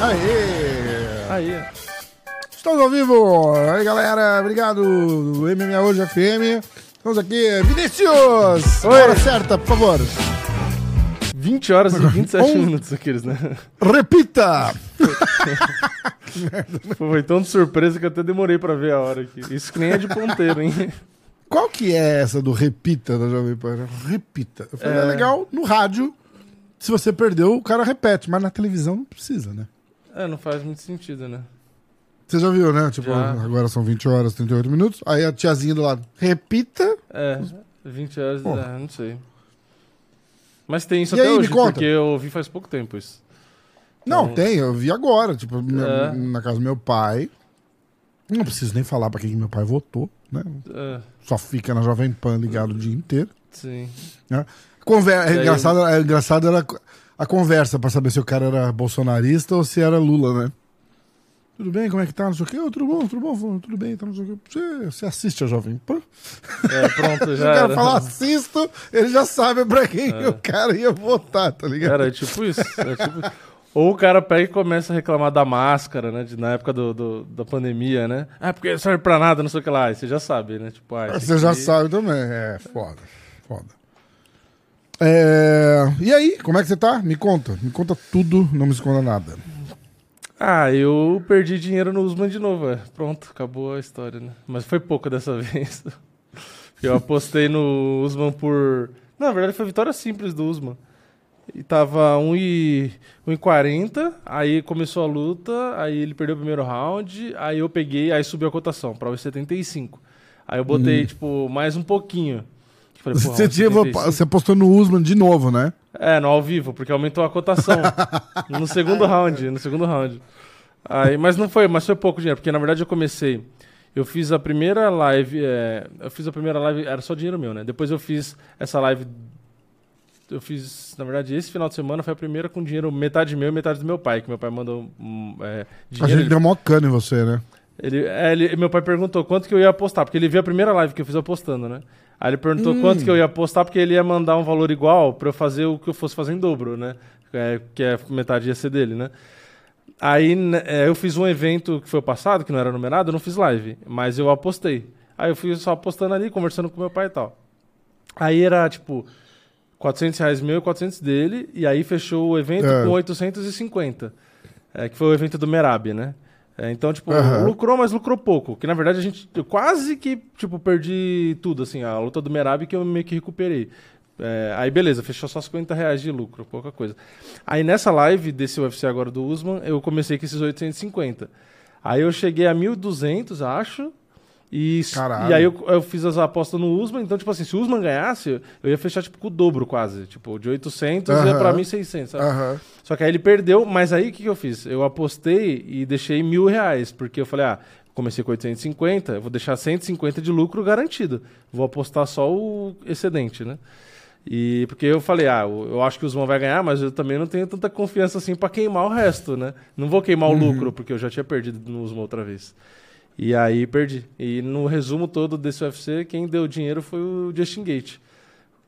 Aê! Aí. Estamos ao vivo! Aí galera, obrigado! MMA Hoje FM. Estamos aqui, Vinícius! Oi. Hora certa, por favor. 20 horas e 27 Um. minutos aqueles, né? Repita! Foi tão de surpresa que eu até demorei pra ver a hora aqui. Isso que nem é de ponteiro, hein? Qual que é essa do repita da Jovem Pan? Repita. Eu falei, é... É. legal, no rádio, se você perdeu, o cara repete, mas na televisão não precisa, né? É, não faz muito sentido, né? Você já viu, né? Tipo, Já. agora são 20 horas e 38 minutos. Aí a tiazinha do lado, repita. É, 20 horas, Pô. é, não sei. Mas tem isso E até aí, hoje, porque eu ouvi faz pouco tempo isso. Não, Então- tem, eu vi agora. Tipo, É. na casa do meu pai. Não preciso nem falar pra quem que meu pai votou, né? É, Só fica na Jovem Pan ligado o dia inteiro. sim. Conver é engraçado, é engraçado era a conversa pra saber se o cara era bolsonarista ou se era Lula, né? Tudo bem, como é que tá? Não sei o quê. Ô, tudo bom, tudo bom, tudo bem, tá, não sei o quê. Você, você assiste a Jovem Pan? É, pronto, Se o já cara era. falar assisto, ele já sabe pra quem É. o cara ia votar, tá ligado? Cara, é tipo isso. é tipo- Ou o cara pega e começa a reclamar da máscara, né? De, na época do, do- da pandemia, né? Ah, porque serve pra nada, não sei o que lá. Aí você já sabe, né? Tipo, ah, esse Você já aqui- sabe também. É, foda. Foda. É, E aí, como é que você tá? Me conta. Me conta tudo, não me esconda nada. Ah, eu perdi dinheiro no Usman de novo, é. Pronto, acabou a história, né? Mas foi pouco dessa vez. Eu apostei no Usman por. Não, na verdade foi vitória simples do Usman. E tava 1 e 1,40, aí começou a luta, aí ele perdeu o primeiro round, aí eu peguei, aí subiu a cotação pra 1,75. Aí eu botei, tipo, mais um pouquinho. Falei, Você, tinha, 1,75. você postou no Usman de novo, né? É, no ao vivo, porque aumentou a cotação. no segundo round, no segundo round. Aí, mas não foi, mas foi pouco dinheiro, porque na verdade eu comecei. Eu fiz a primeira live. é, eu fiz a primeira live, era só dinheiro meu, né? Depois eu fiz essa live. Eu fiz, na verdade, esse final de semana foi a primeira com dinheiro metade meu e metade do meu pai, que meu pai mandou hum, é, A dinheiro. gente ele- deu mó cano em você, né? ele, é, ele- meu pai perguntou quanto que eu ia apostar, porque ele viu a primeira live que eu fiz apostando, né? Aí ele perguntou Hum. quanto que eu ia apostar, porque ele ia mandar um valor igual pra eu fazer o que eu fosse fazer em dobro, né? É, que é metade ia ser dele, né? Aí né, é, eu fiz um evento que foi o passado, que não era numerado, eu não fiz live, mas eu apostei. Aí eu fui só apostando ali, conversando com meu pai e tal. Aí era tipo 400 reais meu e 400 dele, e aí fechou o evento É. com 850, é, que foi o evento do Merab, né? É, então, tipo, Aham. lucrou, mas lucrou pouco. Que na verdade a gente. Eu quase que, tipo, perdi tudo, assim, a luta do Merab que eu meio que recuperei. É, aí beleza, fechou só 50 reais de lucro, pouca coisa. Aí nessa live desse UFC agora do Usman, eu comecei com esses 850. Aí eu cheguei a 1.200, acho. E, Caralho. e aí eu, eu fiz as apostas no Usman. Então, tipo assim, se o Usman ganhasse, eu ia fechar tipo com o dobro quase. Tipo, de 800 ia Aham. pra 1.600, sabe? Só que aí ele perdeu, mas aí o que, que eu fiz? Eu apostei e deixei mil reais, porque eu falei, ah, comecei com 850, eu vou deixar 150 de lucro garantido. Vou apostar só o excedente, né? E porque eu falei, ah, eu acho que o Usman vai ganhar, mas eu também não tenho tanta confiança assim pra queimar o resto, né? Não vou queimar o lucro, porque eu já tinha perdido no Usman outra vez. E aí perdi. E no resumo todo desse UFC, quem deu dinheiro foi o Justin Gate.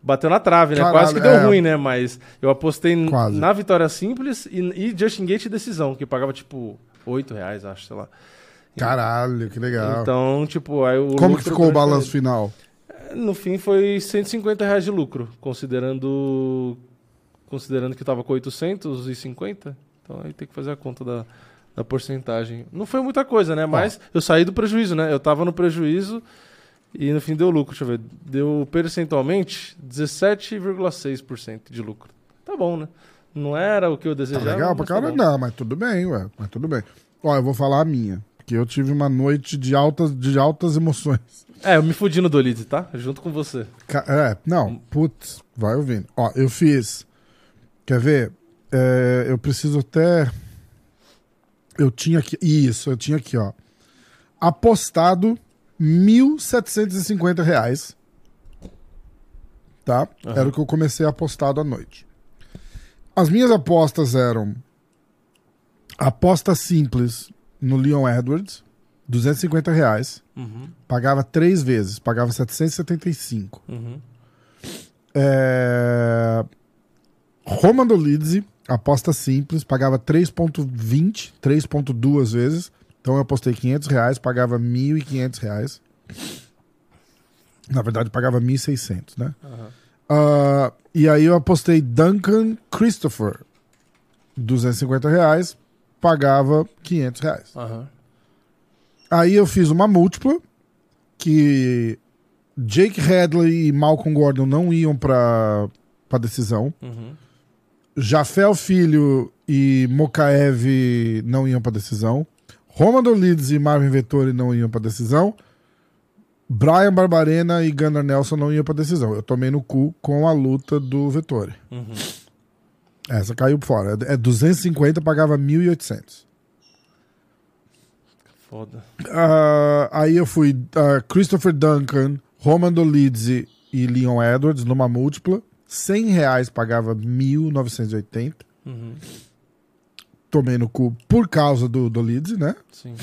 Bateu na trave, né? Caralho, Quase que deu é. ruim, né? Mas eu apostei Quase. na vitória simples e, e Justin Gate decisão, que pagava tipo 8 reais, acho, sei lá. Caralho, que legal. Então, tipo, aí o Como que ficou o balanço final? dele. No fim foi 150 reais de lucro, considerando considerando que tava com 850. Então aí tem que fazer a conta da, da porcentagem. Não foi muita coisa, né? Mas eu saí do prejuízo, né? Eu tava no prejuízo e no fim deu lucro. Deixa eu ver. Deu percentualmente 17,6% de lucro. Tá bom, né? Não era o que eu Tá desejava. legal pra tá caralho? bom. Não, mas tudo bem, ué. Mas tudo bem. Ó, eu vou falar a minha. Porque eu tive uma noite de altas, de altas emoções. É, eu me fudi no Dolittle, tá? Junto com você. É, não, putz, vai ouvindo. Ó, eu fiz. Quer ver? É, eu preciso até. Eu tinha aqui. Isso, eu tinha aqui, ó. Apostado 1.750 reais. Tá? Aham. Era o que eu comecei apostado à noite. As minhas apostas eram. Aposta simples no Leon Edwards, 250 reais. Uhum. Pagava três vezes. Pagava 775. Uhum. É... Roma do Lidze, aposta simples, pagava 3.20, 3.2 vezes. Então eu apostei 500 reais, pagava 1.500 reais. Na verdade, pagava 1.600, né? Aham. Ah, e aí eu apostei Duncan Christopher, 250 reais, pagava 500 reais. Aham. Aí eu fiz uma múltipla que Jake Hadley e Malcolm Gordon não iam pra, pra decisão. Uhum. Jafel Filho e Mokaev não iam pra decisão. Roman Dolides e Marvin Vettori não iam pra decisão. Brian Barbarena e Gunnar Nelson não iam pra decisão. Eu tomei no cu com a luta do Vettori. Uhum. Essa caiu fora. É 250, pagava 1.800. Foda. Ah, aí eu fui ah, Christopher Duncan, Roman Dolidze e Leon Edwards numa múltipla. 100 reais pagava 1.980. Uhum. Tomei no cu por causa do Dolidze, né? Sim.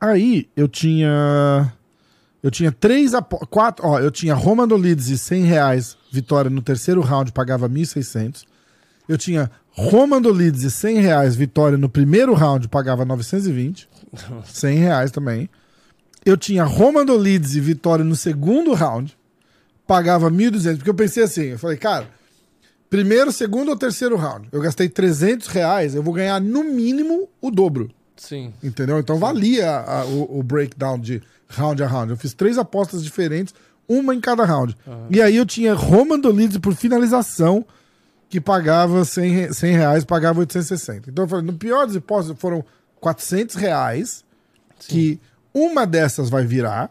Aí eu tinha. Eu tinha três apo- quatro, ó, eu tinha Roman Dolidze 100 reais, vitória no terceiro round, pagava 1.600. Eu tinha Roman Dolidze 100 reais, vitória no primeiro round, pagava 920. 100 reais também. Eu tinha Roman Dolidze, vitória no segundo round, pagava 1.200. Porque eu pensei assim, eu falei, cara, primeiro, segundo ou terceiro round, eu gastei 300 reais, eu vou ganhar no mínimo o dobro. Sim. Entendeu? Então valia a- o, o breakdown de round a round. Eu fiz três apostas diferentes, uma em cada round. E aí eu tinha Roman Dolidze por finalização, que pagava 100, re- 100 reais, pagava 860. Então eu falei, no pior das hipóteses, foram 400 reais, que uma dessas vai virar.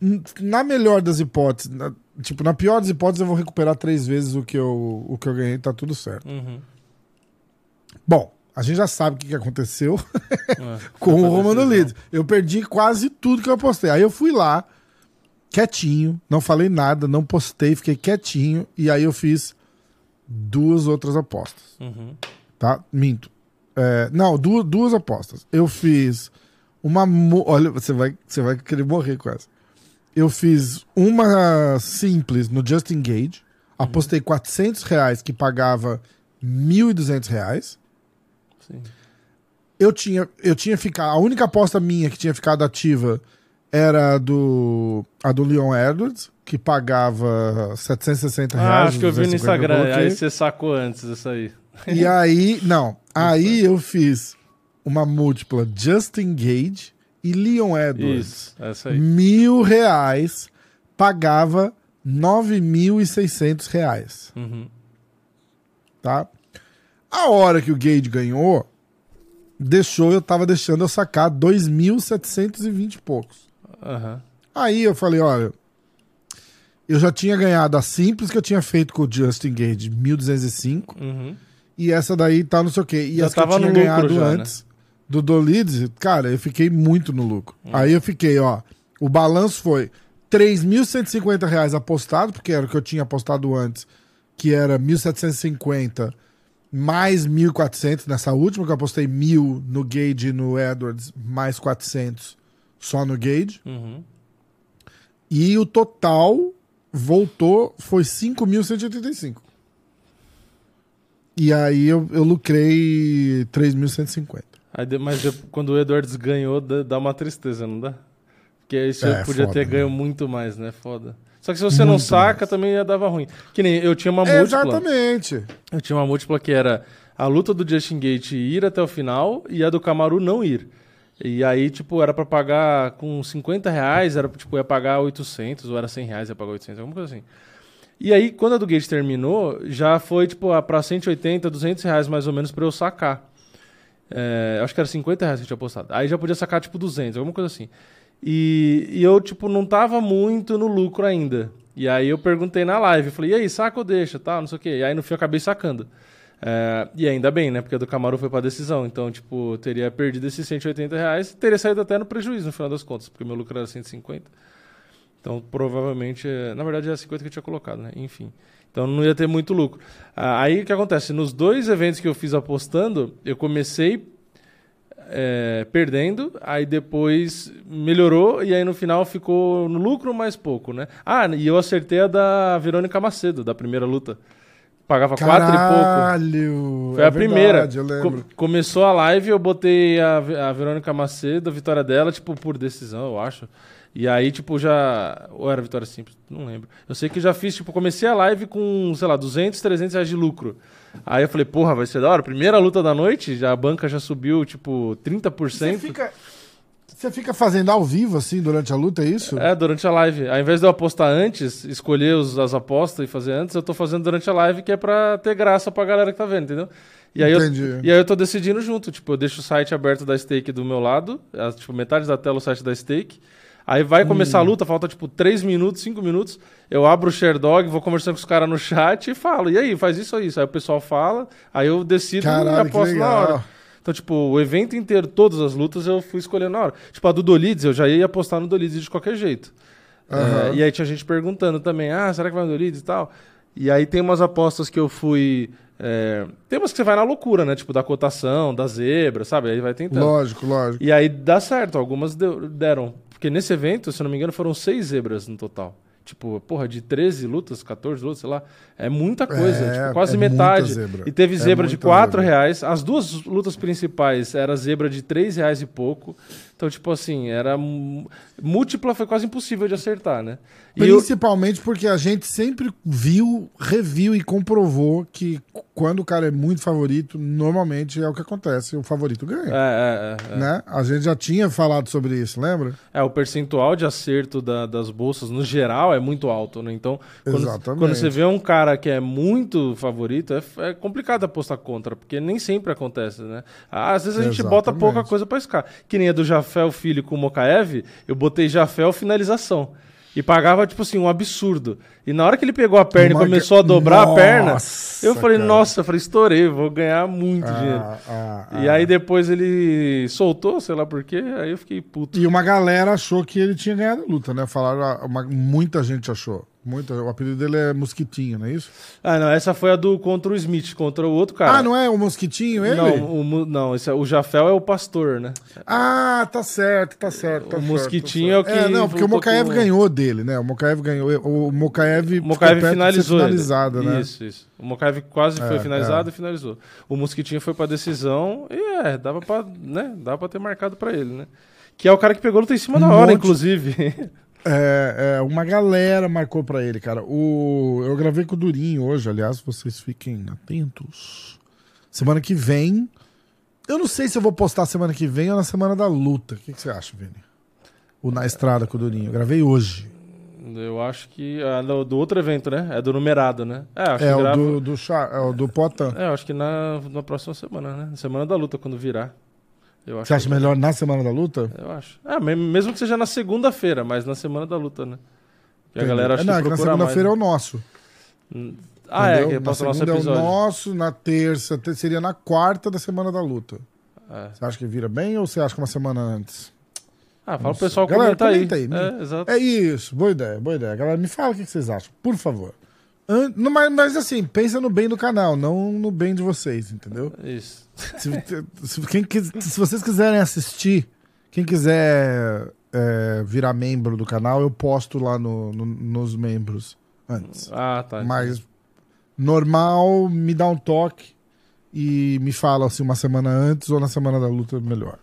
Sim. Na melhor das hipóteses, na- tipo, na pior das hipóteses, eu vou recuperar três vezes o que eu, o que eu ganhei, tá tudo certo. Uhum. Bom, a gente já sabe o que, aconteceu. É. com o Romano decisão. Lides. Eu perdi quase tudo que eu postei. Aí eu fui lá, quietinho, não falei nada, não postei, fiquei quietinho. E aí eu fiz duas outras apostas, Uhum. tá? Minto. É, não, duas, duas apostas. Eu fiz uma. Olha, você vai, você vai querer morrer com essa. Eu fiz uma simples no Justin Gage. Apostei 400 reais que pagava 1.200 reais Sim. eu tinha, eu tinha ficado. A única aposta minha que tinha ficado ativa era a do, a do Leon Edwards, que pagava 760 reais. Ah, acho que eu vi no 250 Instagram. Aí você sacou antes isso aí. E aí, não. Aí eu fiz uma múltipla Justin Gage e Leon Edwards. Isso, aí. Mil reais, pagava 9.600 reais. Uhum. tá? A hora que o Gage ganhou, deixou, eu tava deixando eu sacar 2.720 e poucos. Aham. Aí eu falei, olha, eu já tinha ganhado a simples que eu tinha feito com o Justin Gage, 1.205, Uhum. e essa daí tá não sei o quê. E Já essa que eu tinha ganhado já, né? Do Dolides, cara, eu fiquei muito no lucro. Hum. Aí eu fiquei, ó, o balanço foi 3.150 reais apostado, porque era o que eu tinha apostado antes, que era 1.750 mais 1.400 nessa última, que eu apostei 1.000 no Gage e no Edwards, mais 400 só no Gage. Uhum. E o total voltou, foi 5.185. E aí eu, eu lucrei 3.150. Aí, mas quando o Edwards ganhou, dá uma tristeza, não dá? Porque aí você É, podia foda, ter né? ganho muito mais, né? Foda. Só que se você não Muito saca, mais. também ia dava ruim. Que nem eu tinha uma múltipla. Exatamente. Eu tinha uma múltipla que era a luta do Justin Gate ir até o final e a do Camaru não ir. E aí, tipo, era pra pagar com 50 reais, era, tipo, ia pagar 800, ou era 100 reais, ia pagar 800, alguma coisa assim. E aí, quando a do Gate terminou, já foi, tipo, pra 180, 200 reais mais ou menos pra eu sacar. É, acho que era 50 reais que eu tinha apostado. Aí já podia sacar, tipo, 200, alguma coisa assim. E, e eu, tipo, não tava muito no lucro ainda. E aí eu perguntei na live, falei, e aí, saca ou deixa, tal, não sei o quê. E aí no fim eu acabei sacando. É, e ainda bem, né? Porque a do Camaro foi pra decisão. Então, tipo, teria perdido esses 180 reais teria saído até no prejuízo no final das contas, porque meu lucro era 150. Então, provavelmente, é, na verdade, era 50 que eu tinha colocado, né? Enfim. Então, não ia ter muito lucro. Aí, o que acontece? Nos dois eventos que eu fiz apostando, eu comecei é, perdendo, aí depois melhorou e aí no final ficou no lucro mais pouco, né? Ah, e eu acertei a da Verônica Macedo, da primeira luta. Pagava quatro e pouco. Caralho! Foi é a primeira. verdade, eu lembro. Co- começou a live, eu botei a, a Verônica Macedo, a vitória dela, tipo, por decisão, eu acho. E aí, tipo, já. Ou era vitória simples? Não lembro. Eu sei que já fiz, tipo, comecei a live com, sei lá, 200, 300 reais de lucro. Aí eu falei, porra, vai ser da hora. Primeira luta da noite, já a banca já subiu, tipo, 30%. Você fica, você fica fazendo ao vivo, assim, durante a luta, é isso? É, durante a live. Ao invés de eu apostar antes, escolher os- as apostas e fazer antes, eu tô fazendo durante a live, que é pra ter graça pra galera que tá vendo, entendeu? E aí, eu, Entendi. e aí eu tô decidindo junto. Tipo, eu deixo o site aberto da Stake do meu lado, tipo, metade da tela o site da Stake. Aí vai começar Hum. a luta, falta tipo 3 minutos, 5 minutos. Eu abro o Sherdog, vou conversando com os caras no chat e falo, e aí, faz isso ou isso? Aí o pessoal fala, aí eu decido e Caralho, que aposto na hora. Então, tipo, o evento inteiro, todas as lutas, eu fui escolhendo na hora. Tipo, a do Dolides, eu já ia apostar no Dolides de qualquer jeito. Aham. É, e aí tinha gente perguntando também, ah, será que vai no Dolides e tal? E aí tem umas apostas que eu fui... é, tem umas que você vai na loucura, né? Tipo, da cotação, da zebra, sabe? Aí vai tentando. Lógico, lógico. E aí dá certo, algumas deram. Porque nesse evento, se eu não me engano, foram seis zebras no total. Tipo, porra, de 13 lutas, 14 lutas, sei lá. É muita coisa, É, tipo, quase é metade. E teve É zebra de muita 4 zebra. reais. As duas lutas principais era zebra de 3 reais e pouco. Então, tipo assim, era. Múltipla foi quase impossível de acertar, né? E eu- Principalmente porque a gente sempre viu, reviu e comprovou que quando o cara é muito favorito, normalmente é o que acontece, o favorito ganha. É, é, é, é. Né? A gente já tinha falado sobre isso, lembra? É, o percentual de acerto da- das bolsas, no geral, é muito alto, né? Então, quando, quando você vê um cara que é muito favorito, é, é complicado apostar contra, porque nem sempre acontece, né? Ah, Às vezes a gente bota Exatamente. pouca coisa pra escar. Que nem a do Jafel Filho com o Mokaev, eu botei Jafel finalização. E pagava, tipo assim, um absurdo. E na hora que ele pegou a perna Uma e começou a dobrar a perna, Nossa, eu falei, cara. nossa, eu falei, estourei, vou ganhar muito dinheiro. Ah, ah, E ah. aí depois ele soltou, sei lá por quê, aí eu fiquei puto. E uma galera achou que ele tinha ganhado a luta, né? Falaram, ah, uma- muita gente achou. Muita, o apelido dele é Mosquitinho, não é isso? Ah, não, essa foi a do contra o Smith, contra o outro cara. ah, não é o Mosquitinho, ele? Não, o, não esse é- o Jafel é o pastor, né? Ah, tá certo, tá certo. Tá O certo, Mosquitinho tá é o certo. que É, não, porque o Mokaev com- ganhou dele, né? O Mokaev ganhou. O Mokaev, O Mokaev finalizou. finalizado, né? Isso, isso. O Mokaev quase foi É, finalizado e finalizou. O Mosquitinho foi pra decisão e é, dava pra, né, dava pra ter marcado pra ele, né? Que é o cara que pegou luta em cima da Um hora, monte- inclusive. É, é, uma galera marcou pra ele, cara. O, eu gravei com o Durinho hoje, aliás, vocês fiquem atentos. Semana que vem. Eu não sei se eu vou postar semana que vem ou na semana da luta. O que, que você acha, Vini? O Na Estrada com o Durinho. Eu gravei hoje. Eu acho que. Ah, do, do outro evento, né? É do numerado, né? É, acho É que o grava- do, do, Char- é o do Potan. É, eu acho que na, na próxima semana, né? Na semana da luta, quando virar. Eu Você acha que- melhor na semana da luta? Eu acho. É, me- mesmo que seja na segunda-feira, mas na semana da luta, né? Que a galera acha é, não, é que que na segunda-feira é mais. o nosso. né? Ah, é, entendeu? que na passa o nosso segunda é o episódio. nosso, na terça te- seria na quarta da semana da luta. É. Você acha que vira bem ou você acha que uma semana antes? Ah, fala pro pessoal. Galera, comentar comenta aí, aí. né? É. É isso, boa ideia, boa ideia. Galera, me fala o que que vocês acham, por favor. Mas, mas assim, pensa no bem do canal, não no bem de vocês, entendeu? Isso. Se, se- quem se vocês quiserem assistir, quem quiser é, virar membro do canal, eu posto lá no- no- nos membros antes. Ah, tá. Mas normal, me dá um toque e me fala assim uma semana antes ou na semana da luta melhor.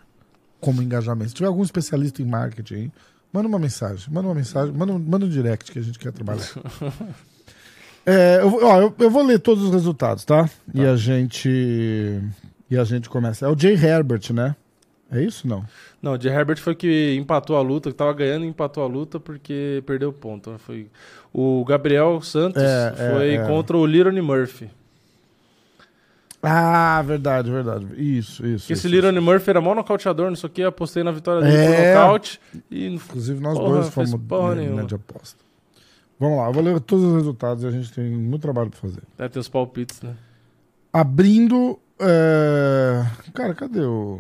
Como engajamento. Se tiver algum especialista em marketing, manda uma mensagem. Manda uma mensagem, manda, manda um direct que a gente quer trabalhar. É, eu, vou- ó, eu, eu vou ler todos os resultados, tá? E a gente. E a gente começa. É o Jay Herbert, né? É isso? Não. Não, o de Herbert foi que empatou a luta, que tava ganhando e empatou a luta porque perdeu ponto. né? Foi... O Gabriel Santos É, é, foi é. contra o Lirone Murphy. Ah, verdade, verdade. Isso, isso. Que esse Lirone Murphy era mó nocauteador, não sei o que, apostei na vitória dele É. por nocaute. E Inclusive, nós Porra, dois fomos né, de aposta. Vamos lá, eu vou ler todos os resultados e a gente tem muito trabalho pra fazer. é, tem os palpites, né? Abrindo. é, Cara, cadê o.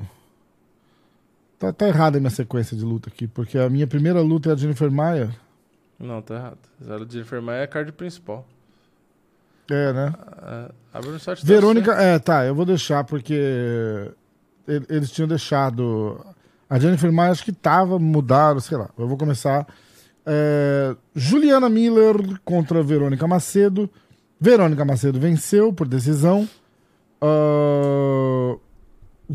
Tá, tá errada a minha sequência de luta aqui, porque a minha primeira luta é a Jennifer Maia. Não, tá errado. Zero de enfermagem é a card principal. É, né? Abre no site da Verônica. É, tá, eu vou deixar porque. ele- eles tinham deixado. A Jennifer Maia acho que tava, mudaram, sei lá. Eu vou começar. É, Juliana Miller contra Verônica Macedo. Verônica Macedo venceu por decisão. Ah,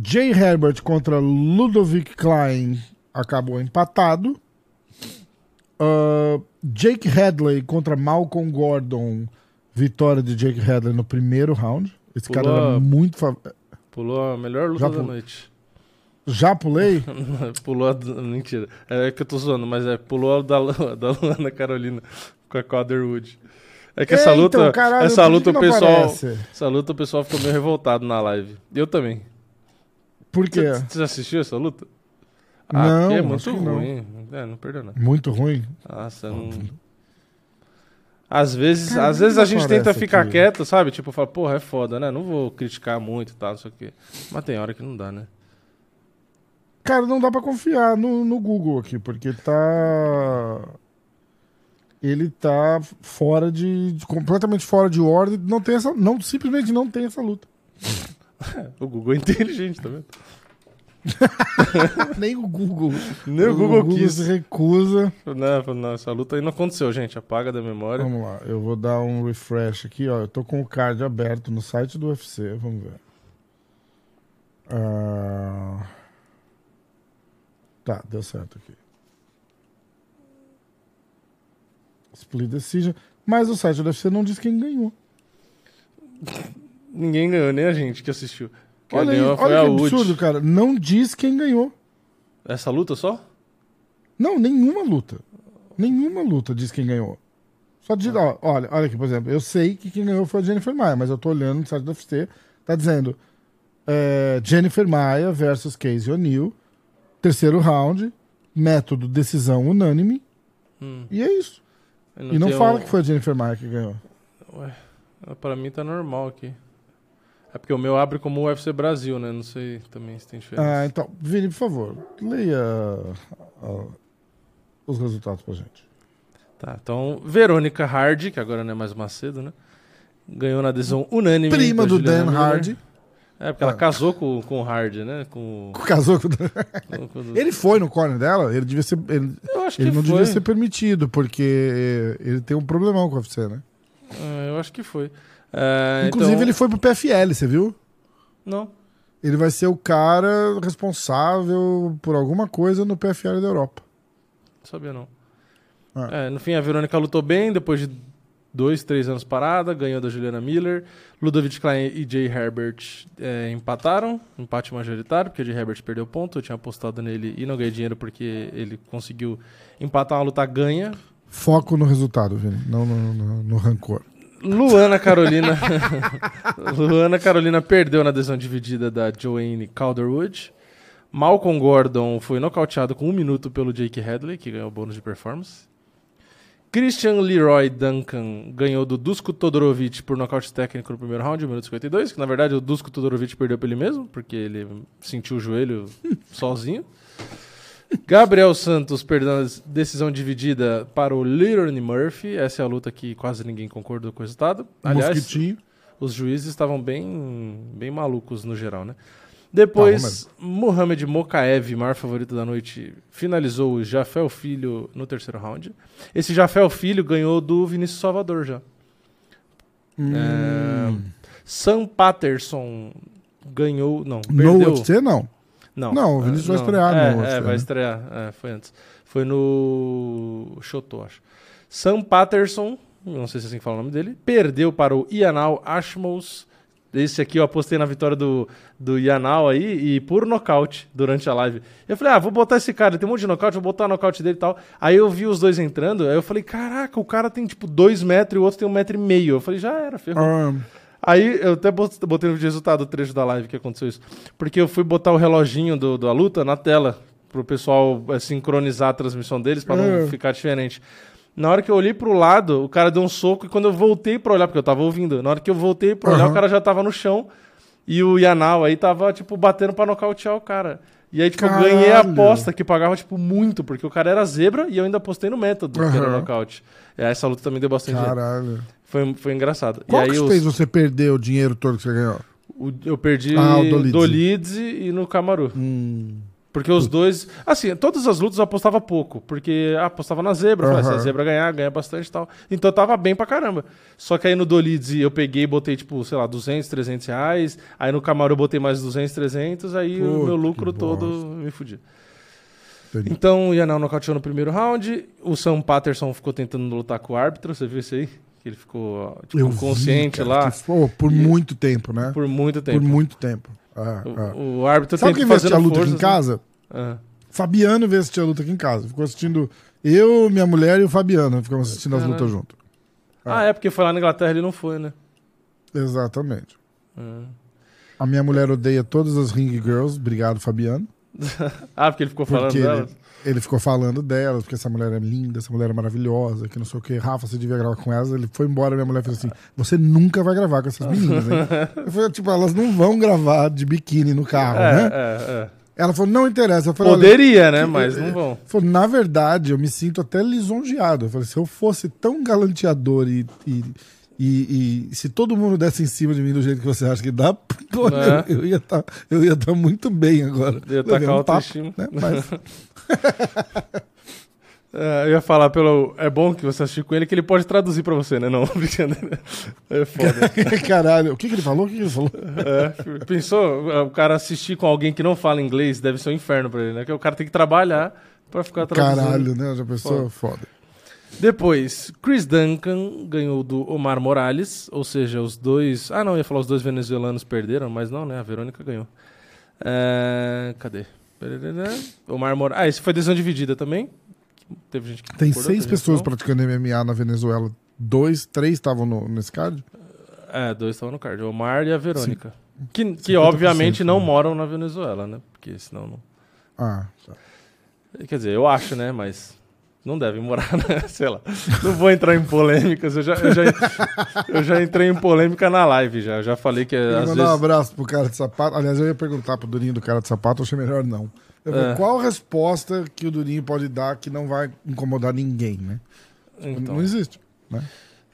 Jay Herbert contra Ludovic Klein acabou empatado. Ah, Jake Hadley contra Malcolm Gordon. Vitória de Jake Hadley no primeiro round. Esse cara Pulou- era muito. fa- Pulou a melhor luta Já da pu- noite. Já pulei? pulou a. Mentira. É que eu tô zoando, mas é pulou a da, da Luana Carolina com a Calderwood. É que essa É, luta. então, caralho, essa luta o pessoal. aparece? Essa luta o pessoal ficou meio revoltado na live. Eu também. Por quê? Você já assistiu essa luta? Ah, Não, é muito que não. ruim. É, não perdeu nada. Muito ruim. Nossa, não. Às vezes, Cara, às vezes a gente tenta ficar aqui. quieto, sabe? Tipo, fala, porra, é foda, né? Não vou criticar muito e tal, não sei o quê. Mas tem hora que não dá, né? Cara, não dá pra confiar no, no Google aqui, porque tá. Ele tá fora de, completamente fora de ordem. Não tem essa. Não, simplesmente não tem essa luta. O Google é inteligente, tá vendo? Nem o Google. Nem o Google quis. se recusa. Não, não, essa luta aí não aconteceu, gente. Apaga da memória. Vamos lá, eu vou dar um refresh aqui, ó. Eu tô com o card aberto no site do UFC, vamos ver. Ah, Tá, deu certo aqui. Split Decision. Mas o site do UFC não diz quem ganhou. Ninguém ganhou, nem a gente que assistiu. Quem Olha, aí, ganhou foi olha a que Wood. absurdo, cara. Não diz quem ganhou. Essa luta só? Não, nenhuma luta. Nenhuma luta diz quem ganhou. Só diz, ó, olha, olha aqui, por exemplo, eu sei que quem ganhou foi a Jennifer Maia, mas eu tô olhando no site do UFC, tá dizendo é, Jennifer Maia versus Casey O'Neill, terceiro round, método decisão unânime, Hum. e é isso. Eu e não fala que foi a Jennifer Maia que ganhou. Ué, pra mim tá normal aqui. É porque o meu abre como UFC Brasil, né? Não sei também se tem diferença. Ah, então, Vini, por favor, leia ah, os resultados pra gente. Tá, então, Verônica Hardy, que agora não é mais Macedo, né? Ganhou na adesão unânime. Prima do Dan Miller. Hardy, É, porque ela Ah. casou com, com o Hardy, né? Com, casou com... Ele foi no corner dela, ele devia ser... Ele, Eu acho que Ele não foi. devia ser permitido, porque ele tem um problemão com o UFC, né? Ah, eu acho que foi. É, Inclusive, então- ele foi pro PFL, você viu? Não. Ele vai ser o cara responsável por alguma coisa no PFL da Europa. Não sabia, não. Ah. É, no fim, a Verônica lutou bem, depois de dois, três anos parada, ganhou da Juliana Miller. Ludovic Klein e Jay Herbert é, empataram, empate majoritário, porque o Jay Herbert perdeu ponto. Eu tinha apostado nele e não ganhei dinheiro porque ele conseguiu empatar uma luta ganha. Foco no resultado, Vini, não no, no- no rancor. Luana Carolina. Luana Carolina perdeu na decisão dividida da Joanne Calderwood. Malcolm Gordon foi nocauteado com um minuto pelo Jake Hadley, que ganhou o bônus de performance. Christian Leroy Duncan ganhou do Dusko Todorovic por nocaute técnico no primeiro round, 1 minuto e 52, que na verdade o Dusko Todorovic perdeu pra ele mesmo, porque ele sentiu o joelho sozinho. Gabriel Santos perdeu a decisão dividida para o Leroy Murphy. Essa é a luta que quase ninguém concordou com o resultado. Aliás, Mosquitinho. os juízes estavam bem, bem malucos no geral, né? Depois, Mohamed Mokaev, maior favorito da noite, finalizou o Jafel Filho no terceiro round. Esse Jafel Filho ganhou do Vinícius Salvador já. Hum. Sam Patterson ganhou. Não, No perdeu. UFC, não. Não, Não, o Vinícius vai não. estrear é, no UFC, É, vai né? estrear. É, foi antes. Foi no Shoto, acho. Sam Patterson, não sei se é assim que fala o nome dele, perdeu para o Yanal Ashmos. Esse aqui eu apostei na vitória do, do Yanal aí e por nocaute durante a live. Eu falei, ah, vou botar esse cara, tem um monte de nocaute, vou botar o nocaute dele e tal. Aí eu vi os dois entrando, aí eu falei, caraca, o cara tem tipo dois metros e o outro tem um metro e meio. Eu falei, já era, ferrou. Ah, Aí eu até bot- botei no resultado o trecho da live que aconteceu isso. Porque eu fui botar o reloginho do, da luta na tela, pro pessoal eh, sincronizar a transmissão deles, pra não É. ficar diferente. Na hora que eu olhei pro lado, o cara deu um soco, e quando eu voltei pra olhar, porque eu tava ouvindo, na hora que eu voltei pra olhar, o cara já tava no chão. E o Yanal aí tava, tipo, batendo pra nocautear o cara. E aí, tipo, eu ganhei a Caralho. aposta, que pagava, tipo, muito, porque o cara era zebra e eu ainda apostei no método, que era nocaute. E aí, essa luta também deu bastante dinheiro. caralho. Foi, foi engraçado. Qual e aí que os- fez você perder o dinheiro todo que você ganhou? O- eu perdi Ah, o do Dolidze. Leeds e e no Camaru. Hum. Porque os dois. Assim, todas as lutas eu apostava pouco. Porque ah, apostava na zebra. eu falei, se a zebra ganhar, ganha bastante e tal. Então eu tava bem pra caramba. Só que aí no Dolids eu peguei e botei, tipo, sei lá, 200, 300 reais. Aí no Camaro eu botei mais 200, 300. Aí o meu lucro todo bosta. me fudia. Entendi. Então o Yanal nocauteou no primeiro round. O Sam Patterson ficou tentando lutar com o árbitro. Você viu isso aí? Que ele ficou tipo, Eu vi, consciente cara, lá que por E- muito tempo, né? por muito Por tempo. muito tempo. Ah. O, o árbitro Sabe quem veio assistir a fazendo luta aqui em forças, né? casa? Ah. Fabiano veio assistir a luta aqui em casa. Ficou assistindo eu, minha mulher e o Fabiano. Ficamos assistindo as lutas juntos. Ah, é porque foi lá na Inglaterra ele não foi, né? Exatamente. A minha mulher odeia todas as Ring Girls. Obrigado, Fabiano. Ah, porque ele ficou falando Porque dela. ele, ele ficou falando delas, porque essa mulher é linda, essa mulher é maravilhosa, que não sei o que. Rafa, você devia gravar com elas. Ele foi embora, minha mulher fez assim: Você nunca vai gravar com essas meninas, hein? Eu falei, tipo, elas não vão gravar de biquíni no carro, É, né? é, é. Ela falou, não interessa. Eu falei, Poderia, né? Mas não vão. Falou, na verdade, eu me sinto até lisonjeado. Eu falei, se eu fosse tão galanteador e, e, e- e se todo mundo desse em cima de mim do jeito que você acha que dá, pô, É. eu, eu ia estar eu ia tá muito bem agora. Eu ia um a tapa, autoestima. né? Mas, É, eu ia falar pelo. É bom que você assistiu com ele que ele pode traduzir pra você, né? Não, brincadeira. É foda. caralho, o que, que ele falou? O que, que ele falou? É, pensou? O cara assistir com alguém que não fala inglês deve ser um inferno pra ele, né? Que o cara tem que trabalhar pra ficar traduzindo. Caralho, né? Já pensou? Foda. Depois, Chris Duncan ganhou do Omar Morales, ou seja, os dois. Ah, não, ia falar os dois venezuelanos perderam, mas não, né? A Verônica ganhou. É, Cadê? Omar Morales. Ah, esse foi decisão dividida também. Teve gente que Tem concordou, seis pessoas não. praticando MMA na Venezuela. Dois, três estavam no, nesse card? É, dois estavam no card, o Omar e a Verônica. Que, que obviamente não moram na Venezuela, né? Porque senão não. Ah, tá. Quer dizer, eu acho, né? Mas não devem morar, né? Sei lá. Não vou entrar em polêmicas. Eu já, eu já, eu já entrei em polêmica na live já. Eu já falei que Queria às mandar um vezes. abraço pro cara de sapato. Aliás, eu ia perguntar pro Durinho do cara de sapato, eu achei melhor não. Eu É. Qual a resposta que o Durinho pode dar que não vai incomodar ninguém, né? Então, Não existe. Né?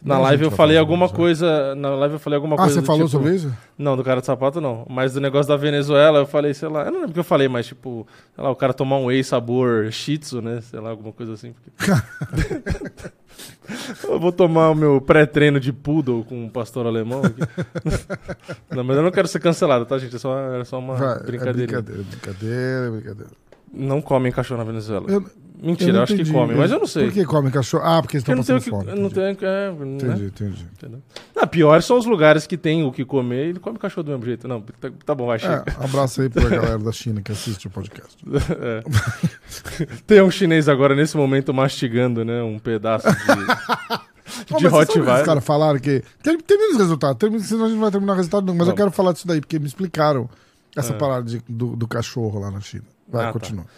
Na Não, live eu falei alguma isso, coisa. Na live eu falei alguma Ah, coisa. você do falou tipo- sobre isso? Não, do cara de sapato não. Mas do negócio da Venezuela, eu falei, sei lá. Eu não lembro o que eu falei, mas tipo, sei lá, o cara tomar um whey sabor shih tzu, né? Sei lá, alguma coisa assim. porque- eu vou tomar o meu pré-treino de poodle com um pastor alemão aqui. não, mas eu não quero ser cancelado, tá, gente? É só, é só uma Vai, brincadeira. É brincadeira, brincadeira, brincadeira. Não comem cachorro na Venezuela. Eu- Mentira, eu, não acho que entendi. comem, mas eu não sei. Por que comem cachorro? Ah, porque eles estão não passando que. fome. Não entendi. tem, é, né? Entendi, entendi. Entendeu? Ah, pior são os lugares que tem o que comer e ele come cachorro do mesmo jeito. Não, tá, tá bom, vai, chega. É, abraço aí pra galera da China que assiste o podcast. É. Tem um chinês agora nesse momento mastigando, né? Um pedaço de, de sabe que Os Rottweiler. caras falaram que. Ter- Termina os resultados. Termina, senão a gente não vai terminar o resultado, não. Mas eu quero falar disso daí, porque me explicaram essa É. parada de- do, do cachorro lá na China. Vai, Ah, tá. continua. Tá,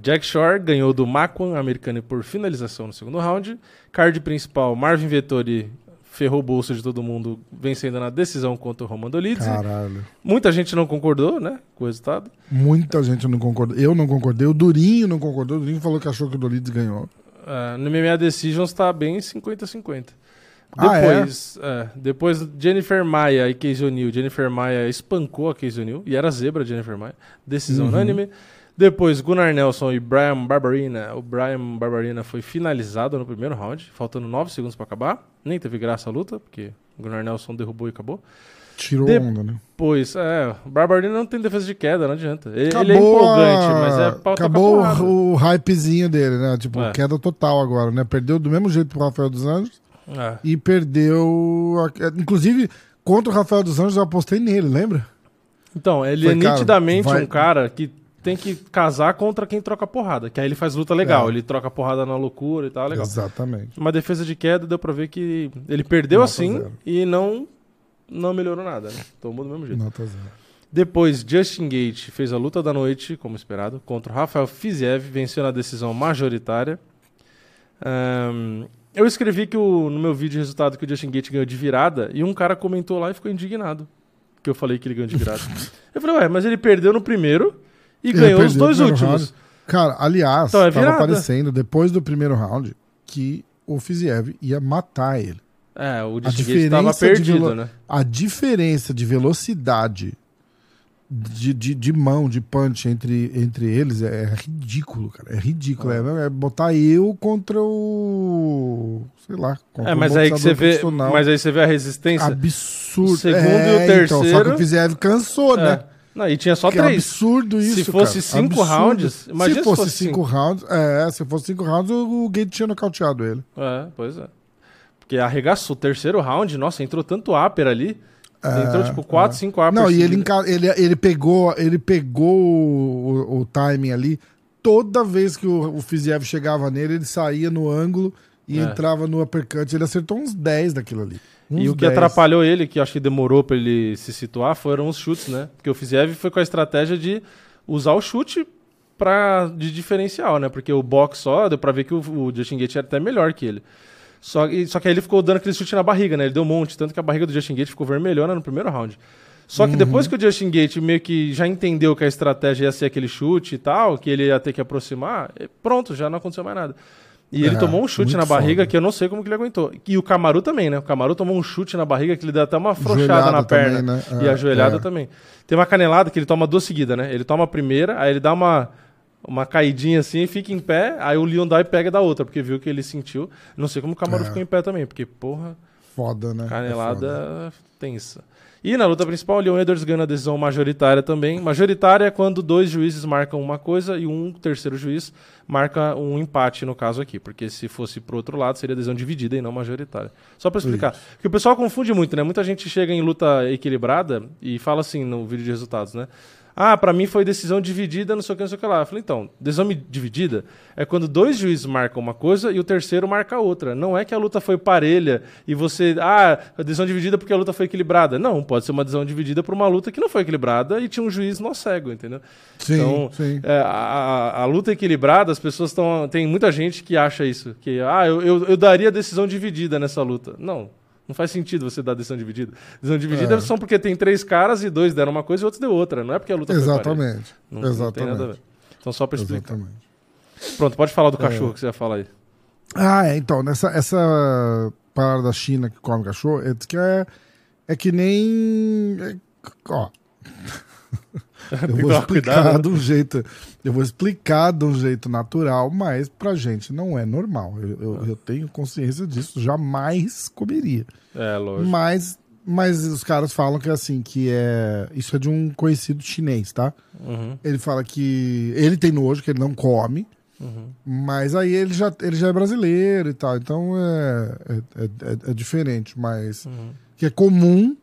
Jack Shore ganhou do Makwan americano por finalização no segundo round. Card principal, Marvin Vettori ferrou o bolso de todo mundo, vencendo na decisão contra o Roman Dolidze. Caralho. Muita gente não concordou, né, com o resultado. Muita gente não concordou. Eu não concordei. O Durinho não concordou. O Durinho falou que achou que o Dolides ganhou. Ah, no MMA Decisions tá bem 50-50. Ah, é? Depois, é, depois Jennifer Maia e Casey O'Neill. Jennifer Maia espancou a Casey O'Neill e era zebra Jennifer Maia. Decisão Uhum. unânime. Depois Gunnar Nelson e Brian Barbarina. O Brian Barbarina foi finalizado no primeiro round, faltando 9 segundos para acabar. Nem teve graça a luta, porque o Gunnar Nelson derrubou e acabou. Tirou De- onda, né? Pois, é, o Barbarina não tem defesa de queda, não adianta. Ele, ele é empolgante, a- mas é pau tocar Acabou o, hypezinho dele, né? Tipo, É. queda total agora, né? Perdeu do mesmo jeito pro Rafael dos Anjos É. e perdeu. a- Inclusive, contra o Rafael dos Anjos eu apostei nele, lembra? Então, ele Foi, é cara, nitidamente vai- um cara que tem que casar contra quem troca porrada. Que aí ele faz luta legal. É. Ele troca porrada na loucura e tal, legal. Exatamente. Uma defesa de queda deu pra ver que ele perdeu Nota assim zero. e não não melhorou nada, né? Tomou do mesmo jeito. Nota zero. Depois, Justin Gate fez a luta da noite, como esperado, contra o Rafael Fiziev, venceu na decisão majoritária. Ahn, eu escrevi que o- no meu vídeo de resultado que o Justin Gate ganhou de virada e um cara comentou lá e ficou indignado. Que eu falei que ele ganhou de virada. eu falei, ué, mas ele perdeu no primeiro e Ele ganhou os dois últimos. Cara, aliás, Então, é aparecendo depois do primeiro round que o Fiziev ia matar ele. É, o A Distingate tava diferença de perdido, velo- né? A diferença de velocidade de, de, de mão, de punch entre, entre eles é, é ridículo, cara. É ridículo. É, é botar eu contra o. Sei lá. Contra É, um mas aí que você vê, profissional. mas aí você vê a resistência. Absurdo. O segundo É, e o Então, só que terceiro- o Fiziev cansou, É. né? Não, e tinha só Que três. absurdo isso, Se fosse cara. cinco Absurdo. rounds, imagina se se fosse, fosse cinco rounds, é, se fosse cinco rounds, o Gate tinha nocauteado ele. É, pois é. Porque arregaçou o terceiro round, nossa, entrou tanto upper ali. entrou É, tipo 4, 5 uppers. Não, e ele, ele, ele pegou, ele pegou o, o timing ali. Toda vez que o, o Fiziev chegava nele, ele saía no ângulo e É. entrava no uppercut. Ele acertou uns 10 daquilo ali. E Uns o que 10. atrapalhou ele, que acho que demorou pra ele se situar, foram os chutes, né? Porque o Fiziev foi com a estratégia de usar o chute pra, de diferencial, né? Porque o box só, deu pra ver que o, o Justin Gate era até melhor que ele. Só, que- só que aí ele ficou dando aquele chute na barriga, né? Ele deu um monte, tanto que a barriga do Justin Gate ficou vermelhona no primeiro round. Só que Uhum. depois que o Justin Gate meio que já entendeu que a estratégia ia ser aquele chute e tal, que ele ia ter que aproximar, pronto, já não aconteceu mais nada. E ele É, tomou um chute na barriga foda. que eu não sei como que ele aguentou. E o Camaru também, né? O Camaru tomou um chute na barriga que ele deu até uma afrouxada na perna. também, né? E É, a joelhada é. também. Tem uma canelada que ele toma duas seguidas, né? Ele toma a primeira, aí ele dá uma, uma caidinha assim, fica em pé, aí o Leon dá e pega da outra, porque viu que ele sentiu. Não sei como o Camaru É. ficou em pé também, porque, porra, Foda, né? É foda. canelada tensa. E na luta principal, o Leon Edwards ganha a decisão majoritária também. Majoritária é quando dois juízes marcam uma coisa e um terceiro juiz marca um empate, no caso aqui. Porque se fosse pro outro lado, seria decisão dividida e não majoritária. Só pra explicar. Porque o pessoal confunde muito, né? Muita gente chega em luta equilibrada e fala assim no vídeo de resultados, né? Ah, pra mim foi decisão dividida, não sei o que, não sei o que lá. Eu falei, então, decisão dividida é quando dois juízes marcam uma coisa e o terceiro marca outra. Não é que a luta foi parelha e você. Ah, a decisão dividida porque a luta foi equilibrada. Não, pode ser uma decisão dividida por uma luta que não foi equilibrada e tinha um juiz nó cego, entendeu? Sim, Então, sim. é, a, a- a luta equilibrada, as pessoas estão. Tem muita gente que acha isso. Que, ah, eu, eu, eu daria decisão dividida nessa luta. Não. Não faz sentido você dar decisão dividida. Decisão dividida É. são porque tem três caras e dois deram uma coisa e outros deu outra. Não é porque a luta. Exatamente. Não, não tem nada a Exatamente. ver. Então, só pra explicar. Exatamente. Pronto, pode falar do É. cachorro que você ia falar aí. Ah, é, então, nessa essa parada da China que come cachorro, é, que é, é que nem. é, ó, eu vou explicar de um jeito. Eu vou explicar de um jeito natural, mas pra gente não é normal. Eu, eu, eu tenho consciência disso, jamais comeria. É, lógico. Mas, mas os caras falam que é assim, que é. Isso é de um conhecido chinês, tá? Uhum, Ele fala que ele tem nojo, que ele não come. uhum. Mas aí ele já, ele já é brasileiro e tal, então é, é, é- é diferente, mas Uhum. que é comum,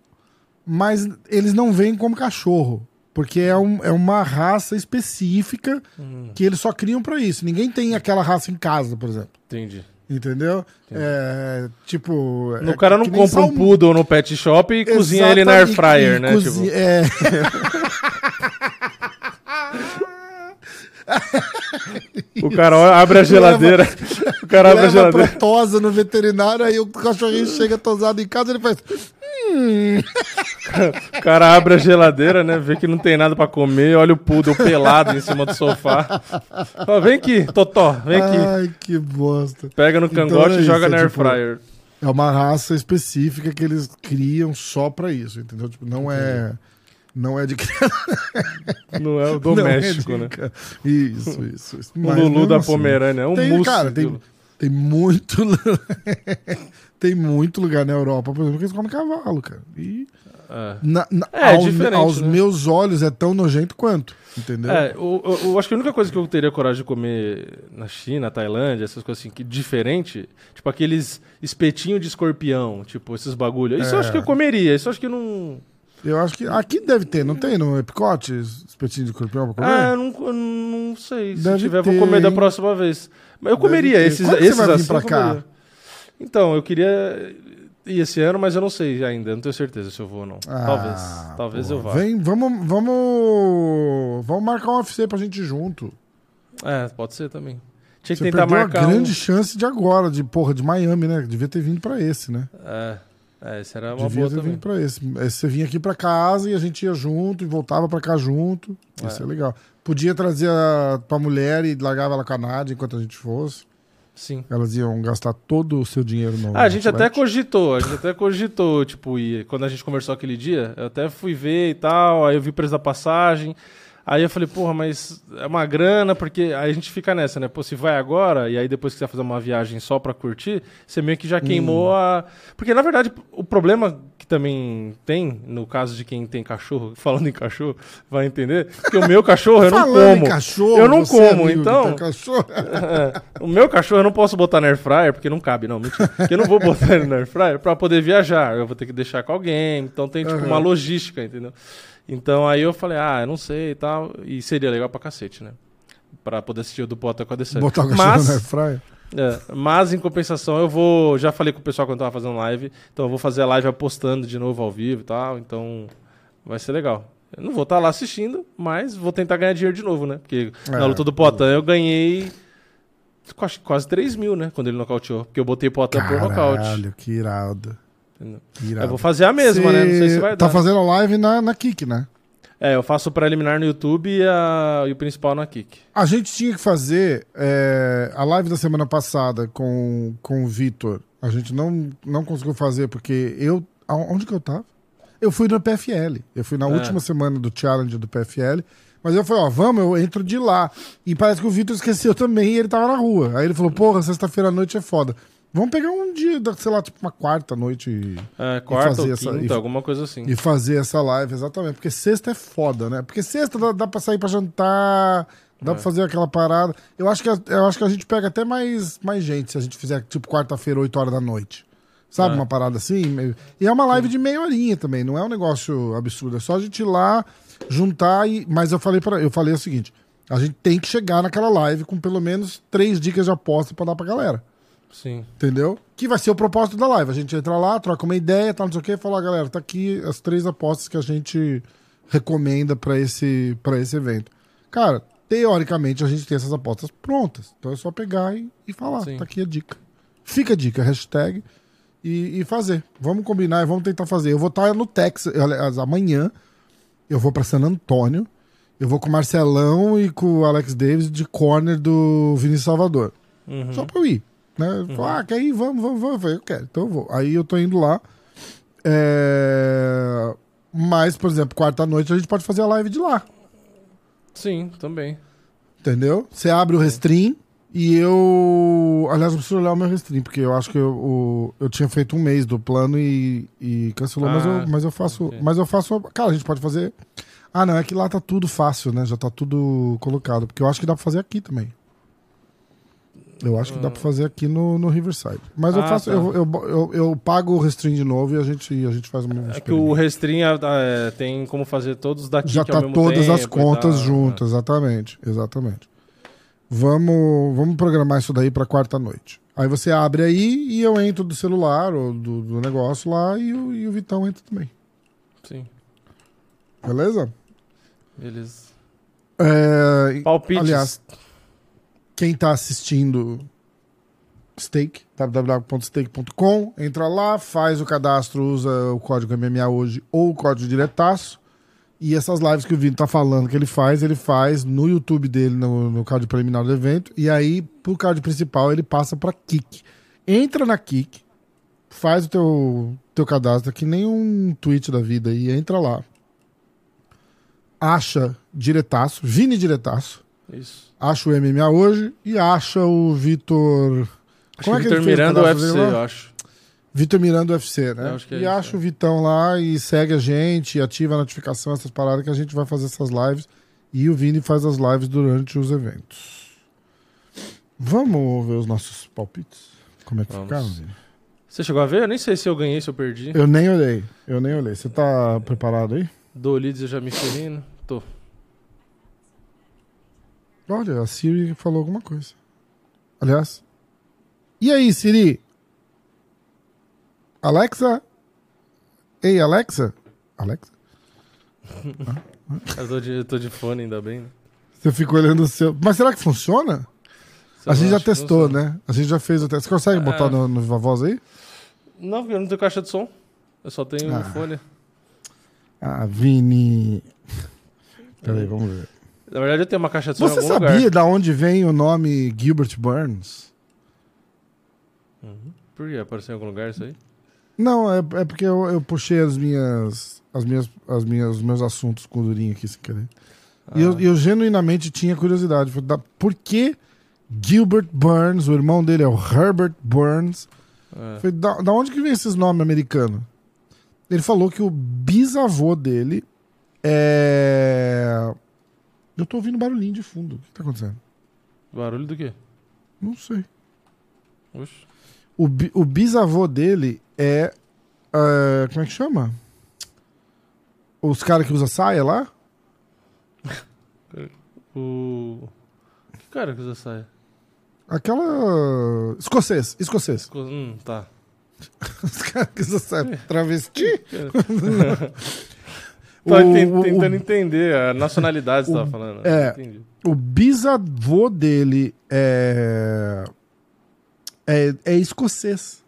mas eles não veem como cachorro, porque é, um, é uma raça específica Uhum. que eles só criam pra isso. Ninguém tem aquela raça em casa, por exemplo, Entendi. entendeu? É, tipo, O é cara não compra um salmão. poodle no pet shop e cozinha ele na air fryer, e né? cozi- Tipo, É. o cara abre a geladeira. o cara abre a leva geladeira. tosa no veterinário, aí o cachorrinho chega tosado em casa, ele faz. "Hum." O cara abre a geladeira, né? Vê que não tem nada pra comer, olha o poodle pelado em cima do sofá. Vem aqui, Totó, vem aqui. Ai, que bosta. Pega no Então cangote é e joga isso, na é air tipo- fryer. É uma raça específica que eles criam só pra isso, entendeu? Tipo, não é. Não é de Não é o não é doméstico, de- né? Isso, isso. isso. O Mas Lulu da assim, Pomerânia. É um tem, mousse. cara, tem, tem muito. tem muito lugar na Europa, por exemplo, que eles comem cavalo, cara. E É. na- na- É, aos, diferente, aos né? meus olhos é tão nojento quanto, entendeu? É, eu, eu- eu acho que a única coisa que eu teria coragem de comer na China, Tailândia, essas coisas assim, que diferente, tipo aqueles espetinho de escorpião, tipo esses bagulho. Isso eu É. acho que eu comeria, isso eu acho que não. Eu acho que aqui deve ter, não tem no Epicote espetinho de escorpião pra comer? Ah, eu não, eu não sei. Se Deve tiver, ter, vou comer da hein? próxima vez. Mas eu Deve comeria ter. esses, Quando que você esses vai vir pra cá? comeria. Então, eu queria ir esse ano, mas eu não sei ainda. Não tenho certeza se eu vou ou não. Ah, talvez. Talvez pô. eu vá. Vem, vamos, vamos, vamos marcar um UFC pra gente ir junto. É, pode ser também. Tinha que Você tentar marcar a grande um. chance de agora, de porra, de Miami, né? Devia ter vindo pra esse, né? É, é, esse era uma Devia boa também. pra esse. Esse Você vinha aqui pra casa e a gente ia junto e voltava pra cá junto. Isso é, É. legal. Podia trazer a tua mulher e largava ela com a Nádia enquanto a gente fosse. Sim. Elas iam gastar todo o seu dinheiro no. Ah, a gente até cogitou, a gente até cogitou, tipo, ir. Quando a gente conversou aquele dia, eu até fui ver e tal, aí eu vi o preço da passagem. Aí eu falei, porra, mas é uma grana, porque aí a gente fica nessa, né? Pô, se vai agora, e aí depois que você vai fazer uma viagem só pra curtir, você meio que já queimou a. Porque na verdade, o problema que também tem, no caso de quem tem cachorro, falando em cachorro, vai entender, que o meu cachorro eu não Falando em como. cachorro, Eu não é como, do então-. É, o meu cachorro eu não posso botar na air fryer, porque não cabe, não, mentira. Porque eu não vou botar ele na air fryer pra poder viajar. Eu vou ter que deixar com alguém. Então tem tipo Aham. uma logística, entendeu? Então aí eu falei, ah, eu não sei e tal. E seria legal pra cacete, né? Pra poder assistir o do Pota com a DC. Botar o mas, na airfryer. é, mas em compensação eu vou. Já falei com o pessoal quando tava fazendo live. Então eu vou fazer a live apostando de novo ao vivo e tal. Então vai ser legal. Eu não vou estar lá assistindo, mas vou tentar ganhar dinheiro de novo, né? Porque É. na luta do Potan eu ganhei quase, quase 3 mil, né? Quando ele nocauteou. Porque eu botei Potan por nocaute. Caralho, que irado. Eu vou fazer a mesma, né? Não sei se vai Tá dar. fazendo a live na, na Kik, né? É, eu faço o preliminar no YouTube e, a- e o principal na Kik. A gente tinha que fazer é, a live da semana passada com, com o Vitor. A gente não, não conseguiu fazer porque eu. Onde que eu tava? Eu fui no PFL. Eu fui na É. última semana do challenge do PFL. Mas eu falei, ó, vamos, eu entro de lá. E parece que o Vitor esqueceu também e ele tava na rua. Aí ele falou, porra, sexta-feira à noite é foda. Vamos pegar um dia, da- sei lá, tipo uma quarta noite e, É, quarta fazer ou essa- quinta, e- alguma coisa assim. e fazer essa live, exatamente. Porque sexta é foda, né? Porque sexta dá, dá pra sair pra jantar, dá É. pra fazer aquela parada. Eu acho, que, a- eu acho que a gente pega até mais, mais gente se a gente fizer, tipo, quarta-feira, 8 horas da noite. Sabe, É. uma parada assim? E é uma live de meia horinha também, não é um negócio absurdo. É só a gente ir lá, juntar e. Mas eu falei para eu falei o seguinte: a gente tem que chegar naquela live com pelo menos três dicas de aposta pra dar pra galera. Sim. Entendeu? Que vai ser o propósito da live. A gente entra lá, troca uma ideia, tal, não sei o quê, e fala, "Ó, galera, tá aqui as três apostas que a gente recomenda pra esse, pra esse evento. Cara, teoricamente a gente tem essas apostas prontas. Então é só pegar e, e falar. Sim. Tá aqui a dica. Fica a dica, hashtag, e, e fazer. Vamos combinar e vamos tentar fazer. Eu vou estar no Texas, aliás, amanhã. Eu vou pra San Antônio. Eu vou com o Marcelão e com o Alex Davis de corner do Vinícius Salvador. Uhum. Só pra eu ir. Né? Falar, ah, quer ir? Vamos, vamos, vamos. Eu falei, eu quero, então eu vou. Aí eu tô indo lá. É... Mas, por exemplo, quarta-noite a gente pode fazer a live de lá. Sim, também. Entendeu? Você abre o restream e eu. Aliás, eu preciso olhar o meu restream, porque eu acho que eu, o- eu tinha feito um mês do plano e, e cancelou, mas, Ah, eu, mas eu faço. ok. Mas eu faço. Cara, a gente pode fazer. Ah, não, é que lá tá tudo fácil, né? Já tá tudo colocado. Porque eu acho que dá pra fazer aqui também. Eu acho que dá pra fazer aqui no, no Riverside. Mas eu Ah, faço. tá. Eu, eu, eu, eu pago o restream de novo e a gente, a gente faz um. É que o Restream é, tem como fazer todos daqui Já tá todas as tempo e contas tal, juntas, exatamente, exatamente. Vamos, vamos programar isso daí pra quarta noite. Aí você abre aí e eu entro do celular ou do, do negócio lá e o, e o Vitão entra também. Sim, Beleza? beleza. É, Palpites. aliás, quem tá assistindo Stake, www.stake.com, entra lá, faz o cadastro, usa o código MMA hoje ou o código diretaço. E essas lives que o Vini tá falando que ele faz, ele faz no YouTube dele, no, no card preliminar do evento. E aí, pro card principal, ele passa pra Kik. Entra na Kik, faz o teu, teu cadastro, que nem um tweet da vida aí, entra lá. Acha diretaço, Vini diretaço. Isso. Acha o MMA hoje e acha o Vitor. Como é que ele Vitor o Miranda UFC, eu acho. Vitor Miranda UFC, né? É e isso, acha é. o Vitão lá e segue a gente, ativa a notificação, essas paradas que a gente vai fazer essas lives. E o Vini faz as lives durante os eventos. Vamos ver os nossos palpites? Como é que Vamos. ficaram, Vini? Você chegou a ver? Eu nem sei se eu ganhei, se eu perdi. Eu nem olhei, eu nem olhei. Você tá preparado aí? Do Leeds eu já me ferrei, né? Tô. Olha, a Siri falou alguma coisa. Aliás. E aí, Siri? Alexa? Ei, Alexa? Alexa? Eu tô de, eu tô de fone, ainda bem, né? Você fica olhando o seu. Mas será que funciona? Você a gente já testou, né? A gente já fez o teste. Você consegue É. botar no, no Viva voz aí? Não, porque eu não tenho caixa de som. Eu só tenho Ah. fone. Ah, Vini. Peraí, vamos ver. Na verdade, eu tenho uma caixa de som Você sabia lugar. da onde vem o nome Gilbert Burns? Uhum. Por que? Apareceu em algum lugar isso aí? Não, é, é porque eu, eu puxei as minhas, as minhas, as minhas, os meus assuntos com o Durinho aqui sem querer. E eu, Ah. eu genuinamente tinha curiosidade. Da- Por que Gilbert Burns, o irmão dele é o Herbert Burns, É. Falei, da, da onde que vem esses nomes americanos? Ele falou que o bisavô dele é. Eu tô ouvindo barulhinho de fundo. O que tá acontecendo? Barulho do quê? Não sei. Oxe. O, bi- o bisavô dele é. é, como é que chama? Os caras que usam saia lá? O. Que cara que usa saia? Aquela. Escocês, escocês. Ficou- Hum, tá. Os caras que usam saia. Travesti? Tô O- enten- o- tentando entender a nacionalidade que você tava falando. é. Entendi. O bisavô dele é, é, é escocês.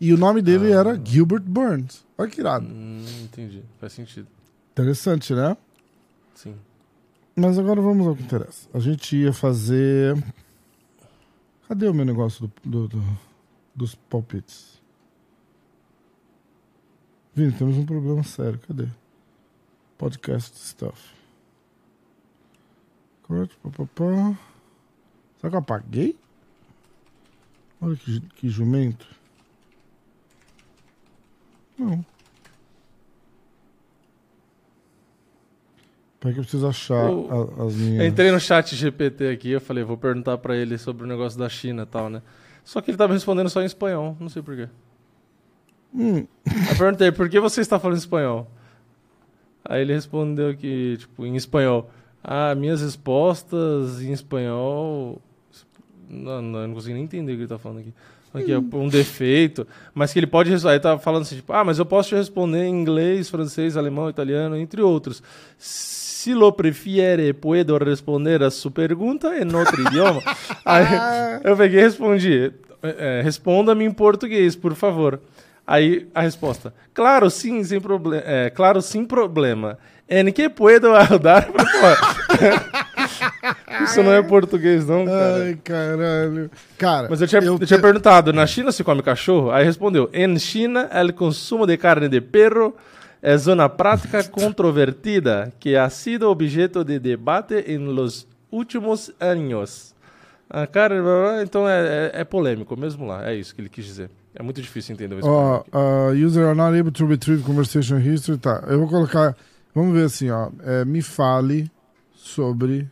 E o nome dele Ah. era Gilbert Burns. Olha que irado. Hum, entendi. Faz sentido. Interessante, né? Sim. Mas agora vamos ao que interessa. A gente ia fazer. Cadê o meu negócio do, do- do- dos palpites? Vini, temos um problema sério. Cadê? Podcast stuff. Corte, papapá. Será que eu apaguei? Olha que, que jumento. Não. Peraí que eu preciso achar O- a- as minhas. Eu entrei no chat GPT aqui, eu falei, vou perguntar pra ele sobre o negócio da China e tal, né? Só que ele tava respondendo só em espanhol, não sei porquê. Hum, Eu perguntei, por que você está falando espanhol? Aí ele respondeu que, tipo, em espanhol. Ah, minhas respostas em espanhol. Não, não, eu não consigo nem entender o que ele tá falando aqui. Aqui é um defeito, mas que ele pode responder. Aí tá falando assim, tipo, ah, mas eu posso te responder em inglês, francês, alemão, italiano, entre outros. Se lo prefiere, puedo responder a sua pergunta em outro idioma. Aí eu peguei e respondi, é, responda-me em português, por favor. Aí a resposta, claro, sim, sem problema. É, claro, sem problema. En que puedo ajudar? Eu Isso não é português, não, cara. Ai, caralho. Cara, Mas eu tinha, eu tinha perguntado, na China se come cachorro? Aí respondeu, en China el consumo de carne de perro es una práctica controvertida que ha sido objeto de debate en los últimos años. Ah, cara, blá, blá, então é, é, é polêmico mesmo lá, é isso que ele quis dizer. É muito difícil entender o espanhol. Ó, uh, user are not able to retrieve conversation history. Tá, eu vou colocar. Vamos ver assim, ó. É, me fale sobre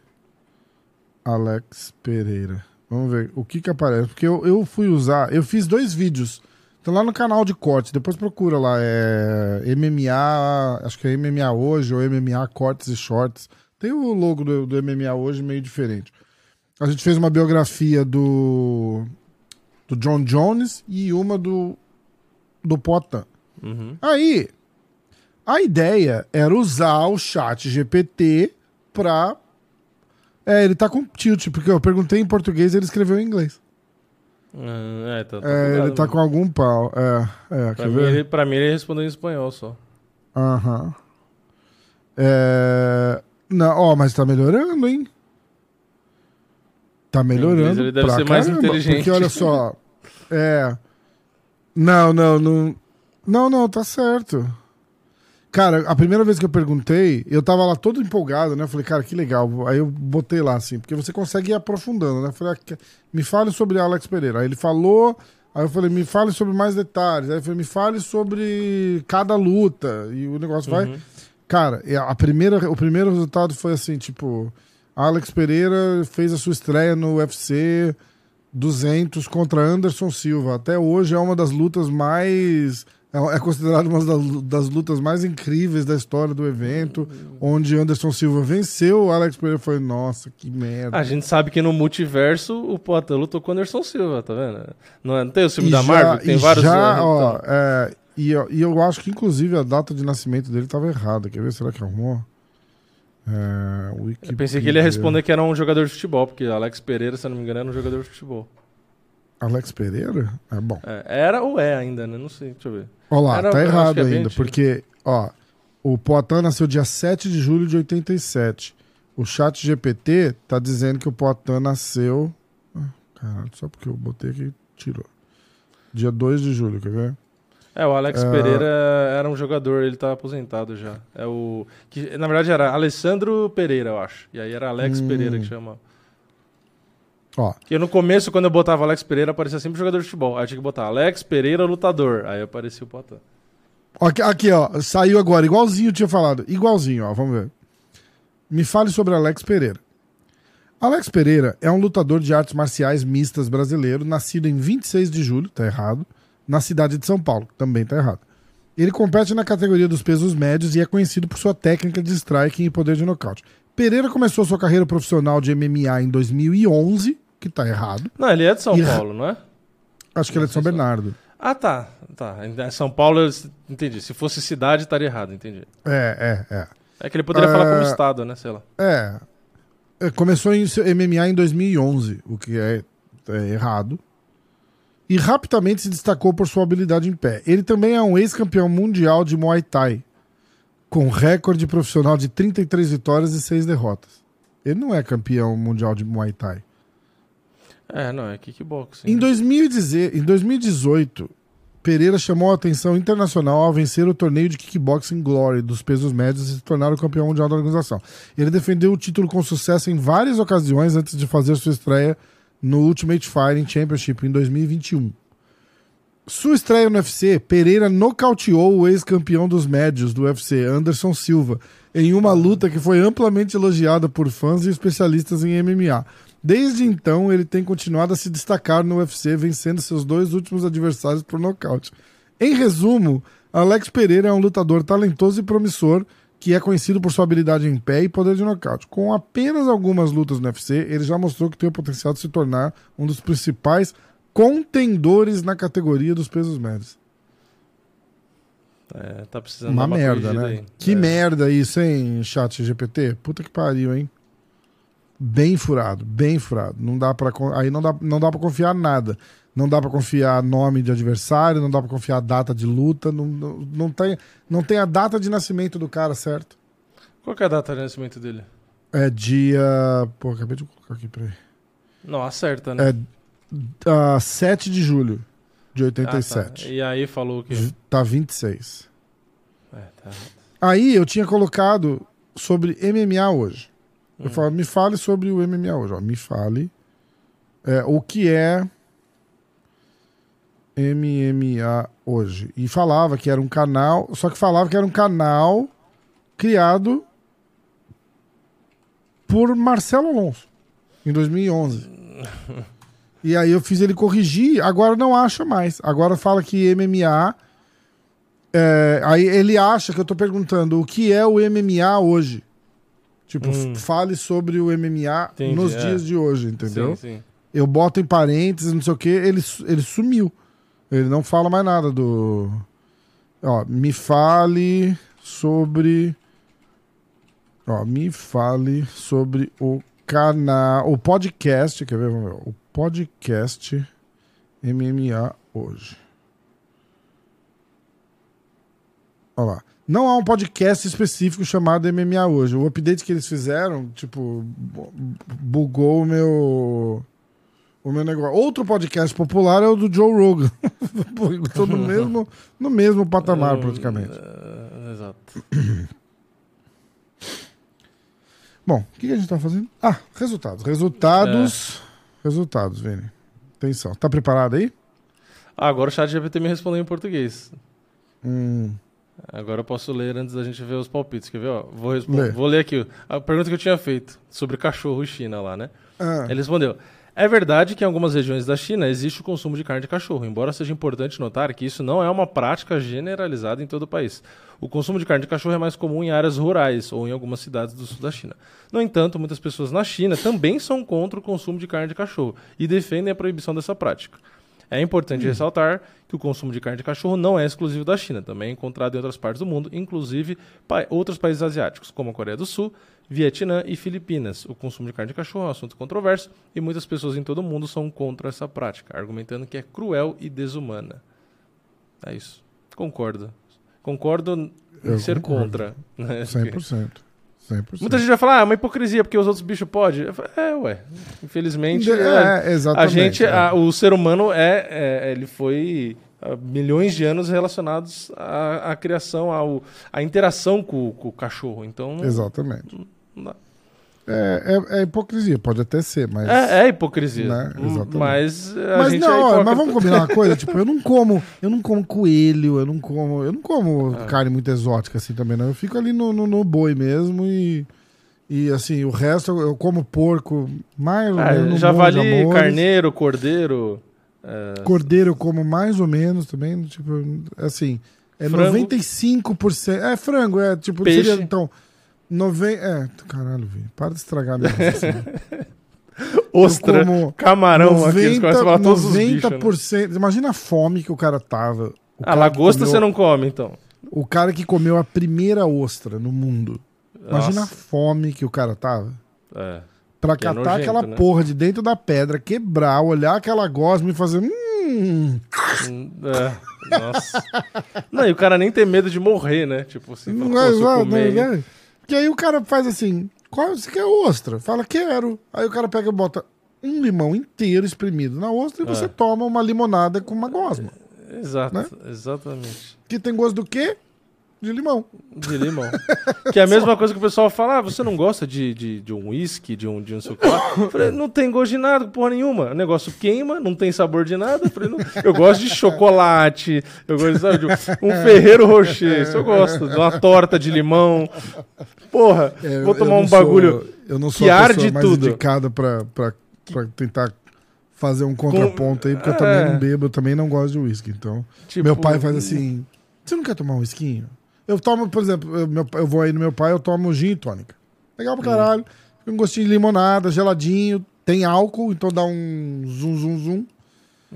Alex Pereira. Vamos ver o que que aparece. Porque eu, eu fui usar. Eu fiz dois vídeos. Estão lá no canal de cortes. Depois procura lá. É MMA. Acho que é MMA hoje ou MMA Cortes e Shorts. Tem o logo do, do MMA hoje meio diferente. A gente fez uma biografia do do John Jones e uma do do Potan. Uhum. Aí, a ideia era usar o chat GPT pra. É, ele tá com tilt, porque eu perguntei em português e ele escreveu em inglês. Ah, é, tá, tá É, ele tá mesmo. com algum pau. É, é, Pra mim, ele, pra mim, ele respondeu em espanhol só. Aham. É... Não, ó, mas tá melhorando, hein? Tá melhorando. ele deve ser mais caramba, inteligente. Porque olha só. É. Não, não, não. Não, não, tá certo. Cara, a primeira vez que eu perguntei, eu tava lá todo empolgado, né? Eu falei, cara, que legal. Aí eu botei lá, assim, porque você consegue ir aprofundando, né? Eu falei, ah, me fale sobre Alex Pereira. Aí ele falou, aí eu falei, me fale sobre mais detalhes. Aí eu falei, me fale sobre cada luta. E o negócio vai. Uhum. Cara, e a primeira, o primeiro resultado foi assim, tipo, Alex Pereira fez a sua estreia no UFC 200 contra Anderson Silva. Até hoje é uma das lutas mais é é considerado uma das, lutas mais incríveis da história do evento, onde Anderson Silva venceu, o Alex Pereira foi, nossa, que merda. A gente sabe que no multiverso o Poatan lutou com o Anderson Silva, tá vendo? Não, é- não tem o filme E da já- Marvel? Tem vários. Já, ó, então. é, e, eu- e eu acho que inclusive a data de nascimento dele estava errada. Quer ver? Será que arrumou? É, Eu pensei que ele ia responder que era um jogador de futebol, porque Alex Pereira, se eu não me engano, era um jogador de futebol. Alex Pereira? É bom. É, era ou é ainda, né? Não sei, deixa eu ver. Olha lá, Era- tá errado é ainda, porque, ó, o Poitin nasceu dia 7 de julho de 87. O chat GPT tá dizendo que o Poitin nasceu. Ah, Caralho, só porque eu botei aqui, tirou. Dia 2 de julho, quer ver? É, o Alex É. Pereira era um jogador, ele tá aposentado já. É o. Que, na verdade era Alessandro Pereira, eu acho. E aí era Alex Hum. Pereira que chama. Ó, E no começo, quando eu botava Alex Pereira, aparecia sempre jogador de futebol. Aí tinha que botar Alex Pereira lutador. Aí aparecia o Potan. Aqui, aqui, ó, saiu agora, igualzinho eu tinha falado. Igualzinho, ó, vamos ver. Me fale sobre Alex Pereira. Alex Pereira é um lutador de artes marciais mistas brasileiro, nascido em 26 de julho, tá errado, na cidade de São Paulo, também tá errado. Ele compete na categoria dos pesos médios e é conhecido por sua técnica de striking e poder de nocaute. Pereira começou sua carreira profissional de MMA em 2011, que tá errado. Não, ele é de São E- Paulo, não é? Acho que ele é de São Bernardo. Ah, tá. Tá. Em São Paulo, eu entendi. Se fosse cidade, estaria errado, entendi. É, é, é. É que ele poderia Ah. falar como estado, né? Sei lá. É. É, Começou em MMA em 2011, o que é, é errado. E rapidamente se destacou por sua habilidade em pé. Ele também é um ex-campeão mundial de Muay Thai, com recorde profissional de 33 vitórias e 6 derrotas. Ele não é campeão mundial de Muay Thai. É, não, é kickboxing. Em 2010 em 2018, Pereira chamou a atenção internacional ao vencer o torneio de Kickboxing Glory dos pesos médios e se tornar o campeão mundial da organização. Ele defendeu o título com sucesso em várias ocasiões antes de fazer sua estreia no Ultimate Fighting Championship em 2021. Sua estreia no UFC, Pereira nocauteou o ex-campeão dos médios do UFC, Anderson Silva, em uma luta que foi amplamente elogiada por fãs e especialistas em MMA. Desde então, ele tem continuado a se destacar no UFC, vencendo seus dois últimos adversários por nocaute. Em resumo, Alex Pereira é um lutador talentoso e promissor que é conhecido por sua habilidade em pé e poder de nocaute. Com apenas algumas lutas no UFC, ele já mostrou que tem o potencial de se tornar um dos principais contendores na categoria dos pesos médios. É, tá precisando Uma uma merda, né? aí. Que É. merda isso, hein, chat GPT? Puta que pariu, hein? Bem furado, bem furado. Não dá para aí não dá, não dá para confiar nada. Não dá pra confiar nome de adversário, não dá pra confiar data de luta, não, não, não tem não tem a data de nascimento do cara, certo? Qual que é a data de nascimento dele? É dia, pô, acabei de colocar aqui pra Não, acerta, né? É ah, 7 de julho de Ah, 87. tá. E aí falou que. Tá 26. É, tá. Aí eu tinha colocado sobre MMA hoje. Eu Hum. falo, me fale sobre o MMA hoje. Ó. Me fale é, o que é MMA hoje. E falava que era um canal, só que falava que era um canal criado por Marcelo Alonso em 2011. e aí eu fiz ele corrigir, agora não acha mais. Agora fala que MMA é, aí ele acha que eu tô perguntando o que é o MMA hoje. Tipo, Hum. fale sobre o MMA Entendi, nos é. dias de hoje, entendeu? Sim, sim. Eu boto em parênteses, não sei o que, ele, ele sumiu. Ele não fala mais nada do. Ó, me fale sobre. Ó, me fale sobre o canal. O podcast. Quer ver? Vamos ver. O podcast MMA hoje. Olha lá. Não há um podcast específico chamado MMA hoje. O update que eles fizeram, tipo, bu- bugou o meu. O meu negócio. Outro podcast popular é o do Joe Rogan. Estou no mesmo, no mesmo patamar, Hum, praticamente. é, exato. Bom, o que, que a gente tá fazendo? Ah, resultados. Resultados. É. Resultados, Vini. Atenção. Tá preparado aí? Ah, agora o chat GPT me respondeu em português. Hum. Agora eu posso ler antes da gente ver os palpites. Quer ver? Ó, vou, Lê. vou ler aqui a pergunta que eu tinha feito sobre cachorro e China lá, né? Ah, Ele respondeu: É verdade que em algumas regiões da China existe o consumo de carne de cachorro, embora seja importante notar que isso não é uma prática generalizada em todo o país. O consumo de carne de cachorro é mais comum em áreas rurais ou em algumas cidades do sul da China. No entanto, muitas pessoas na China também são contra o consumo de carne de cachorro e defendem a proibição dessa prática. É importante ressaltar que o consumo de carne de cachorro não é exclusivo da China, também é encontrado em outras partes do mundo, inclusive pa outros países asiáticos, como a Coreia do Sul, Vietnã e Filipinas. O consumo de carne de cachorro é um assunto controverso e muitas pessoas em todo o mundo são contra essa prática, argumentando que é cruel e desumana. É isso. Concordo. Concordo em Eu ser concordo. contra. né? 100%. 100%. Muita gente vai falar, ah, é uma hipocrisia, porque os outros bichos podem. É, ué. Infelizmente, É, é, exatamente. a gente, é. a- o ser humano é, é- ele foi milhões de anos relacionados à, à criação, ao, à interação com, com o cachorro. Então, Exatamente. Não dá. É, é, é hipocrisia, pode até ser, mas. é, é hipocrisia. Né? Hum. Mas Mas gente não, é mas vamos combinar uma coisa, tipo, eu não como, eu não como coelho, eu não como, eu não como Ah. carne muito exótica assim também, não. Eu fico ali no, no, no boi mesmo e e assim, o resto eu, eu como porco, mais ou É, menos javali, carneiro, cordeiro. é, Cordeiro eu como mais ou menos também, tipo, assim, é Frango. 95%, é frango, é tipo, seria então 90, é, caralho, velho, para de estragar minha raciocínio. ostra, camarão, aqueles que 90, começam a falar todos os bichos. né? 90%. Imagina a fome que o cara tava. O Ah, cara lagosta que você comeu- não come, então. O cara que comeu a primeira ostra no mundo. Imagina a Nossa. fome que o cara tava. É. Pra é catar nojento, aquela né? porra de dentro da pedra, quebrar, olhar aquela gosma e fazer. Hum, Hum, é, Nossa. Não, e o cara nem tem medo de morrer, né? Tipo assim, fala, não é, se eu não é. Porque aí o cara faz assim: qual você quer ostra? Fala, quero. Aí o cara pega e bota um limão inteiro espremido na ostra e você É. toma uma limonada com uma gosma. Exato, Né? exatamente. Que tem gosto do quê? De limão. De limão. que é a mesma coisa que o pessoal fala, ah, você não gosta de, de, de um whisky, de um, de um lá? Eu falei, não tem gosto de nada, porra nenhuma. O negócio queima, não tem sabor de nada. Eu, falei, não- eu gosto de chocolate, eu gosto sabe, de um Ferreiro Rocher, isso eu gosto, de uma torta de limão. Porra, É, vou tomar um sou- bagulho... eu não sou que a pessoa arde mais tudo. indicada pra, pra, pra tentar fazer um contraponto aí, porque eu também É. não bebo, eu também não gosto de uísque. Então, Tipo, meu pai faz assim: você não quer tomar um whiskinho? Eu tomo, por exemplo, eu, meu, eu vou aí no meu pai, eu tomo gin e tônica. Legal pra caralho. Fica Um gostinho de limonada, geladinho, tem álcool, então dá um zum, zum, zum.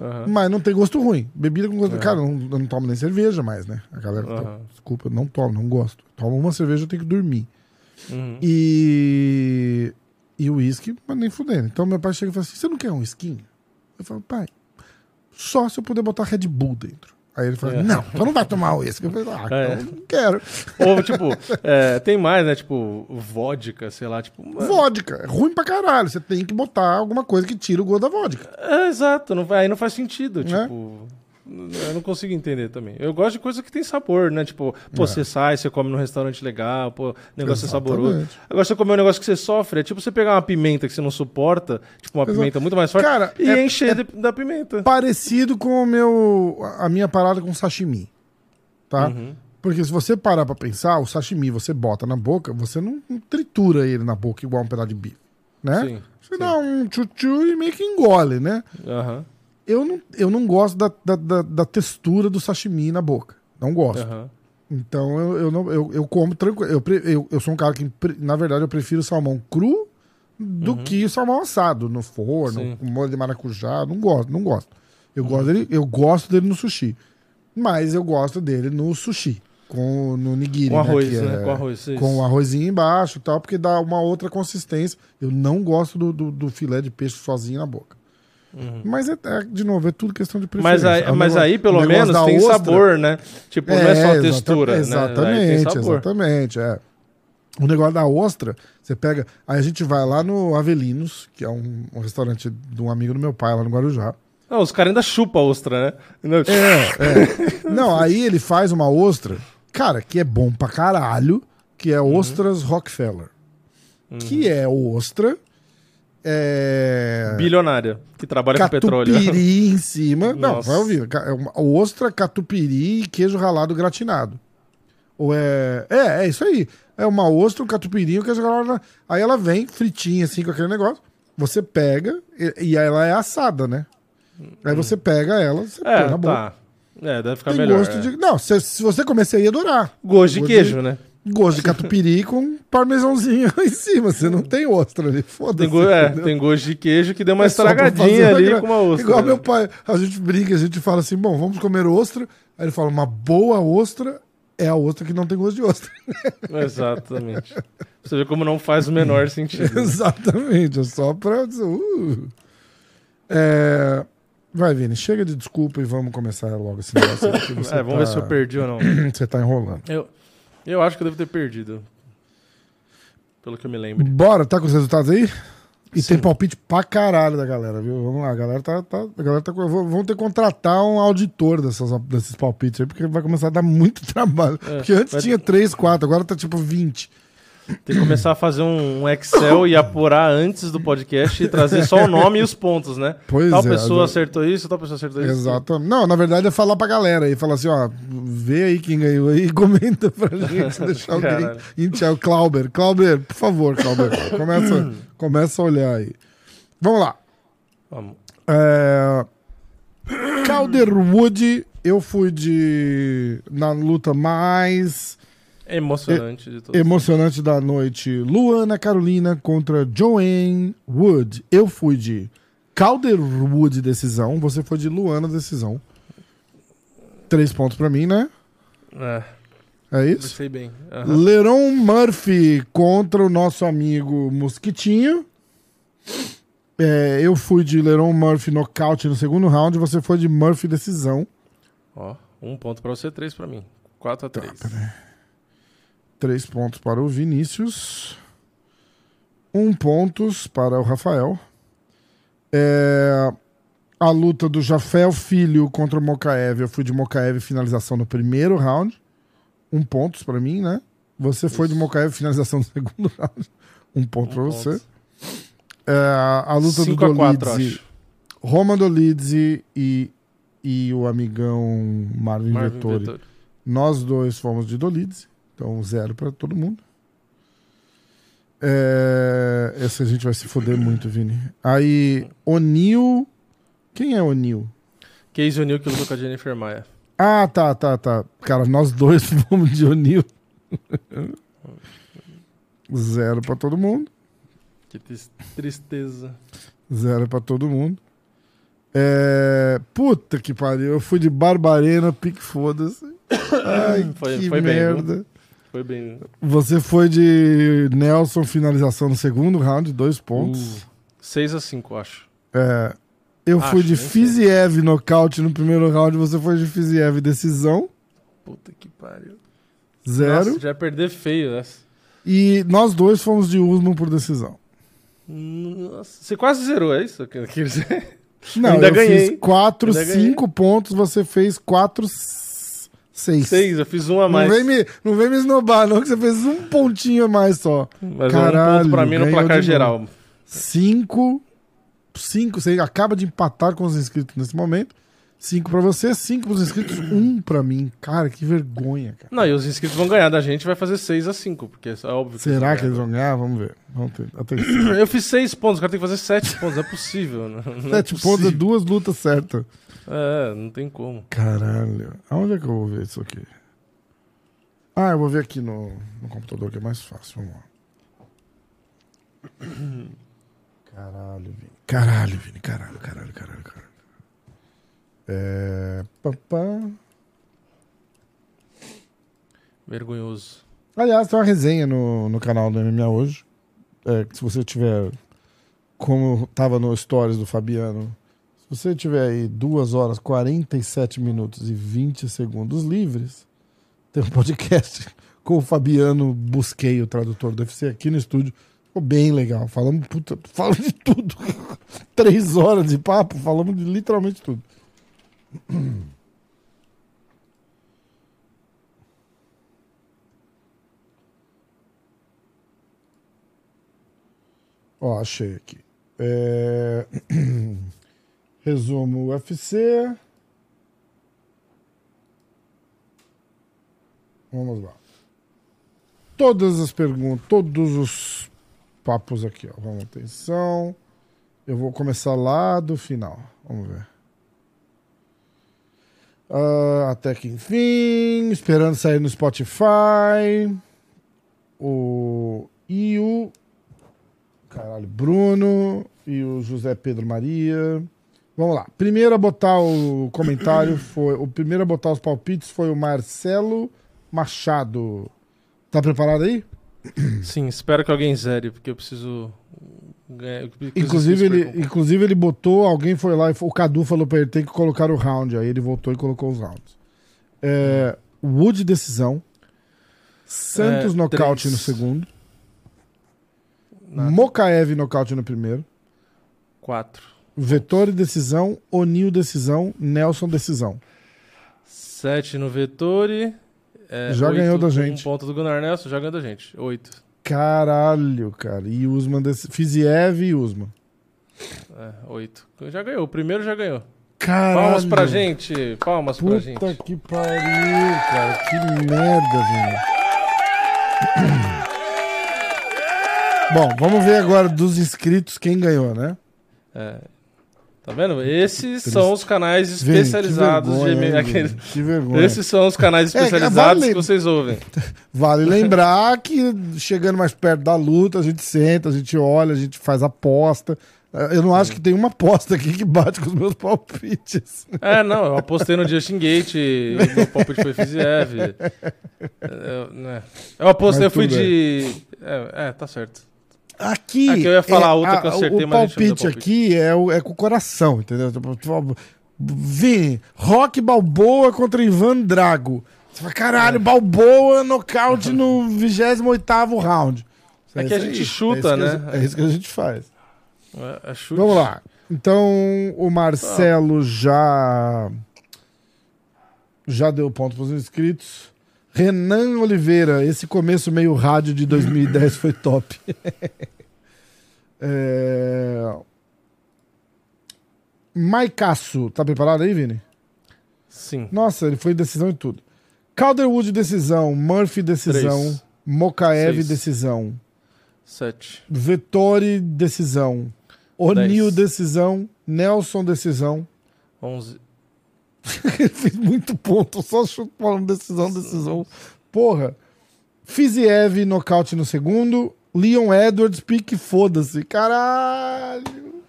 aham, Mas não tem gosto ruim. Bebida com gosto. É. Cara, eu não, eu não tomo nem cerveja mais, né? A galera. Aham. Desculpa, eu não tomo, não gosto. Tomo uma cerveja, eu tenho que dormir. uhum. E. E o uísque, mas nem fudendo. Então meu pai chega e fala assim: você não quer um whiskinho? Eu falo, pai, só se eu puder botar Red Bull dentro. Aí ele fala, É. não, tu não vai tomar uísque. Eu falei, ah, É. então não quero. Ou, tipo, é, tem mais, né? Tipo, vodka, sei lá, tipo... mano, Vodka, é ruim pra caralho. Você tem que botar alguma coisa que tira o gosto da vodka. É, exato, não, aí não faz sentido, Né? tipo... Eu não consigo entender também. Eu gosto de coisa que tem sabor, né? Tipo, pô, É. você sai, você come num restaurante legal, pô, o negócio é saboroso. Exatamente. Agora, você comer um negócio que você sofre, é tipo você pegar uma pimenta que você não suporta, tipo uma Exato. pimenta muito mais forte, Cara, e é- encher de- da pimenta. Parecido com o meu, a minha parada com sashimi. Tá? Uhum. Porque se você parar pra pensar, o sashimi você bota na boca, você não, não tritura ele na boca igual um pedaço de bife. Né? Sim. Você sim. dá um tchu-tchu e meio que engole, né? Aham, Eu não, eu não gosto da, da, da- da textura do sashimi na boca. Não gosto. aham. Então eu, eu, não, eu, eu como tranquilo. Eu, eu, eu sou um cara que, na verdade, eu prefiro salmão cru do que salmão assado no forno, Uhum. Sim. com molho de maracujá. Não gosto, não gosto. Eu, gosto dele, eu gosto dele no sushi. Mas eu gosto dele no sushi. Com, no nigiri. Com arroz, que né? é- Com arroz, isso. com o arrozinho embaixo e tal, porque dá uma outra consistência. Eu não gosto do, do, do filé de peixe sozinho na boca. Uhum. Mas, é, é, de novo, é tudo questão de Mas preferência. aí, É mas negócio- aí, pelo menos, tem ostra- sabor, né? Tipo, não é só exata- textura, né? Aí Exatamente, sabor. exatamente. É. O negócio da ostra, você pega. Aí a gente vai lá no Avelinos, que é um, um restaurante de um amigo do meu pai lá no Guarujá. Não, os caras ainda chupam a ostra, né? Não, É, é. Não, aí ele faz uma ostra, cara, que é bom pra caralho, que é ostras Rockefeller. Que é ostra. É. Bilionária, que trabalha com petróleo. Catupiry em cima. Não, Nossa. vai ouvir. É uma Ostra, catupiry e queijo ralado gratinado. Ou é. É, é isso aí. É uma ostra, um catupiry e um queijo ralado. Aí ela vem fritinha assim com aquele negócio. Você pega e, e aí ela é assada, né? Aí você pega ela, você põe É, na boca. tá. É, deve ficar Tem melhor. gosto é. de. Não, se, se você comer, você ia adorar. Gosto de gosto queijo, de- né? Gosto de catupiry com parmesãozinho em cima. Você não tem ostra ali. Foda-se. Tem, go é, tem gosto de queijo que deu uma É estragadinha ali gra- com uma ostra. Igual né? meu pai, a gente brinca, a gente fala assim, bom, vamos comer ostra. Aí ele fala, uma boa ostra é a ostra que não tem gosto de ostra. Exatamente. Você vê como não faz o menor sentido. Exatamente, é só pra... dizer, Uh. É, Vai, Vini, chega de desculpa e vamos começar logo esse negócio. É, vamos tá- ver se eu perdi ou não. Você tá enrolando. Eu, eu acho que eu devo ter perdido. pelo que eu me lembro. Bora, tá com os resultados aí? E Sim. tem palpite pra caralho da galera, viu? Vamos lá, a galera tá. tá a galera tá vão ter que contratar um auditor dessas, desses palpites aí, porque vai começar a dar muito trabalho. É, porque antes tinha 3, 4, agora tá tipo 20. Tem que começar a fazer um Excel e apurar antes do podcast e trazer só o nome e os pontos, né? Pois tal é. pessoa acertou isso, tal pessoa acertou isso. Exato. Não, na verdade é falar pra galera aí, falar assim, ó, vê aí quem ganhou aí e comenta pra gente, deixar alguém. Caralho. Intel, Clauber. Clauber, por favor, Clauber. Começa, começa a olhar aí. Vamos lá. Vamos. É... Calderwood, eu fui de. na luta mais Emocionante de todos. emocionante da noite. Luana Carolina contra Joanne Wood. Eu fui de Calderwood decisão, você foi de Luana decisão. Três pontos pra mim, né? É, É isso? pensei bem. Aham. Leron Murphy contra o nosso amigo Mosquitinho. É, eu fui de Leron Murphy nocaute no segundo round, você foi de Murphy decisão. Ó, um ponto pra você, três pra mim. 4 a 3 Três pontos para o Vinícius. Um pontos para o Rafael. É, a luta do Jafel Filho contra o Mokaev. Eu fui de Mokaev finalização no primeiro round. Um pontos para mim, né? Você foi de Isso. Mokaev finalização no segundo round. Um ponto Um para ponto. você. É, a luta 5 do a 4, Dolidze. acho. Roma Dolidze e, e o amigão Marvin, Marvin Vettori. Vettori. Nós dois fomos de Dolides, então zero pra todo mundo. É... Esse a gente vai se foder muito, Vini. Aí, O'Neill. Quem é O'Neill? Casey O'Neill que lutou com a Jennifer Maia. Ah, tá, tá, tá. Cara, nós dois fomos de O'Neill. Zero pra todo mundo. Que tris- tristeza. Zero pra todo mundo. É... Puta que pariu. Eu fui de Barbarena, pique foda-se. Ai, Foi- que foi bem, merda. Foi bem. Você foi de Nelson finalização no segundo round, dois pontos. 6 a 5, acho. É, eu Acho, fui de sei. Fiziev nocaute no primeiro round, você foi de Fiziev decisão, Puta que pariu. zero. Nossa, já perder feio essa. E nós dois fomos de Usman por decisão. Nossa, você quase zerou, é isso? Não, Ainda eu ganhei. fiz quatro, Ainda ganhei. cinco pontos, você fez quatro, s- seis. Seis, eu fiz um a Não mais. vem, me, não vem me esnobar, não, que você fez um pontinho a mais só. Mas é Caralho, um ponto pra mim no placar geral. Cinco. Cinco. Você acaba de empatar com os inscritos nesse momento. Cinco pra você, cinco pros inscritos, um pra mim. Cara, que vergonha, cara. Não, e os inscritos vão ganhar da gente, vai fazer 6 a 5, porque é óbvio Será que eles vão ganhar? Vamos ver. Vamos ter. Eu fiz 6 pontos, o cara tem que fazer 7 pontos, não é possível. Não, não é Sete pontos é possível. duas lutas certas. É, não tem como. Caralho. Aonde é que eu vou ver isso aqui? Ah, eu vou ver aqui no, no computador que é mais fácil. Vamos lá. Caralho, Vini. Caralho, Vini. Caralho, caralho, caralho, caralho. É. pam. Vergonhoso. Aliás, tem uma resenha no, no canal do MMA hoje. É, se você tiver. Como tava no Stories do Fabiano. Você tiver aí 2 horas, 47 minutos e 20 segundos livres, tem um podcast com o Fabiano Busquei, o tradutor do UFC, aqui no estúdio. Ficou bem legal. Falamos, puta, falamos de tudo. Três horas de papo, falamos de literalmente tudo. Ó, achei aqui. É... Resumo UFC. Vamos lá. Todas as perguntas, todos os papos aqui, ó. Vamos, atenção. Eu vou começar lá do final. Vamos ver. Ah, até que enfim. Esperando sair no Spotify. O. E o. Caralho, Bruno e o José Pedro Maria. Vamos lá. Primeiro a botar o comentário foi. O primeiro a botar os palpites foi o Marcelo Machado. Tá preparado aí? Sim, espero que alguém zere, porque eu preciso eu Inclusive ele, inclusive ele botou, alguém foi lá e o Cadu falou pra ele tem que colocar o round. Aí ele voltou e colocou os rounds. É, Wood decisão. Santos É, nocaute três. no segundo. Nada. Mokaev nocaute no primeiro. 4. Vettori decisão, Onil decisão, Nelson decisão. 7 no Vettori. É, Já oito ganhou da gente. Um ponto do Gunnar Nelson, já ganhou da gente. 8. Caralho, cara. E Usman dec... Fiziev e Usman. É, 8. Já ganhou, o primeiro já ganhou. Caralho. Palmas pra gente. Palmas pra Puta gente. que pariu, cara. Que merda, velho. Bom, vamos ver agora dos inscritos quem ganhou, né? É. Tá vendo? Esses Triste. são os canais especializados que vergonha, de Vini? Que vergonha. Esses são os canais É, especializados vale- que vocês ouvem. Vale lembrar que chegando mais perto da luta, a gente senta, a gente olha, a gente faz aposta. Eu não acho que tem uma aposta aqui que bate com os meus palpites. É, não, eu apostei no Justin Gate e o meu palpite foi Fiziev. Eu, né. eu apostei, eu fui tudo de. É, é, tá certo. Aqui. É que eu ia falar a outra a- que eu acertei, o palpite palpite. aqui é, o- é com o coração, entendeu? Tipo, tipo, Vini, Rock Balboa contra Ivan Drago. Você fala, caralho, É. Balboa nocaute no 28 round. É que a isso gente chuta, é né? é isso que a gente faz. É, é. Vamos lá. Então, o Marcelo já. Já deu ponto para os inscritos. Renan Oliveira, esse começo meio rádio de 2010 foi top. é... Maicaço, tá preparado aí, Vini? Sim. Nossa, ele foi decisão em tudo. Calderwood, decisão. Murphy, decisão. Três. Mokaev, Seis. decisão. Sete. Vettori, decisão. O'Neill, decisão. Nelson, decisão. Onze. Ele fez muito ponto, só chute falando decisão, decisão. Porra. Fiziev, nocaute no segundo. Leon Edwards, pique, foda-se. Caralho.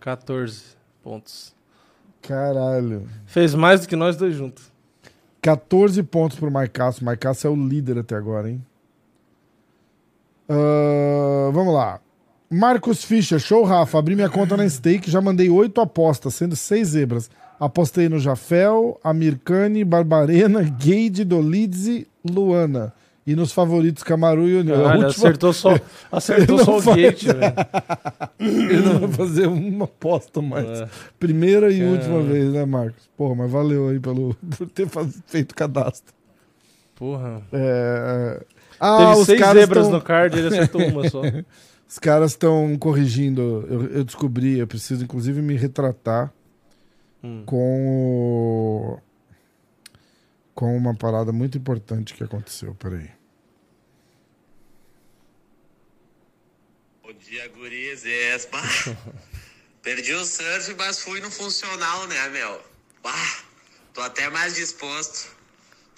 14 pontos. Caralho. Fez mais do que nós dois juntos. 14 pontos pro Maicasso. Maicasso é o líder até agora, hein? Ah, vamos lá. Marcos Fischer, show Rafa. Abri minha conta na Stake, já mandei oito apostas, sendo seis zebras. Apostei no Jafel, Amirkani, Barbarena, Gade, Dolidze, Luana. E nos favoritos Camaru e União. A Caralho, última- acertou só, acertou só o faz. gate, velho. Ele não vai fazer uma aposta mais. É. Primeira e última vez, né, Marcos? Pô, mas valeu aí pelo, por ter faz- feito o cadastro. Porra. É... Ah, Teve os seis caras zebras tão- no card ele acertou uma só. Os caras estão corrigindo. Eu, eu descobri, eu preciso inclusive me retratar Hum. com o... com uma parada muito importante que aconteceu. Peraí. Bom dia, gurizes. Perdi o surf, mas fui no funcional, né, meu? Bah, tô até mais disposto.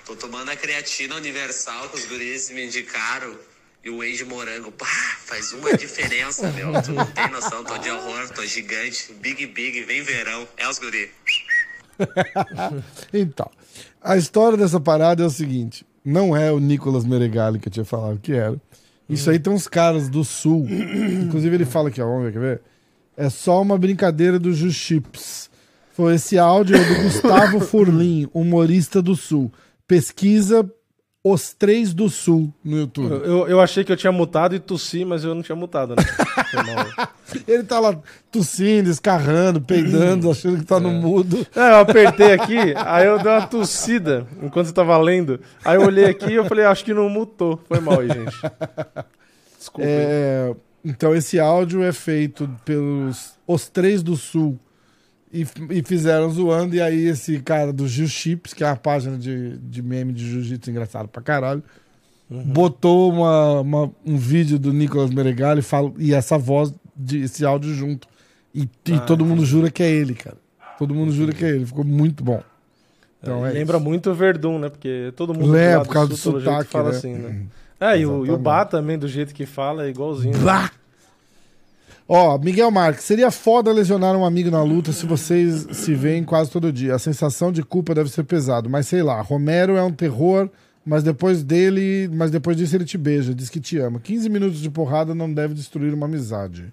Tô tomando a creatina universal que os gurizes me indicaram. E o de morango. Bah, faz uma diferença, meu. Tu não tem noção. Tô de horror, tô gigante. Big, big, vem verão. É os guri. Então, a história dessa parada é o seguinte: não é o Nicolas Meregali que eu tinha falado que era. Isso aí tem uns caras do sul. Inclusive, ele fala aqui, ó, vamos ver, quer ver? É só uma brincadeira do Justips. Foi esse áudio do Gustavo Furlim, humorista do sul. Pesquisa Os Três do Sul no YouTube. Eu, eu achei que eu tinha mutado e tossi, mas eu não tinha mutado, né? Foi mal. Ele tá lá tossindo, escarrando, peidando, achando que tá no mudo. É, eu apertei aqui, aí eu dei uma tossida enquanto você tava lendo. Aí eu olhei aqui e eu falei, acho que não mutou. Foi mal aí, gente. Desculpa. É, então esse áudio é feito pelos Os Três do Sul e, e fizeram zoando, e aí esse cara do Jiu Chips, que é uma página de, de meme de jiu-jitsu engraçado pra caralho, botou uma, uma- um vídeo do Nicolas Meregali e, fala- e essa voz, de, esse áudio junto. E, e Ah, todo mundo jura que é ele, cara. Todo mundo jura que é ele. Ficou muito bom. Então é Lembra isso. muito o Verdun, né? Porque todo mundo do lado por causa do jeito, sotaque, fala né? assim, né? É, e o, e o. Bá também, do jeito que fala, é igualzinho. né? Ó, Miguel Marques, seria foda lesionar um amigo na luta se vocês se veem quase todo dia. A sensação de culpa deve ser pesado, mas sei lá, Romero é um terror, mas depois dele, mas depois disso ele te beija, diz que te ama. 15 minutos de porrada não deve destruir uma amizade.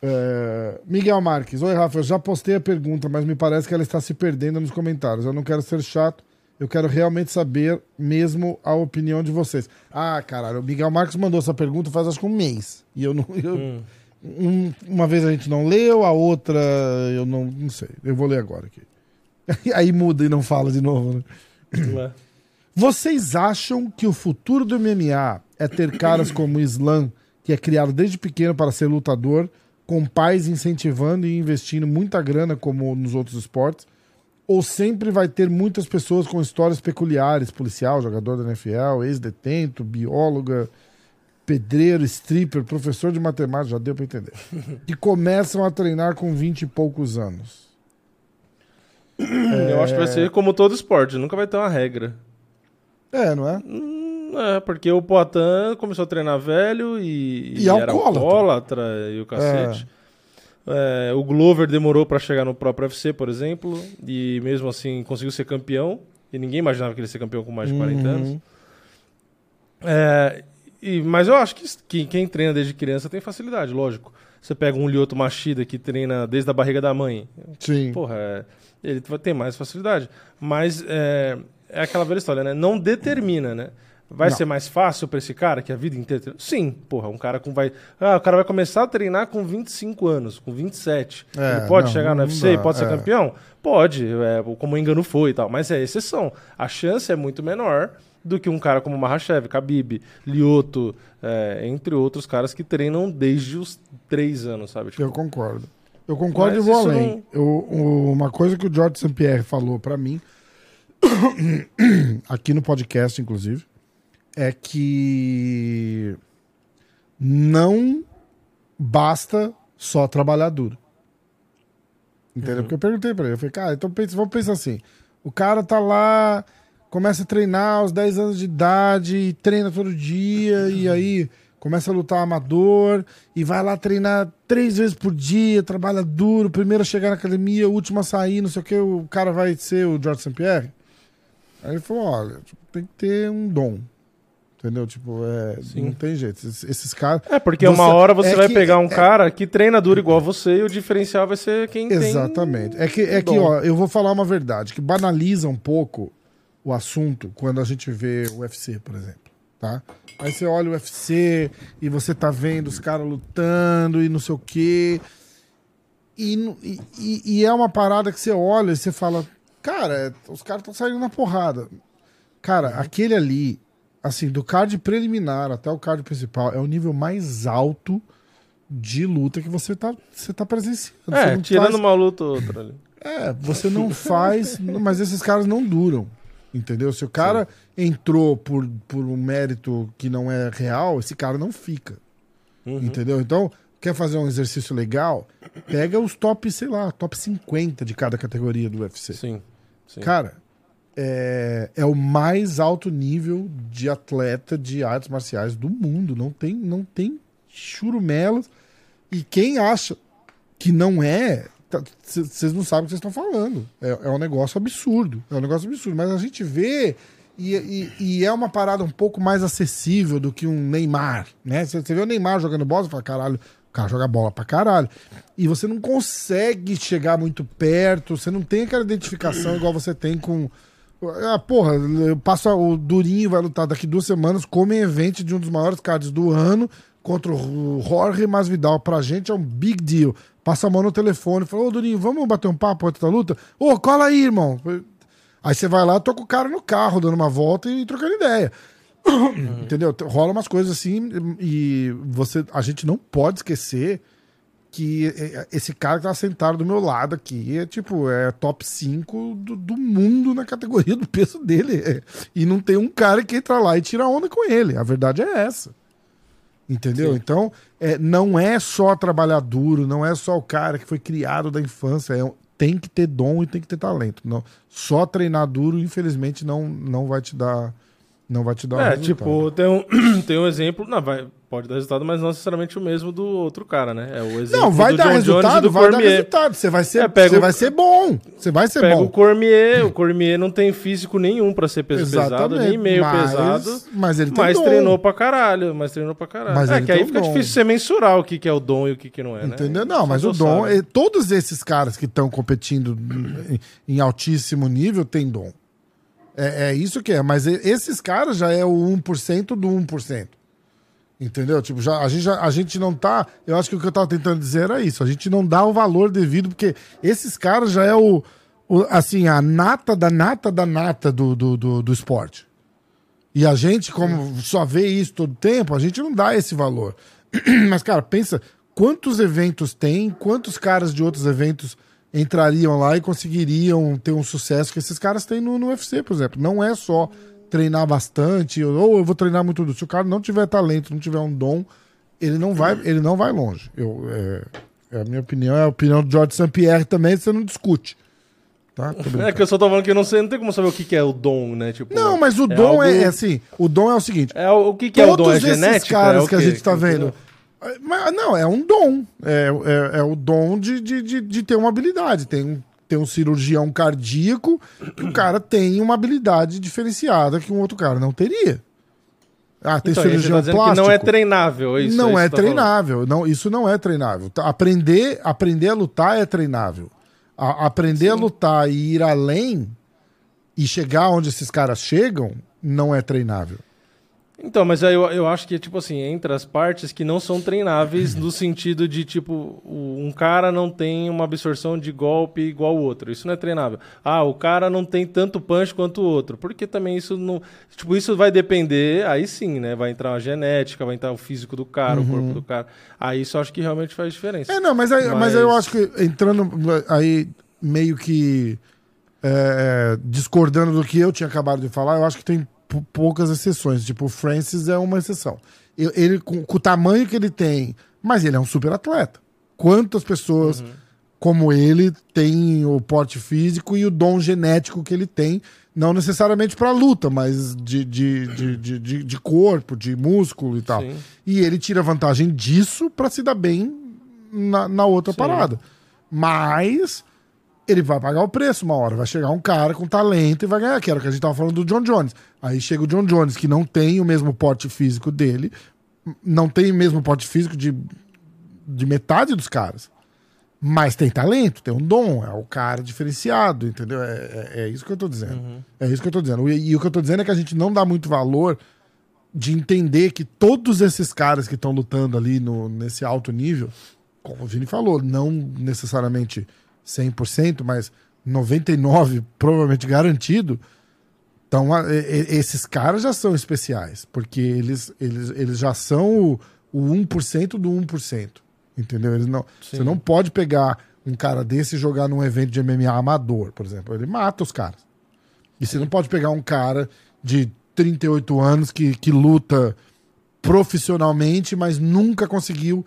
É, Miguel Marques, oi Rafa, eu já postei a pergunta, mas me parece que ela está se perdendo nos comentários. Eu não quero ser chato, Eu quero realmente saber mesmo a opinião de vocês. Ah, caralho, o Miguel Marques mandou essa pergunta faz acho que um mês. E eu não. Eu, Hum. um- uma vez a gente não leu, a outra eu não, não sei. Eu vou ler agora aqui. Aí muda e não fala de novo, né? Né? Vocês acham que o futuro do MMA é ter caras como o Islam, que é criado desde pequeno para ser lutador, com pais incentivando e investindo muita grana como nos outros esportes? Ou sempre vai ter muitas pessoas com histórias peculiares, policial, jogador da NFL, ex-detento, bióloga, pedreiro, stripper, professor de matemática, já deu para entender, que começam a treinar com 20 e poucos anos? Eu acho que vai ser como todo esporte, nunca vai ter uma regra. É, não é? Hum, É, porque o Poitin começou a treinar velho e, E era alcoólatra. alcoólatra e o cacete. É, o Glover demorou pra chegar no próprio UFC, por exemplo, e mesmo assim conseguiu ser campeão. E ninguém imaginava que ele ia ser campeão com mais de 40 Uhum. anos. É, e- mas eu acho que, que quem treina desde criança tem facilidade, lógico. Você pega um Lyoto Machida que treina desde a barriga da mãe. Sim. Porra, é, ele vai ter mais facilidade. Mas é, é aquela velha história, né? Não determina, né? Vai Não. ser mais fácil pra esse cara que a vida inteira. Sim, porra, um cara com vai. Ah, o cara vai começar a treinar com 25 anos, com 27. É, ele pode não, chegar no não UFC e pode ser é. campeão? Pode, é, como o engano foi e tal, mas é exceção. A chance é muito menor do que um cara como Mahashev, Khabib, Lioto, é, entre outros caras que treinam desde os 3 anos, sabe? Tipo, Eu concordo. Eu concordo e vou além. Eu, o- uma coisa que o George St. Pierre falou pra mim, aqui no podcast, inclusive, é que não basta só trabalhar duro. Entendeu? Porque eu perguntei pra ele, eu falei, cara, então pensa, vamos pensar assim: o cara tá lá, começa a treinar aos 10 anos de idade, e treina todo dia, e aí começa a lutar amador, e vai lá treinar três vezes por dia, trabalha duro, primeiro a chegar na academia, último a sair, não sei o que, o cara vai ser o George St. Pierre. Aí ele falou: olha, tem que ter um dom. Entendeu? Tipo, é, não tem jeito. Esses, esses caras. É, porque Você- uma hora você é vai que- pegar um é- cara que treina duro igual você e o diferencial vai ser quem tem. Exatamente. É que, é que, ó, eu vou falar uma verdade, que banaliza um pouco o assunto quando a gente vê o UFC, por exemplo, tá? Aí você olha o UFC e você tá vendo os caras lutando e não sei o quê. E, e, e- é uma parada que você olha e você fala, cara, é, os caras estão saindo na porrada. Cara, aquele ali, assim, do card preliminar até o card principal, é o nível mais alto de luta que você tá, você tá presenciando. Você É, não tirando faz- uma luta ou outra ali. é, você não faz, mas esses caras não duram. Entendeu? Se o cara entrou por, por um mérito que não é real, esse cara não fica. Uhum. Entendeu? Então, quer fazer um exercício legal? Pega os top, sei lá, top 50 de cada categoria do UFC. Sim. sim. Cara, é, é o mais alto nível de atleta de artes marciais do mundo. Não tem, não tem churumelas. E quem acha que não é, vocês não sabem o que vocês estão falando. É, é um negócio absurdo. É um negócio absurdo. Mas a gente vê. E, e- e é uma parada um pouco mais acessível do que um Neymar, né? Você você vê o Neymar jogando bola e fala, caralho, o cara joga bola pra caralho. E você não consegue chegar muito perto, você não tem aquela identificação igual você tem com. Ah, porra, passa o Durinho vai lutar daqui duas semanas, come evento de um dos maiores cards do ano contra o Jorge Masvidal. Pra gente é um big deal. Passa a mão no telefone, fala, ô Durinho, vamos bater um papo antes da luta? Ô, cola aí, irmão. Aí você vai lá, com o cara no carro, dando uma volta e trocando ideia. Entendeu? Rola umas coisas assim e você, a gente não pode esquecer que é, esse cara que tá sentado do meu lado aqui é tipo, é top 5 do, do mundo na categoria do peso dele. É. E não tem um cara que entra lá e tira onda com ele. A verdade é essa. Entendeu? Sim. Então, é, não é só trabalhar duro, não é só o cara que foi criado da infância. É, um- tem que ter dom e tem que ter talento. Não, só treinar duro, infelizmente, não, não vai te dar. Não vai te dar um É, resultado. tipo, tem um, tem um exemplo, não, vai, pode dar resultado, mas não necessariamente o mesmo do outro cara, né? É o exemplo Não, vai do dar John resultado, do vai dar Cormier. resultado. Você vai ser, É, pega você o- vai ser bom. Você vai ser Pega bom. o Cormier, o Cormier não tem físico nenhum pra ser peso pesado, nem meio mas, pesado, Mas ele tem mas dom. treinou pra caralho, mas treinou pra caralho. Mas é que aí fica dom. difícil você mensurar o que, que é o dom e o que, que não é, né? Entendeu? Não, mas o dom. é- Todos esses caras que estão competindo em, em altíssimo nível têm dom. É, é isso que é. Mas esses caras já é o 1% do 1%. Entendeu? Tipo, já, a, gente já, a gente não tá. Eu acho que o que eu tava tentando dizer era isso. A gente não dá o valor devido, porque esses caras já é o. o- assim, a nata da nata da nata do, do, do, do esporte. E a gente, como só vê isso todo tempo, a gente não dá esse valor. Mas, cara, pensa quantos eventos tem, quantos caras de outros eventos entrariam lá e conseguiriam ter um sucesso que esses caras têm no, no UFC, por exemplo. Não é só treinar bastante, ou eu vou treinar muito duro. Se o cara não tiver talento, não tiver um dom, ele não vai, ele não vai longe. Eu, é, é a minha opinião, é a opinião do George St. Pierre também, você não discute. Tá? É que eu só tô falando que eu não sei, não tem como saber o que, que é o dom, né? Tipo, Não, mas o é dom algo- é, é assim, o dom é o seguinte, É o, o que, que é o dom? É esses genética? caras É que a gente tá vendo. Mas, não, é um dom. É, é, é o dom de, de, de, de ter uma habilidade. Tem um, tem um cirurgião cardíaco que o cara tem uma habilidade diferenciada que um outro cara não teria. Ah, tem Então, cirurgião tá plástico. não é treinável, é isso? não é é isso falando. treinável. Não, isso não é treinável. Tá, Aprender, aprender a lutar é treinável. A- aprender a lutar e ir além e chegar onde esses caras chegam não é treinável. Então, mas aí eu, eu acho que, tipo assim, entre as partes que não são treináveis no sentido de, tipo, um cara não tem uma absorção de golpe igual o outro. Isso não é treinável. Ah, o cara não tem tanto punch quanto o outro. Porque também isso não. Tipo, isso vai depender, aí sim, né? Vai entrar a genética, vai entrar o físico do cara, o corpo do cara. Aí isso eu acho que realmente faz diferença. É, não, mas aí, mas... Mas- eu acho que entrando aí meio que é, discordando do que eu tinha acabado de falar, eu acho que tem poucas exceções. Tipo, o Francis é uma exceção. Eu- Ele, com, com o tamanho que ele tem, mas ele é um super atleta. Quantas pessoas como ele têm o porte físico e o dom genético que ele tem, não necessariamente para luta, mas de, de, de, de, de- de corpo, de músculo e tal. Sim. E ele tira vantagem disso para se dar bem na, na outra Sim. parada. Mas ele vai pagar o preço uma hora. Vai chegar um cara com talento e vai ganhar. Que era o que a gente tava falando do John Jones. Aí chega o John Jones, que não tem o mesmo porte físico dele, não tem o mesmo porte físico de, de metade dos caras. Mas tem talento, tem um dom, é o cara diferenciado, entendeu? É, é, é isso que eu tô dizendo. É isso que eu tô dizendo. E, e o que eu tô dizendo é que a gente não dá muito valor de entender que todos esses caras que estão lutando ali no, nesse alto nível, como o Vini falou, não necessariamente 100%, mas 99% provavelmente garantido, então esses caras já são especiais, porque eles, eles, eles já são o, o 1% do 1%. Entendeu? Eles não, Sim. você não pode pegar um cara desse e jogar num evento de MMA amador, por exemplo. Ele mata os caras. E você não pode pegar um cara de 38 anos que, que luta profissionalmente, mas nunca conseguiu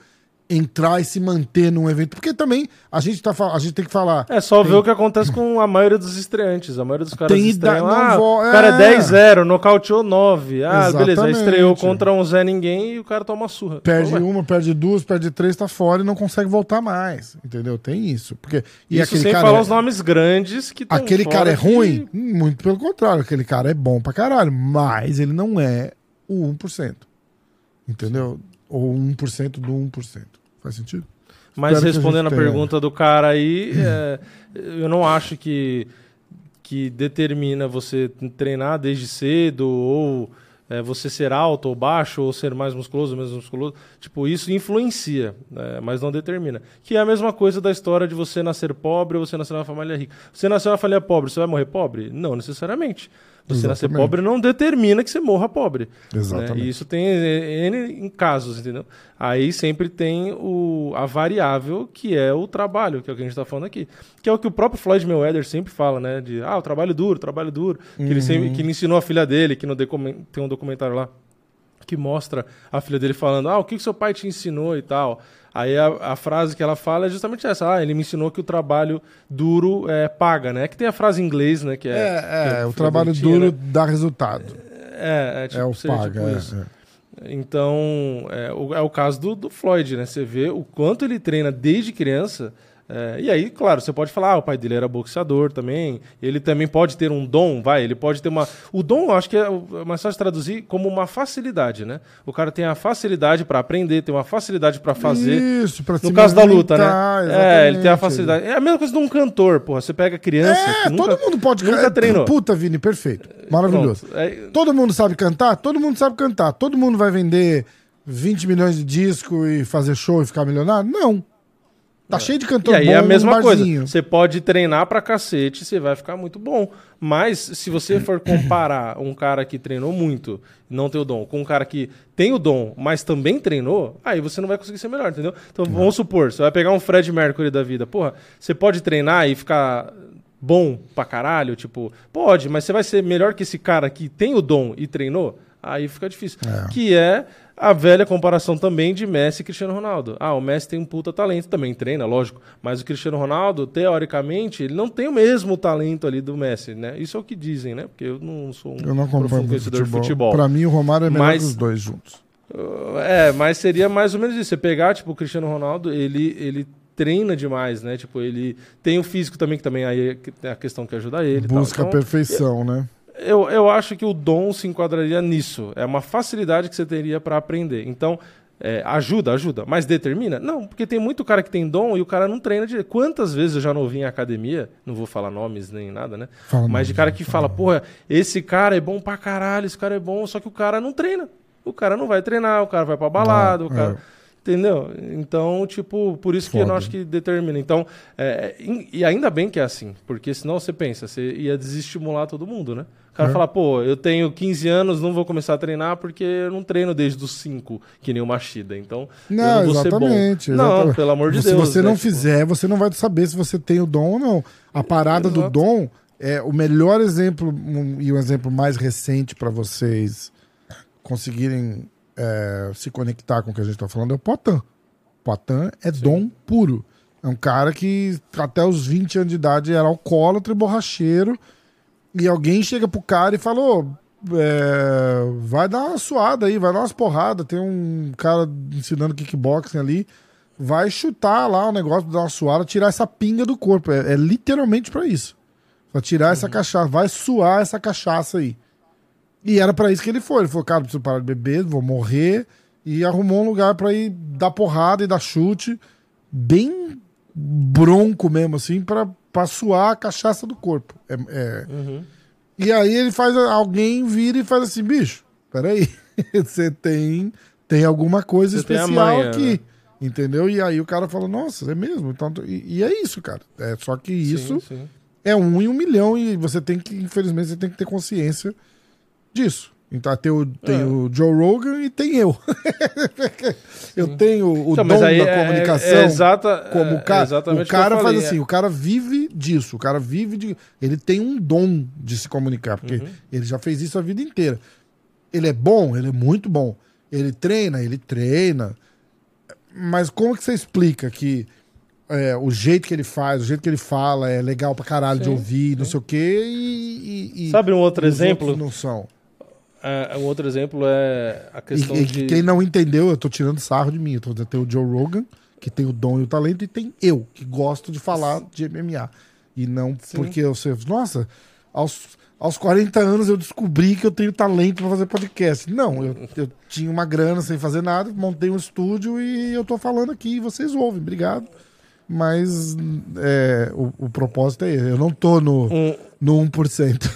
entrar e se manter num evento. Porque também a gente, tá, a gente tem que falar. É só ver Tem- o que acontece com a maioria dos estreantes. A maioria dos caras Tem estreiam. Ah, vo- o cara é. é 10-0, nocauteou 9. Ah, beleza. Exatamente. estreou contra um Zé Ninguém e o cara toma surra. Perde Ué, uma, perde duas, perde três, tá fora e não consegue voltar mais. Entendeu? Tem isso. Porque, e Isso aquele sem cara. falar é- os nomes grandes que Aquele cara é que- ruim? Hum, Muito pelo contrário, aquele cara é bom pra caralho, mas ele não é o 1%. Entendeu? Ou 1% do 1%. Faz sentido? Mas Espero a respondendo a, tenha- pergunta do cara aí, é, eu não acho que, que determina você treinar desde cedo ou é, você ser alto ou baixo ou ser mais musculoso ou menos musculoso. Tipo, isso influencia, né, mas não determina. Que é a mesma coisa da história de você nascer pobre ou você nascer numa família rica. Você nasceu numa família pobre, você vai morrer pobre? Não necessariamente. Você nascer pobre não determina que você morra pobre. né? Exatamente. E isso tem eh, N em casos, entendeu? Aí sempre tem o, a variável que é o trabalho, que é o que a gente está falando aqui. Que é o que o próprio Floyd Mayweather sempre fala, né? De, ah, o trabalho duro, trabalho duro. Que, ele sempre, Uhum. que ele ensinou a filha dele, que no tem um documentário lá que mostra a filha dele falando, ah, o que, que seu pai te ensinou e tal. Aí a, a frase que ela fala é justamente essa, ah, ele me ensinou que o trabalho duro é, paga, né? Que tem a frase em inglês, né? Que é, É, é, que a o trabalho duro né? dá resultado. É, é, tipo, é o seria paga. tipo é, isso. é. Então, é o, é o caso do, do Floyd, né? Você vê o quanto ele treina desde criança É, e aí, claro, você pode falar, ah, o pai dele era boxeador também. Ele também pode ter um dom, vai, ele pode ter uma. O dom, eu acho que é é mais fácil traduzir como uma facilidade, né? O cara tem a facilidade para aprender, tem uma facilidade para fazer. Isso, pra se No caso da luta, né? É, ele tem a facilidade. É a mesma coisa de um cantor, porra. Você pega criança. É, nunca, todo mundo pode cantar. treinou. Puta, Vini, perfeito. Maravilhoso. É, Todo mundo sabe cantar? Todo mundo sabe cantar. Todo mundo vai vender 20 milhões de disco e fazer show e ficar milionário? Não. Tá cheio de cantor E aí bom é a mesma coisa. Você pode treinar pra cacete, você vai ficar muito bom. Mas se você for comparar um cara que treinou muito não tem o dom com um cara que tem o dom, mas também treinou, aí você não vai conseguir ser melhor, entendeu? Então vamos supor, você vai pegar um Fred Mercury da vida. Porra, você pode treinar e ficar bom pra caralho, tipo, pode, mas você vai ser melhor que esse cara que tem o dom e treinou? Aí fica difícil. É. Que é a velha comparação também de Messi e Cristiano Ronaldo. Ah, o Messi tem um puta talento, também treina, lógico. Mas o Cristiano Ronaldo, teoricamente, ele não tem o mesmo talento ali do Messi, né? Isso é o que dizem, né? Porque eu não sou um Eu não profundo conhecedor futebol. de futebol. Pra mim, o Romário é melhor Mas- que os dois juntos. Uh, É, mas seria mais ou menos isso. Você pegar, tipo, o Cristiano Ronaldo, ele, ele treina demais, né? Tipo, ele tem o físico também, que também aí é a questão que ajuda ele. Busca a Então, perfeição, né? Eu, eu acho que o dom se enquadraria nisso. É uma facilidade que você teria para aprender. Então, é, ajuda, ajuda. Mas determina? Não, porque tem muito cara que tem dom e o cara não treina direito. Quantas vezes eu já não ouvi em academia, não vou falar nomes nem nada, né? Fala Mas de cara que fala, porra, esse cara é bom pra caralho, esse cara é bom, só que o cara não treina. O cara não vai treinar, o cara vai pra balada, Ah, o cara. é. Entendeu? Então, tipo, por isso que eu Foda. não acho que determina. Então, é, e ainda bem que é assim, porque senão você pensa, você ia desestimular todo mundo, né? O cara É. fala, pô, eu tenho 15 anos, não vou começar a treinar porque eu não treino desde os 5, que nem o Machida. Então, Não, não exatamente, bom. Não, exatamente. pelo amor de se Deus. você né? não Tipo, fizer, você não vai saber se você tem o dom ou não. A parada do Exato. dom é o melhor exemplo um- e o exemplo mais recente para vocês conseguirem é, se conectar com o que a gente tá falando é o Potan. Potan é dom puro. É um cara que até os 20 anos de idade era alcoólatra e borracheiro. E alguém chega pro cara e falou: é, vai dar uma suada aí, vai dar umas porradas. Tem um cara ensinando kickboxing ali. Vai chutar lá o negócio, dar uma suada, tirar essa pinga do corpo. É, é literalmente pra isso. Pra tirar essa cachaça. Vai suar essa cachaça aí. E era pra isso que ele foi. Ele falou, cara, preciso parar de beber, vou morrer. E arrumou um lugar pra ir dar porrada e dar chute. Bem bronco mesmo, assim, pra, pra suar a cachaça do corpo. É, é- Uhum. E aí ele faz. Alguém vira e faz assim, bicho, peraí. Você tem, tem alguma coisa Você especial aqui. né? Entendeu? E aí o cara fala, nossa, é mesmo? Então, e, e é isso, cara. É só que isso Sim, sim. é um em um milhão e você tem que, infelizmente, você tem que ter consciência disso. Então tem o, tem É. o Joe Rogan e tem eu. eu tenho o Então, dom da é- comunicação. é exata- como é o cara, o cara faz assim, é. o cara vive disso, o cara vive de, ele tem um dom de se comunicar, porque Uhum. ele já fez isso a vida inteira. Ele é bom, ele é muito bom. Ele treina, ele treina. Mas como que você explica que é, o jeito que ele faz, o jeito que ele fala é legal pra caralho de Sim, ouvir, não sei o quê, e, e- e- Sabe um outro exemplo? não são. É, um outro exemplo é a E, questão e de. quem não entendeu, eu tô tirando sarro de mim. Eu tô dizendo, tem o Joe Rogan, que tem o dom e o talento, e tem eu, que gosto de falar de MMA. E não Sim. porque eu sei, nossa, aos, aos 40 anos eu descobri que eu tenho talento pra fazer podcast. Não, eu, eu tinha uma grana sem fazer nada, montei um estúdio e eu tô falando aqui e vocês ouvem, obrigado. Mas é, o, o propósito é esse. Eu não tô no, Um, no 1%.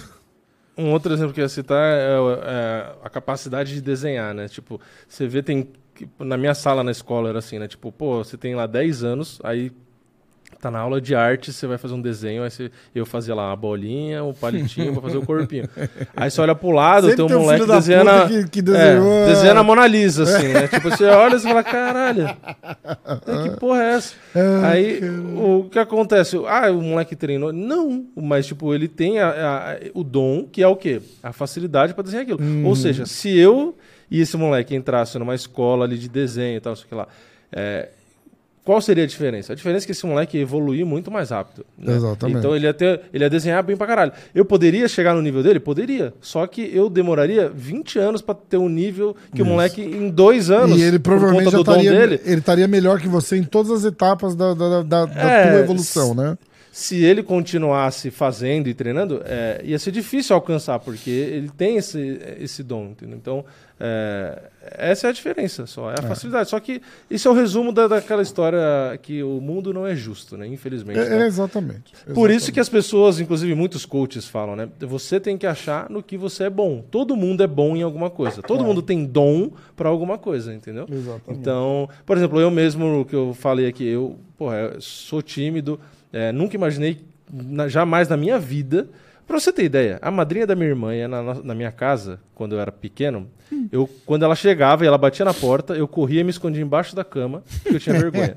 Um outro exemplo que eu ia citar é, é a capacidade de desenhar, né? Tipo, você vê, tem. Na minha sala na escola era assim, né? Tipo, pô, você tem lá 10 anos, aí tá na aula de arte, você vai fazer um desenho, aí você, eu fazia lá uma bolinha, um palitinho pra fazer o corpinho. Aí você olha pro lado, Sempre tem um tem um moleque desenhando. a- que- que desenhou é, a- desenhando a Mona Lisa, assim, né? Tipo, você olha e fala, caralho, que porra é essa? Aí o que acontece? Ah, o moleque treinou. Não, mas tipo, ele tem a- a- o dom, que é o quê? A facilidade para desenhar aquilo. Uhum. Ou seja, se eu e esse moleque entrasse numa escola ali de desenho e tal, sei lá, é, qual seria a diferença? A diferença é que esse moleque ia evoluir muito mais rápido. né? Exatamente. Então ele ia, ter, ele ia desenhar bem pra caralho. Eu poderia chegar no nível dele? Poderia. Só que eu demoraria 20 anos pra ter um nível que o Isso. moleque, em dois anos, E ele provavelmente já estaria, dele, ele estaria melhor que você em todas as etapas da, da, da, da É, tua evolução, né? se ele continuasse fazendo e treinando, é, ia ser difícil alcançar, porque ele tem esse, esse dom, entendeu? Então, é, essa é a diferença só, é a facilidade. Só que isso é o resumo da, daquela história que o mundo não é justo, né? Infelizmente. É, né? é, exatamente. Por isso que as pessoas, inclusive muitos coaches falam, né? Você tem que achar no que você é bom. Todo mundo é bom em alguma coisa. Todo mundo tem dom pra alguma coisa, entendeu? Exatamente. Então, por exemplo, eu mesmo que eu falei aqui, eu, porra, eu sou tímido, é, nunca imaginei jamais na minha vida. Pra você ter ideia, a madrinha da minha irmã ia na, na minha casa, quando eu era pequeno, eu, quando ela chegava e ela batia na porta, eu corria e me escondia embaixo da cama, porque eu tinha vergonha.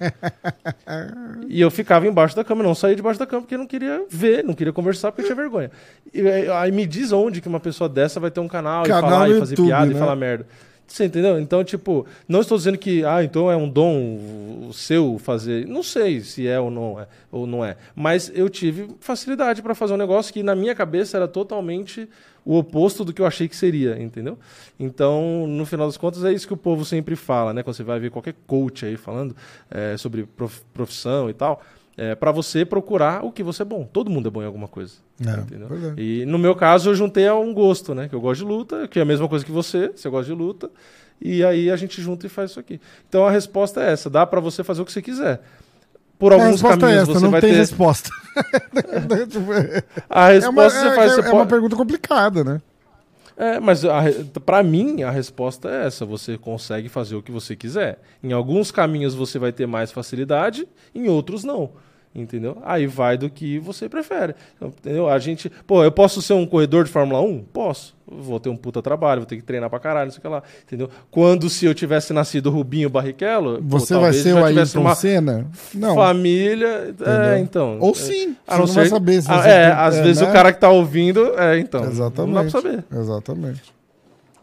E eu ficava embaixo da cama, não saía debaixo da cama porque eu não queria ver, não queria conversar porque eu tinha vergonha. E aí me diz onde que uma pessoa dessa vai ter um canal, Canal e falar e fazer YouTube, piada né? e falar merda. Você entendeu? Então, tipo, não estou dizendo que, ah, então é um dom seu fazer. Não sei se é ou não é, ou não é. Mas eu tive facilidade para fazer um negócio que na minha cabeça era totalmente o oposto do que eu achei que seria, entendeu? Então, no final das contas, é isso que o povo sempre fala, né? Quando você vai ver qualquer coach aí falando é, sobre prof- profissão e tal, é, para você procurar o que você é bom. Todo mundo é bom em alguma coisa. É, é. E no meu caso, eu juntei a um gosto, né? Que eu gosto de luta, que é a mesma coisa que você, você gosta de luta. E aí a gente junta e faz isso aqui. Então a resposta é essa: dá para você fazer o que você quiser. Por A alguns resposta é caminhos essa, você não vai tem ter. resposta. A É uma, resposta você faz. é- você é pode- uma pergunta complicada, né? É, mas a pra mim, a resposta é essa: você consegue fazer o que você quiser. Em alguns caminhos você vai ter mais facilidade, em outros não. Entendeu? Aí vai do que você prefere. Então, Entendeu? A gente. Pô, eu posso ser um corredor de Fórmula 1? Posso. Vou ter um puta trabalho, vou ter que treinar pra caralho, não sei o que lá. Entendeu? Quando se eu tivesse nascido Rubinho Barrichello. pô, Você vai talvez ser o Ayrton uma Senna? Não. família. Entendeu? É, então. Ou É, sim, a não não vai ser- saber se Ah, é, tem- às é, vezes né? o cara que tá ouvindo. É, então. Exatamente. Não dá pra saber. Exatamente.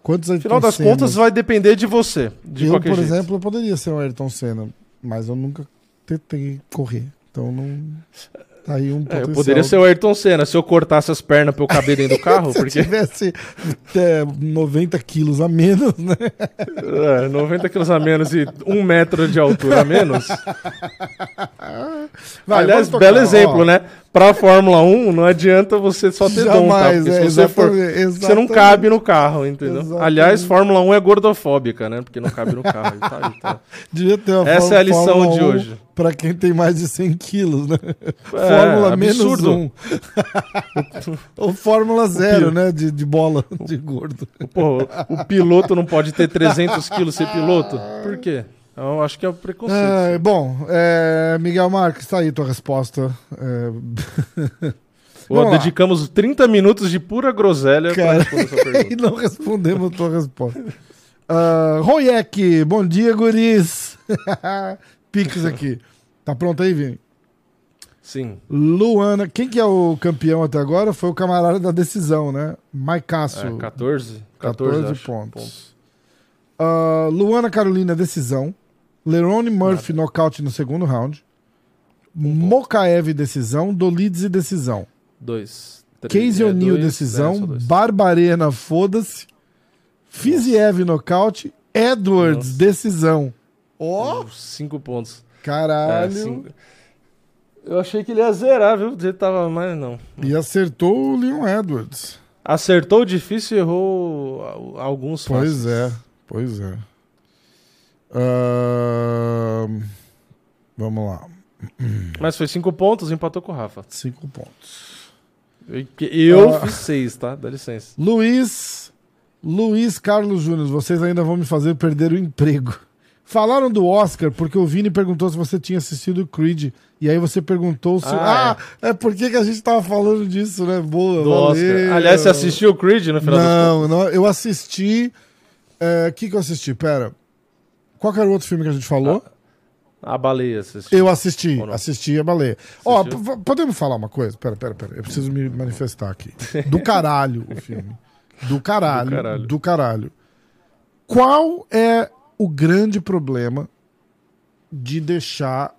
Quantos No final das Ayrton contas, vai depender de você. De eu, por jeito. exemplo, eu poderia ser um Ayrton Senna, mas eu nunca tentei correr. Então não. Tá aí um É, eu poderia ser o Ayrton Senna se eu cortasse as pernas pra eu caber dentro do carro, Se eu porque tivesse é, 90 quilos a menos, né? é, 90 quilos a menos e um metro de altura a menos. Vai, Aliás, belo exemplo, ó. né? Pra Fórmula 1, não adianta você só ter dom, tá? Jamais, Porque é, se você for. exatamente, Você não cabe no carro, entendeu? Exatamente. Aliás, Fórmula 1 é gordofóbica, né? Porque não cabe no carro. tá, e tá. Devia ter uma Essa é a lição Fórmula de 1 hoje. Pra quem tem mais de 100 quilos, né? Fórmula menos absurdo. um. Ou Fórmula zero, né? De, de bola de gordo. Pô, o piloto não pode ter 300 quilos ser piloto? Por quê? Eu acho que é o preconceito. É, bom, é, Miguel Marques, tá aí tua resposta. É, lá. dedicamos 30 minutos de pura groselha Cara, pra responder essa pergunta. e não respondemos tua resposta. Uh, Royek, bom dia, guris. Pix aqui. Tá pronto aí, Vini? Sim. Luana, quem que é o campeão até agora? Foi o camarada da decisão, né? Maicaço. É, 14? 14 14, acho, pontos. Ah, Luana Carolina, decisão. Lerone Murphy, nocaute no segundo round. Mokaev, decisão. Dolidze, decisão. Dois. Casey é, O'Neill, decisão. é, dois. Barbarena, foda-se. Fiziev, nocaute. Edwards, Nossa. decisão. Ó, Cinco pontos. É, caralho. cinco. Eu achei que ele ia zerar, viu? Ele tava, mas não. E acertou o Leon Edwards. Acertou o difícil e errou alguns Pois fáceis. é, pois é. Ahn, vamos lá. Mas foi cinco pontos, empatou com o Rafa. Cinco pontos. Eu, Ah. fiz seis, tá? Dá licença. Luiz, Luiz Carlos Júnior, vocês ainda vão me fazer perder o emprego. Falaram do Oscar porque o Vini perguntou se você tinha assistido o Creed. E aí você perguntou se. Ah, Ah, é, por que, que a gente tava falando disso, né? Boa, Do valeu. Oscar. Aliás, você assistiu o Creed no final Não, não, eu assisti. O que, que eu assisti? Pera. Qual que era o outro filme que a gente falou? A baleia, você assistiu? Eu assisti, assisti a baleia. Ó, p- podemos falar uma coisa? Pera, pera, pera. Eu preciso me manifestar aqui. Do caralho o filme. Do caralho. Do caralho. Do caralho. Qual é o grande problema de deixar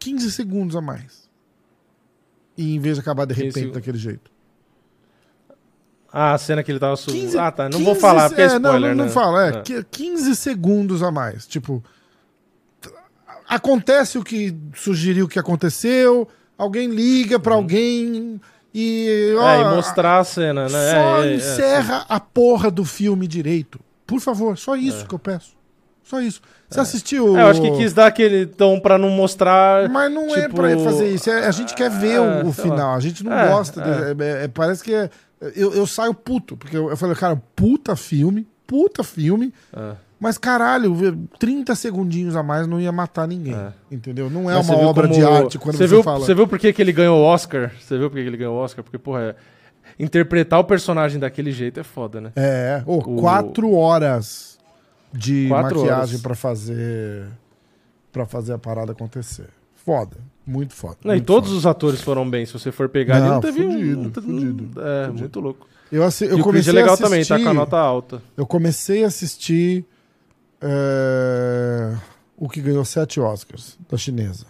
15 segundos a mais. E em vez de acabar de 15 repente daquele jeito. Ah, a cena que ele tava subindo. 15 Ah, tá. Não 15 vou falar, porque é não, spoiler, não, não né? fala, é, É. que- 15 segundos a mais. Tipo, acontece o que sugeriu que aconteceu, alguém liga pra alguém e. Uhum. É, ó, e mostrar a cena, né? Só É, é, é, encerra a porra do filme direito. Por favor, só isso É. que eu peço. Só isso. Você assistiu. É, eu acho que quis dar aquele tom pra não mostrar. Mas não é tipo, pra ele fazer isso. é- a gente quer ver é, o, o final. A gente não É, gosta. de- é- é- parece que é- eu, eu saio puto. Porque eu, eu falei, cara, puta filme, puta filme. É. Mas caralho, ver 30 segundinhos a mais não ia matar ninguém. É. Entendeu? Não é Mas uma você obra de arte quando você, viu, fala. Você viu por que, que ele ganhou o Oscar? Você viu por que, que ele ganhou o Oscar? Porque, porra, é- interpretar o personagem daquele jeito é foda, né? É, ô, O- quatro horas de Quatro maquiagem horas. pra fazer para fazer a parada acontecer. Foda, muito foda. Não, e muito todos foda. os atores foram bem. Se você for pegar ali, Não, não teve fudido, um. fudido, é, fudido. muito louco. Eu, assi- eu e o Creed comecei é legal a assistir, também, tá com a nota alta. Eu comecei a assistir é, o que ganhou sete Oscars da chinesa.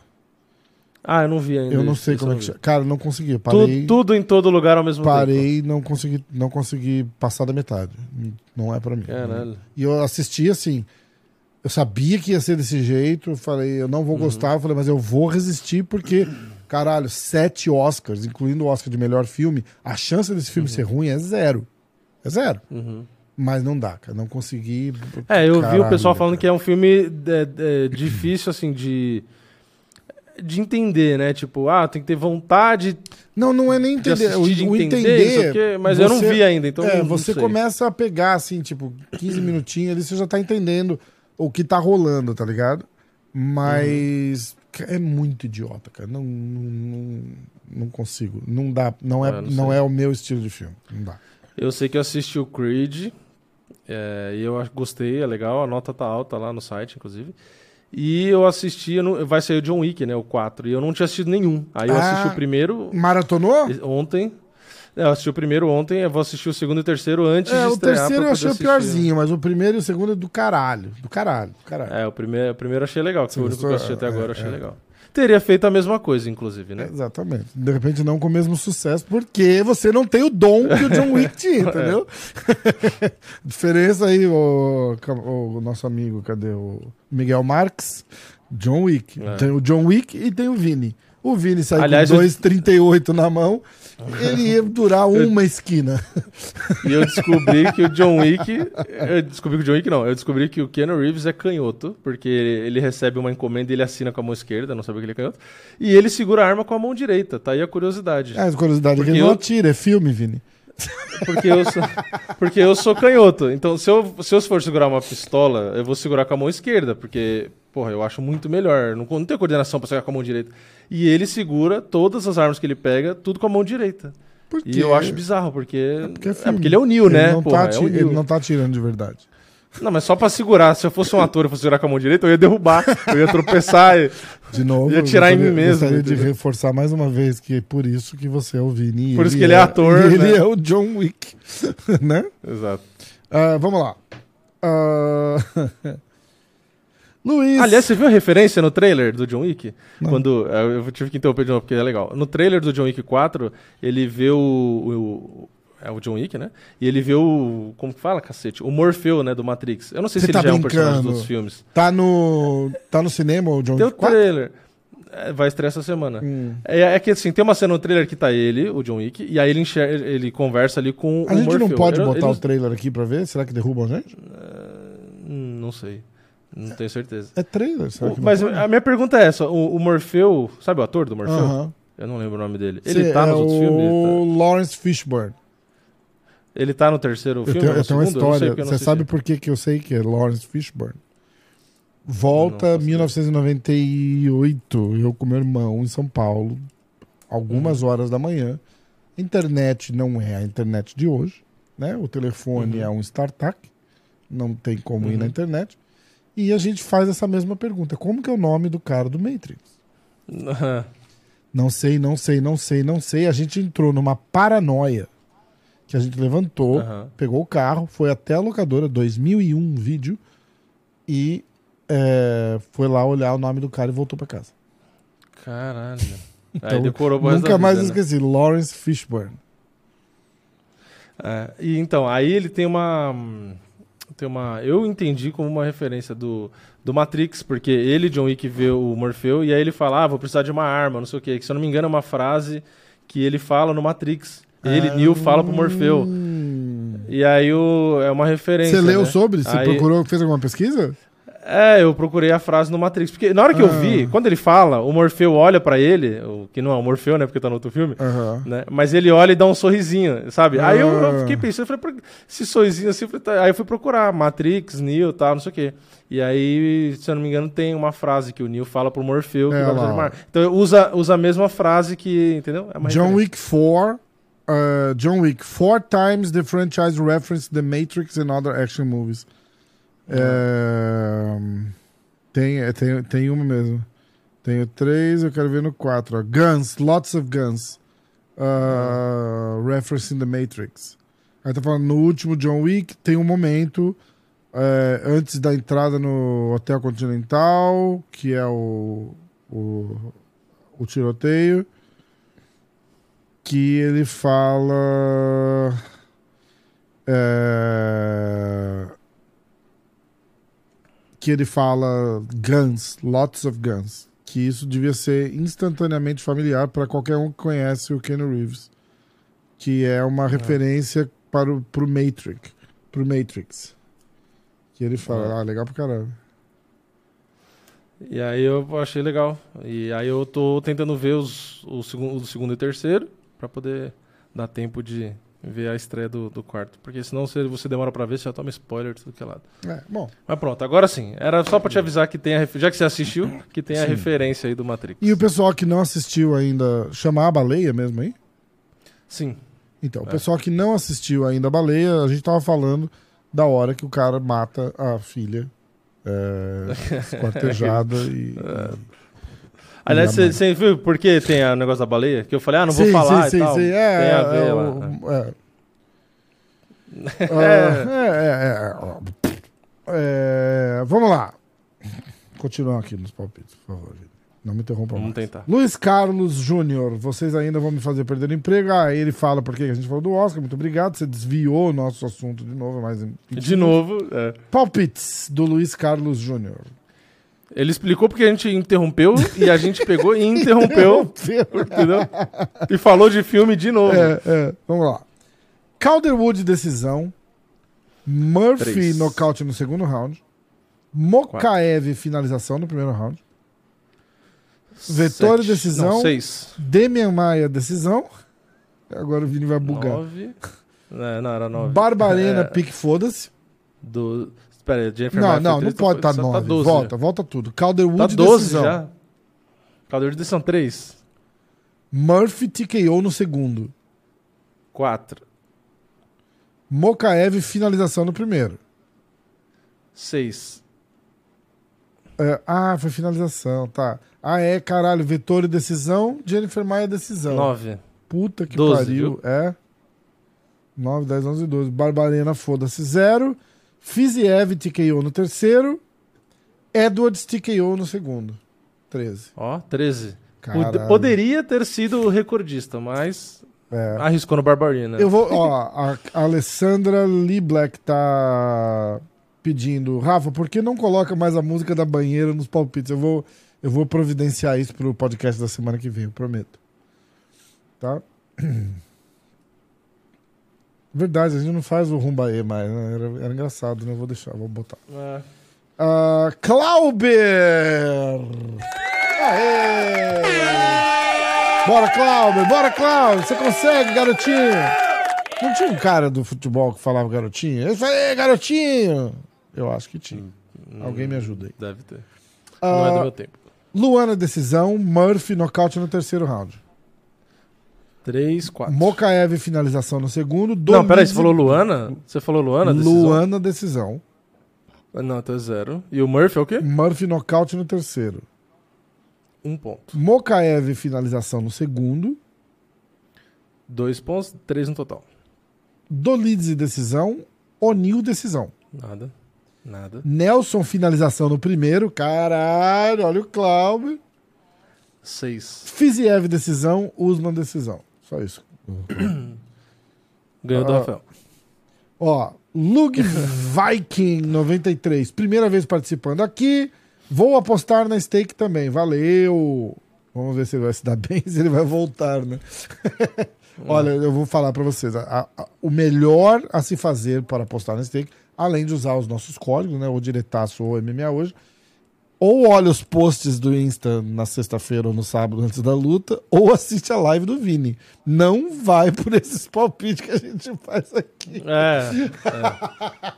Ah, eu não vi ainda. Eu não sei como é que chama. Cara, não consegui. Tu- Parei, tudo em todo lugar ao mesmo tempo. parei, não consegui, não consegui passar da metade. Não é pra mim. Caralho. E eu assisti assim. Eu sabia que ia ser desse jeito. Eu falei, eu não vou Uhum. gostar. Eu falei, mas eu vou resistir porque, caralho, sete Oscars, incluindo o Oscar de melhor filme, a chance desse filme ser ruim é zero. É zero. Uhum. Mas não dá, cara. Não consegui. É, eu vi o Caralho, pessoal falando cara. que é um filme é, é, difícil, assim, de. De entender, né? Tipo, ah, tem que ter vontade Não, não é nem de entender. Assistir, o entender, entender. quê, mas eu não você- vi ainda, então é, você sei. começa a pegar, assim, tipo, 15 minutinhos ali, você já tá entendendo o que tá rolando, tá ligado? Mas é muito idiota, cara. Não, não, não, consigo. Não dá. Não é, Ah, não não é o meu estilo de filme. Não dá. Eu sei que eu assisti o Creed é, e eu gostei, é legal, a nota tá alta lá no site, inclusive. E eu assisti, vai sair o John Wick, né, o 4, e eu não tinha assistido nenhum. Aí eu Ah. assisti o primeiro Maratonou? ontem. É, eu assisti o primeiro ontem, eu vou assistir o segundo e o terceiro antes É, de o estrear. pra terceiro eu achei o piorzinho, mas o primeiro e o segundo é do caralho. Do caralho, do caralho. É, o primeiro, o primeiro eu achei legal, que foi o único que eu assisti até é, agora, eu é. achei legal. Teria feito a mesma coisa, inclusive, né? Exatamente. De repente não com o mesmo sucesso, porque você não tem o dom que o John Wick tinha, entendeu? Diferença aí, o, o nosso amigo, cadê? O Miguel Marques, John Wick. É. Tem o John Wick e tem o Vini. O Vini sai Aliás, com eu- 2,38 na mão, ele ia durar uma esquina. E eu descobri que o John Wick. Eu descobri que o John Wick não. Eu descobri que o Keanu Reeves é canhoto, porque ele recebe uma encomenda e ele assina com a mão esquerda, não sabia que ele é canhoto. E ele segura a arma com a mão direita. Tá aí a curiosidade. É, a curiosidade é que Porque ele não eu- atira, é filme, Vini. Porque, eu sou, porque eu sou canhoto. Então, se eu, se eu for segurar uma pistola, eu vou segurar com a mão esquerda, porque, porra, eu acho muito melhor. Não, não tenho coordenação pra segurar com a mão direita. E ele segura todas as armas que ele pega, tudo com a mão direita. Porque E eu acho bizarro, porque. porque é é, porque ele é o Neo, Ele né? não, Porra, tá é ele não tá atirando de verdade. Não, mas só pra segurar. Se eu fosse um ator e fosse segurar com a mão direita, eu ia derrubar. Eu ia tropeçar. e- De novo, Ia tirar em mim gostaria- mesmo, Gostaria de entendeu? reforçar mais uma vez que é por isso que você é o Vini. Por isso que ele é ator, e Ele né? é o John Wick, né? Exato. Ah, vamos lá. Ah, Luiz. Aliás, você viu a referência no trailer do John Wick? Não. Quando. é, Eu tive que interromper de novo, porque é legal. No trailer do John Wick 4, ele vê o. o- é o John Wick, né? E ele vê o. Como que fala, cacete? O Morpheu, né? Do Matrix. Eu não sei Você se tá ele já é um personagem brincando? dos filmes. Tá no, tá no cinema o John Tem o Wick 4? trailer. É, vai estrear essa semana. Hum. É, é que assim, tem uma cena no trailer que tá ele, o John Wick, e aí ele, enxerga, ele conversa ali com A o gente não Morpheu. pode Ele- botar ele- o trailer aqui pra ver? Será que derrubam a gente? Hum, Não sei. Não tenho certeza. É trailer, será não Mas a minha pergunta é essa: o, o Morpheu, sabe o ator do Morpheu? Aham. Eu não lembro o nome dele. Ele Cê- tá é nos outros filmes? O Lawrence Fishburne. tá, ele tá no terceiro Eu filme? tenho, eu tenho uma segundo? Não sei, história. Você sabe por que, que eu sei que é Lawrence Fishburne? Volta faço 1998, eu com meu irmão em São Paulo, algumas Uhum. horas da manhã. Internet não é a internet de hoje, né? O telefone Uhum. é um StarTAC, não tem como ir na Uhum. internet. E a gente faz essa mesma pergunta: como que é o nome do cara do Matrix? Não sei, não sei, não sei, não sei. A gente entrou numa paranoia que a gente levantou, Aham. pegou o carro, foi até a locadora, 2001 vídeo, e é, foi lá olhar o nome do cara e voltou pra casa. Caralho. Então, Aí decorou Nunca mais vida, né? esqueci. Lawrence Fishburne. É, e então, aí ele tem uma. Tem uma. Eu entendi como uma referência do, do Matrix, porque ele, John Wick, vê o Morfeu e aí ele fala: Ah, vou precisar de uma arma, não sei o quê. Que se eu não me engano, é uma frase que ele fala no Matrix. Ele, Ah, Neo, fala pro Morfeu. E aí o, é uma referência. Você leu né? sobre? Você Aí- procurou, fez alguma pesquisa? É, eu procurei a frase no Matrix. Porque na hora que eu Ah. vi, quando ele fala, o Morfeu olha pra ele, o, que não é o Morfeu, né? Porque tá no outro filme. Aham. né? Mas ele olha e dá um sorrisinho, sabe? Aí eu, eu Ah. fiquei pensando, eu falei, "Por- esse sorrisinho assim, eu tá." aí eu fui procurar Matrix, Neo e tal, não sei o quê. E aí, se eu não me engano, tem uma frase que o Neo fala pro Morfeu É. Então usa, usa a mesma frase que, entendeu? É John. Wick 4. uh, John Wick. Four times the franchise referenced The Matrix and other action movies. É, tem, é, tem, tem uma mesmo. Tenho três, eu quero ver no quatro. Guns, lots of guns. Uh, referencing The Matrix. Aí tá falando, no último John Wick tem um momento é, antes da entrada no Hotel Continental, que é o, o, o tiroteio, que ele fala. é, que ele fala guns, lots of guns. Que isso devia ser instantaneamente familiar para qualquer um que conhece o Keanu Reeves. Que é uma referência para o pro Matrix. Pro Matrix. Que ele fala, É. ah, legal pra caralho. E aí eu achei legal. E aí eu tô tentando ver os, o, segundo, o segundo e terceiro pra poder dar tempo de ver a estreia do, do quarto. Porque senão se você demora pra ver, você já toma spoiler de tudo que é lado. É, bom. Mas pronto, agora sim. Era só pra te avisar que tem a, já que você assistiu, que tem a Sim. referência aí do Matrix. E o pessoal que não assistiu ainda, chamar a baleia mesmo aí? Sim. Então, o É. pessoal que não assistiu ainda a baleia, a gente tava falando da hora que o cara mata a filha é, esquartejada e. Aliás, você viu por que tem o negócio da baleia? Que eu falei, ah, não vou Sim, falar sim, e sim, tal. sim. É, tem a é, ver é, lá. o- é. Ah, é, é, é, é. Vamos lá. Continuar aqui nos palpites, por favor. Não me interrompa Vamos mais. tentar. Luiz Carlos Júnior, vocês ainda vão me fazer perder o emprego. Ah, ele fala porque a gente falou do Oscar. Muito obrigado. Você desviou o nosso assunto de novo, mas De novo, é. Palpites do Luiz Carlos Júnior. Ele explicou porque a gente interrompeu e a gente pegou e interrompeu, entendeu? E falou de filme de novo. É, é, vamos lá. Calderwood, decisão. Murphy, Três. nocaute no segundo round. Mokaev, finalização no primeiro round. Vettori, Sete. decisão. Não, seis. Demian Maia, decisão. Agora o Vini vai bugar. Nove. É, não, era nove. Barbarena, É, pique, foda-se. do... Espera aí, Jennifer Não, Mark não, não três, pode tá- estar tá nove. 12 volta, já. volta tudo. Calderwood, Tá 12 decisão. já. Caldeira de são três. Murphy, TKO no segundo. Quatro. Mokaev, finalização no primeiro. Seis. É, ah, foi finalização, tá. Ah, é, caralho. Vettori, decisão. Jennifer Maia, decisão. Nove. Puta que 12, pariu. É. 9, 10, 11, 12. Barbarena, foda-se. Zero. Fiziev, TKO no terceiro. Edwards, TKO no segundo. 13. Ó, 13. Caralho. Pod- Poderia ter sido o recordista, mas É. arriscou no Barbarina. Eu vou, ó, a a Alessandra Lee Black tá pedindo, Rafa, por que não coloca mais a música da banheira nos palpites? Eu vou, eu vou providenciar isso pro podcast da semana que vem, eu prometo. Tá? Verdade, a gente não faz o Rumbaê mais, né? Era, era engraçado, né? Eu vou deixar, vou botar. É. Ah, Clauber! Aê! Bora, Clauber! Bora, Clauber! Você consegue, garotinho! Não tinha um cara do futebol que falava garotinho? Ele falou, "Ei, garotinho! Eu acho que tinha. Alguém me ajuda aí. Deve ter. Não é do meu tempo. Luana, decisão. Murphy, nocaute no terceiro round. Três, quatro. Mokaev, finalização no segundo. Não, peraí, você falou Luana? Você falou Luana? decisão? Luana, decisão. Não, então é zero. E o Murphy é o quê? Murphy, nocaute no terceiro. Um ponto. Mokaev, finalização no segundo. Dois pontos, três no total. Dolidze, decisão. O'Neill, decisão. Nada. Nada. Nelson, finalização no primeiro. Caralho, olha o Cláudio. Seis. Fiziev decisão, Usman decisão. Só isso. Ganhou do Ah. Rafael. Ó, Lug Viking 93, primeira vez participando aqui. Vou apostar na stake também. Valeu. Vamos ver se ele vai se dar bem, se ele vai voltar, né? Olha, eu vou falar pra vocês. a- a- o melhor a se fazer para apostar na stake, além de usar os nossos códigos, né? O Diretaço ou MMA hoje, ou olha os posts do Insta na sexta-feira ou no sábado antes da luta, ou assiste a live do Vini. Não vai por esses palpites que a gente faz aqui. É.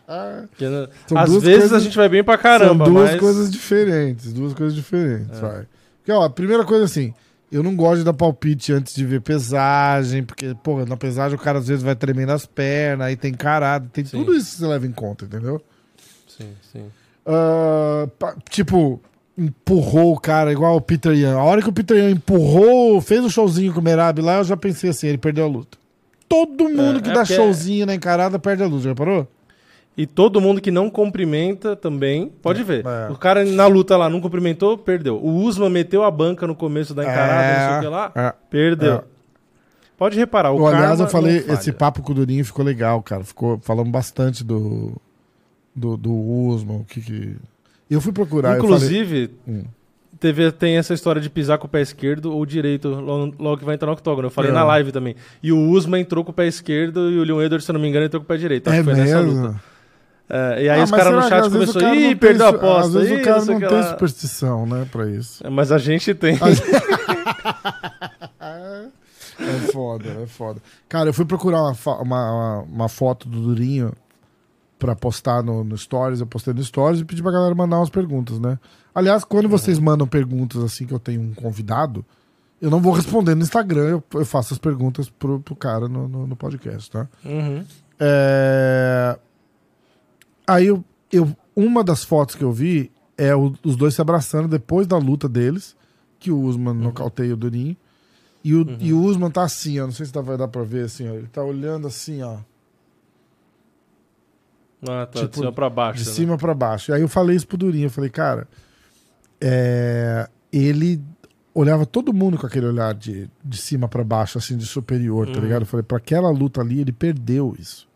é. Às duas vezes coisas- a gente vai bem pra caramba, São duas mas... coisas diferentes, duas coisas diferentes, vai. Porque, ó, a primeira coisa assim, eu não gosto de dar palpite antes de ver pesagem, porque, pô, na pesagem o cara às vezes vai tremendo as pernas, aí tem carado, tem Sim. tudo isso que você leva em conta, entendeu? Sim, sim. Ah, tipo, empurrou o cara igual o Peter Yan. A hora que o Peter Yan empurrou, fez o showzinho com o Merab lá, eu já pensei assim, ele perdeu a luta. Todo mundo É, que é dá porque- showzinho na encarada perde a luta, já parou? E todo mundo que não cumprimenta também, pode ver. É. O cara na luta lá não cumprimentou, perdeu. O Usman meteu a banca no começo da encarada, não sei o que lá, é. perdeu. É. Pode reparar, o Ô, aliás, eu falei, esse papo com o Durinho ficou legal, cara. Ficou falando bastante do do, do Usman, o que que... Eu fui procurar, eu Inclusive, Hum. teve, tem essa história de pisar com o pé esquerdo ou direito logo, logo que vai entrar no octógono. Eu falei É. na live também. E o Usman entrou com o pé esquerdo e o Leon Edwards, se eu não me engano, entrou com o pé direito. falei, Acho é que foi nessa mesmo? luta. É, e aí Ah, os caras no chat começaram, ih, tem perdeu a aposta. Às vezes ih, o cara não tem lá." superstição, né, pra isso. É, Mas a gente tem. É foda, é foda. Cara, eu fui procurar uma, uma, uma, uma foto do Durinho pra postar no, no Stories. Eu postei no Stories e pedi pra galera mandar umas perguntas, né? Aliás, quando vocês mandam perguntas assim que eu tenho um convidado, eu não vou responder no Instagram, eu, eu faço as perguntas pro, pro cara no, no, no podcast, tá? Uhum. É... Aí eu, eu- uma das fotos que eu vi é o- os dois se abraçando depois da luta deles, que o Usman nocauteia o Durinho. E o, e o Usman tá assim, ó. Não sei se dá, vai dar pra ver assim, ó. Ele tá olhando assim, ó. Ah, tá, Tipo, de cima pra baixo. De né? cima pra baixo. E aí eu falei isso pro Durinho. Eu falei, cara, é, ele olhava todo mundo com aquele olhar de, de cima pra baixo, assim, de superior, tá Uhum. ligado? Eu falei, pra aquela luta ali, ele perdeu isso.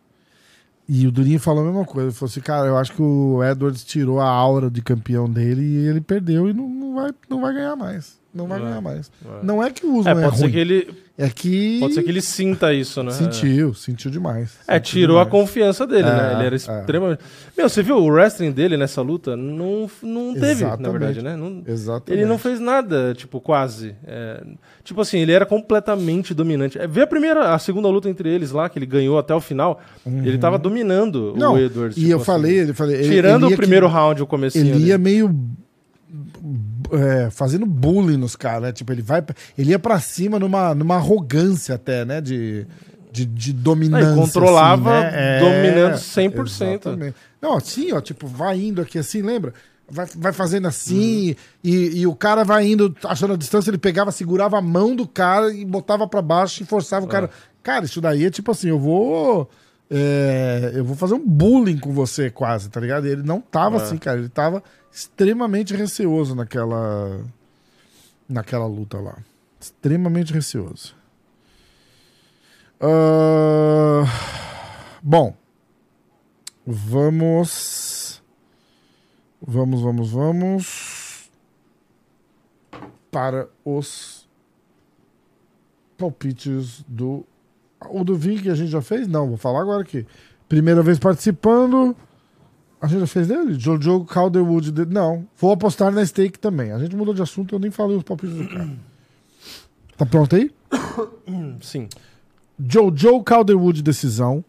E o Durinho falou a mesma coisa. Ele falou assim, cara, eu acho que o Edwards tirou a aura de campeão dele e ele perdeu e não, não, vai, não vai ganhar mais. Não vai É. ganhar mais. É. Não é que o É, Usman é, pode ser ruim. que ele. É que... Pode ser que ele sinta isso, né? Sentiu, sentiu demais. É, Sentiu tirou a demais. confiança dele, É, né? Ele era é. extremamente. Meu, você viu o wrestling dele nessa luta? Não, não teve, na Exatamente. verdade, né? Não- Exatamente. Ele não fez nada, tipo, quase. É, tipo assim, ele era completamente dominante. É, vê a primeira, a segunda luta entre eles lá, que ele ganhou até o final. Ele tava dominando Uhum. Não, o Edwards. e tipo eu assim. falei, ele falei... ele- Tirando ele o primeiro que- round, o comecinho. ele ali. ia meio é, fazendo bullying nos caras, né? Tipo, ele vai, ele ia pra cima numa, numa arrogância até, né? De, de, de dominância. Ah, e controlava, assim, né? dominando 100%. Exatamente. Não, assim, ó, tipo, vai indo aqui assim, lembra? Vai, vai fazendo assim, e, e o cara vai indo, achando a distância, ele pegava, segurava a mão do cara e botava pra baixo e forçava o cara. Cara, isso daí é tipo assim, eu vou. É, eu vou fazer um bullying com você quase, tá ligado? E ele não tava É. assim, cara. Ele tava extremamente receoso naquela. Naquela luta lá. Extremamente receoso. Ah, bom. Vamos. Vamos, vamos, vamos. Para os palpites do. O do Vink a gente já fez? Não, vou falar agora aqui. Primeira vez participando. A gente já fez dele? Jojo Calderwood. de- Não. Vou apostar na stake também. A gente mudou de assunto, eu nem falei os palpites do cara. Tá pronto aí? Sim. Jojo Calderwood, decisão.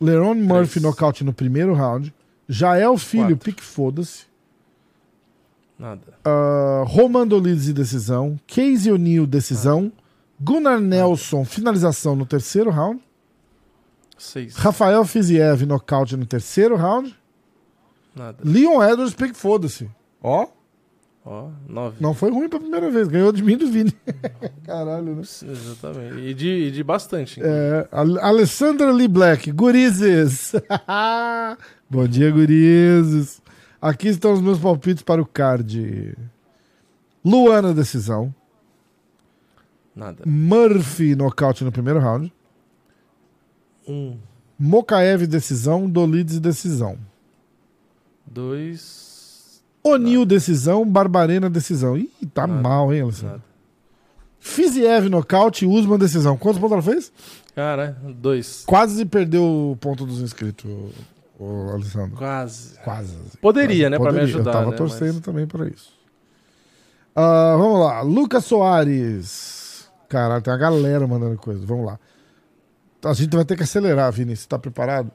Leron Murphy, nocaute no primeiro round. Jael Filho, Quatro. pique foda-se. Nada. Uh, Roman Dolizzi, decisão. Casey O'Neill, decisão. Gunnar Nelson, finalização no terceiro round. Seis. Rafael Fiziev, nocaute no terceiro round. Nada. Leon Edwards, pique foda-se. Ó, Ó, nove. não foi ruim pra primeira vez. Ganhou de mim do Vini. Caralho, né? Exatamente. E de, e de bastante. É, Al- Alessandra Lee Black, gurizes. Bom dia, gurizes. Aqui estão os meus palpites para o card. Luana, decisão. Nada. Murphy nocaute no primeiro round. Um, Mokaev decisão, Dolides decisão. dois. O'Neill decisão, Barbarena decisão. Ih, tá Nada. mal, hein, Alessandro? Fiziev nocaute, Usman decisão. Quantos pontos ela fez? Cara, dois. Quase perdeu o ponto dos inscritos, o, o Alessandro. Quase. Quase. Poderia, né, pra me ajudar, Eu tava né, torcendo mas- também pra isso. Ah, vamos lá. Lucas Soares. Caralho, tem uma galera mandando coisa. Vamos lá. A gente vai ter que acelerar, Vini. Você tá preparado?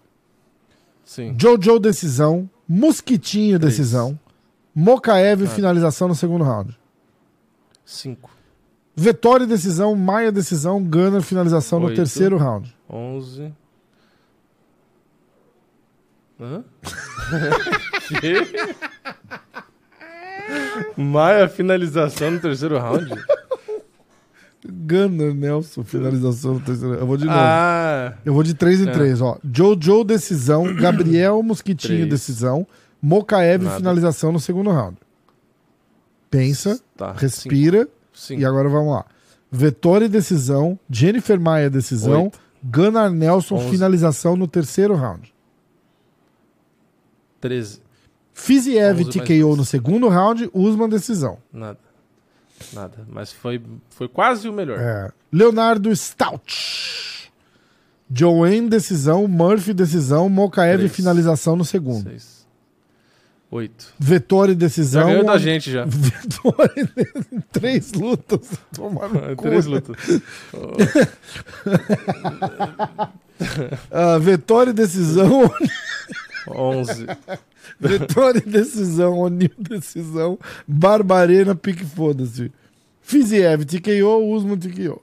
Sim. Jojo decisão. Mosquitinho Três. decisão. Mokaev Ah. finalização no segundo round. Cinco. Vettori decisão. Maia decisão. Gunner finalização no Oito. terceiro round. Onze. Hã? que? Maia finalização no terceiro round? Gunner Nelson finalização no terceiro Eu vou de novo. Ah, Eu vou de 3 em É. 3, ó. Jojo decisão, Gabriel Mosquitinho decisão, Mokaev finalização no segundo round. Pensa, tá. respira Cinco. e agora vamos lá. Vettori decisão, Jennifer Maia decisão, Oito. Gunnar Nelson Onze. finalização no terceiro round. Treze. Fiziev Onze mais TKO no segundo round, Usman decisão. Nada. Nada. Mas foi, foi quase o melhor. É. Leonardo Stout. Joanne decisão, Murphy decisão, Mokaev finalização no segundo. Seis. Oito. Vettori Já decisão. ganhou da gente já. Em três lutas. Toma no cu. Três lutas. Ah, Vettori decisão. Onze. Vettori decisão. O'Neill decisão. Barbarena pique foda-se. Fiziev TKO, Usman TKO.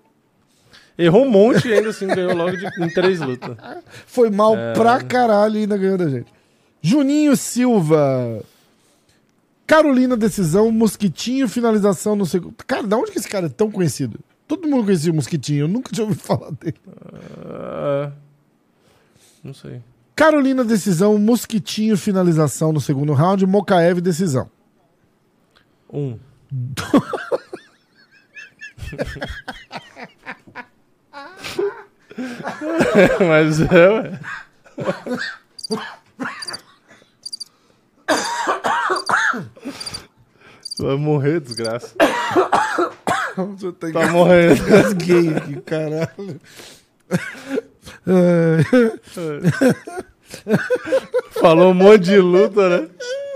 Errou um monte e ainda assim ganhou logo de, em três lutas. Foi mal É. pra caralho e ainda ganhou da gente. Juninho Silva. Carolina decisão, Mosquitinho finalização no segundo. Cara, da onde que esse cara é tão conhecido? Todo mundo conhecia o Mosquitinho, eu nunca tinha ouvido falar dele. Ah, não sei. Carolina decisão, Mosquitinho finalização no segundo round, Mokaev decisão. Um. Mas é, ué. Vai morrer, desgraça. Você tem Tá morrendo. Gasguei aqui, caralho. Falou um monte de luta, né?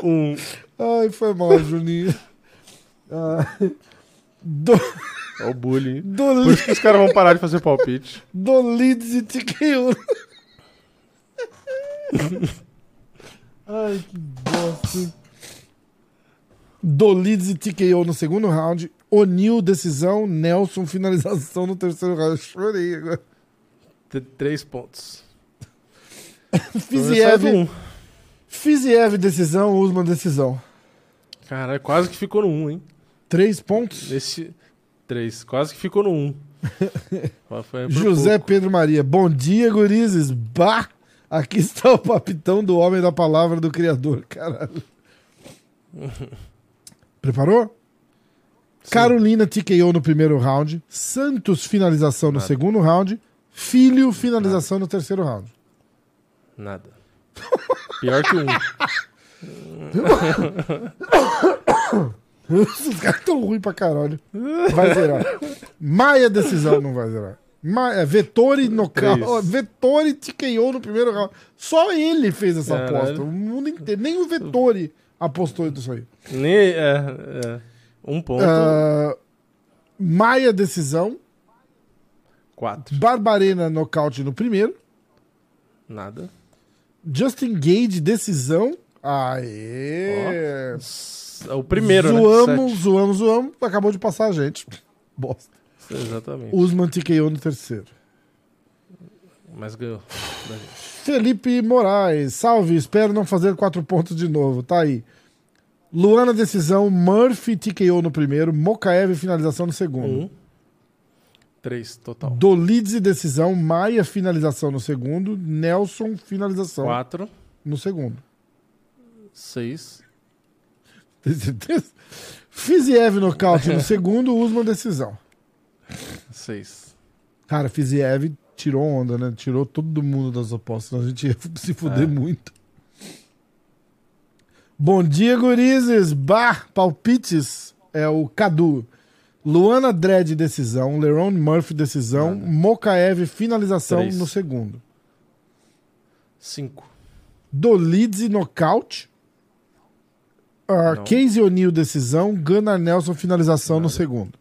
Um. Ai, foi mal, Juninho. Ai. Do, É o bullying. do, Por isso que os caras vão parar de fazer palpite. do Leeds e TKO. Ai, que bosta. Do Leeds e TKO no segundo round. O'Neill, decisão. Nelson, finalização no terceiro round. Chorei agora. T- Três pontos. Então, sai do Fiziev, um. Fiziev, decisão. Usman, decisão. Caralho, quase que ficou no um, hein? Três pontos. Esse. Três. Quase que ficou no um. Mas foi por José pouco. Pedro Maria. Bom dia, gurizes. Bah! Aqui está o papitão do homem da palavra do Criador. Caralho. Preparou? Sim. Carolina TKO no primeiro round. Santos, finalização no segundo round. Filho, finalização no terceiro round. Nada. Pior que um. Os caras tão ruins pra caralho. Vai zerar. Maia, decisão, não vai zerar. Maia, Vettori no Três. Vettori TKO no primeiro round. Só ele fez essa Caralho. aposta. O mundo inteiro. Nem o Vettori apostou nisso aí. Nem, é, é. Um ponto. Ah, Maia, decisão. Quatro. Barbarena, nocaute no primeiro. Nada. Justin Gage, decisão. Aê! É o primeiro, zoamos, né? zoamos, zoamos. Acabou de passar a gente. Bosta. Exatamente. Usman TKO no terceiro. Mas ganhou. Felipe Moraes, salve, espero não fazer quatro pontos de novo, tá aí. Luana decisão, Murphy TKO no primeiro, Mokaev finalização no segundo. Um. Três, total. Dolidze decisão, Maia finalização no segundo, Nelson finalização Quatro. no segundo. Seis. Tem certeza? Fiziev nocaute no segundo, Usman decisão. Seis. Cara, Fiziev tirou onda, né? Tirou todo mundo das apostas. A gente ia se fuder É. muito. Bom dia, gurizes. Bah, palpites. É o Cadu. Luana Dredd, decisão. Lerone Murphy, decisão. Nada. Mokaev, finalização Três. no segundo. Cinco. Dolidze, nocaute. Não. Casey O'Neill, decisão. Gunnar Nelson, finalização no Nada. segundo.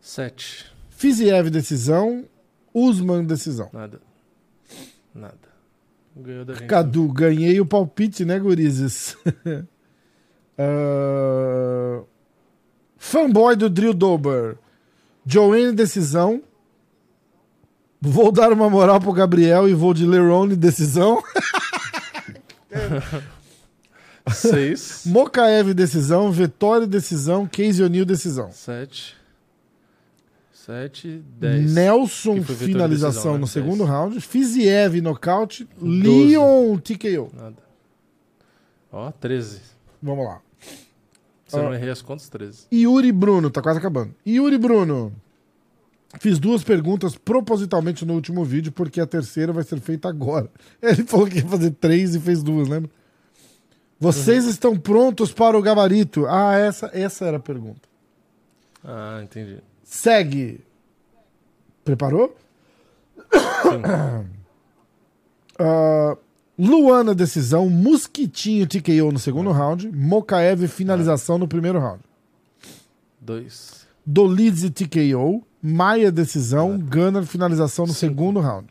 Sete. Fiziev, decisão. Usman, decisão. Nada. Nada. Ganhou da. Cadu, ganhei o palpite, né, gurizes? Ah, fanboy do Drill Dober. Joanne, decisão. Vou dar uma moral pro Gabriel e vou de Lerone, decisão. Seis. Mokaev, decisão. Vettori, decisão. Casey O'Neill, decisão. Sete. Sete. Dez. Nelson, finalização decisão, né? no segundo round. Fiziev, nocaute. Leon, TKO. Nada. Ó, treze. Vamos lá. Se eu não errei as contas, treze. Yuri Bruno, tá quase acabando. Yuri Bruno. Fiz duas perguntas propositalmente no último vídeo, porque a terceira vai ser feita agora. Ele falou que ia fazer três e fez duas, lembra? Vocês Uhum. estão prontos para o gabarito? Ah, essa, essa era a pergunta. Ah, entendi. Segue. Preparou? Sim. Ah, Luana, decisão. Mosquitinho, TKO no segundo round. Mokaev, finalização no primeiro round. Dois. Dolidze, TKO. Maia, decisão. Gunner, finalização no Cinco. segundo round.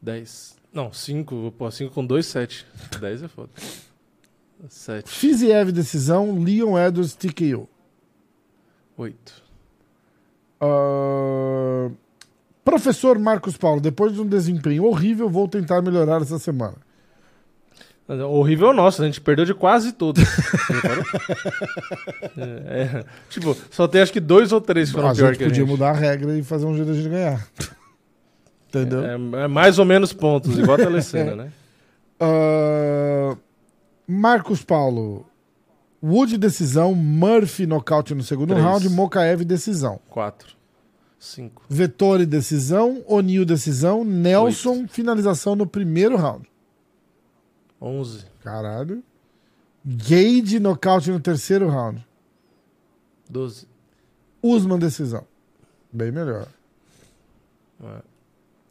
Dez. Não, cinco. Pô, cinco com dois, sete. Dez é foda. Sete. Fiziev, decisão. Leon Edwards, TKO. Oito. Ah, Professor Marcos Paulo, depois de um desempenho horrível, vou tentar melhorar essa semana. É Horrível nosso, a gente perdeu de quase reparou? é, é. tipo, só tem acho que dois ou três que foram a pior gente que a podia gente. mudar a regra e fazer um jeito gente ganhar. Entendeu? É, é mais ou menos pontos, igual a telecena, né? Ah, Marcos Paulo. Wood, decisão. Murphy, nocaute no segundo Três. round. Mokaev, decisão. Quatro. Cinco. Vettori, decisão. O'Neill, decisão. Nelson, finalização no primeiro round. Onze. Caralho. Gage, nocaute no terceiro round. Doze. Usman, decisão. Bem melhor. É.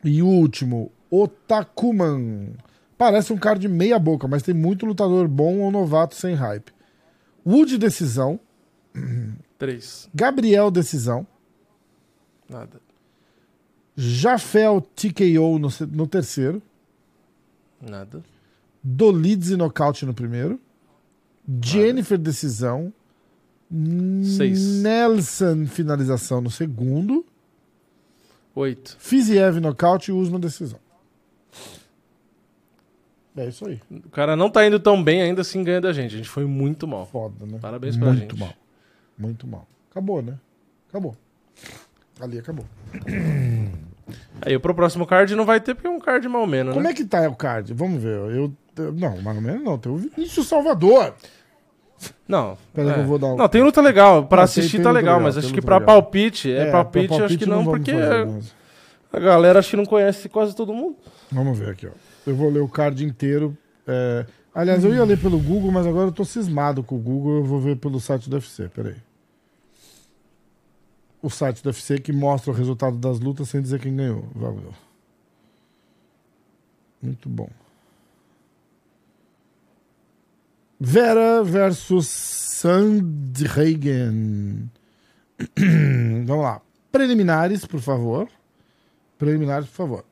E o último, Otakuman. Parece um cara de meia boca, mas tem muito lutador bom ou novato sem hype. Wood, decisão. Três. Gabriel, decisão. Nada. Jafel, TKO no, no terceiro. Nada. Dolidze, nocaute no primeiro. Jennifer, decisão. Seis. Nelson, finalização no segundo. Oito. Fiziev, nocaute e Usman, decisão. É isso aí. O cara não tá indo tão bem, ainda assim ganha da gente. A gente foi muito mal. Foda, né? Parabéns pra Muito gente. mal. Muito mal. Acabou, né? Acabou. Ali acabou. Aí pro próximo card não vai ter, porque é um card mal menos, Como né? é que tá o card? Vamos ver. Eu, eu- não, mais ou menos não. Tem o Vinícius Salvador. Não. Pera é. que eu vou dar um- Não, tem luta legal. Pra Não, tem- assistir tem tá luta legal, legal, mas tem acho que luta pra legal. palpite, é, pra palpite, acho que não, vamos porque fazer, mas- a galera acho que não conhece quase todo mundo. Vamos ver aqui, ó. Eu vou ler o card inteiro. é, Aliás, eu ia ler pelo Google, mas agora eu tô cismado com o Google. Eu vou ver pelo site do UFC. Peraí. O site do UFC que mostra o resultado das lutas sem dizer quem ganhou. Valeu. Muito bom. Vera versus Sandhagen. Vamos lá. Preliminares, por favor. Preliminares, por favor.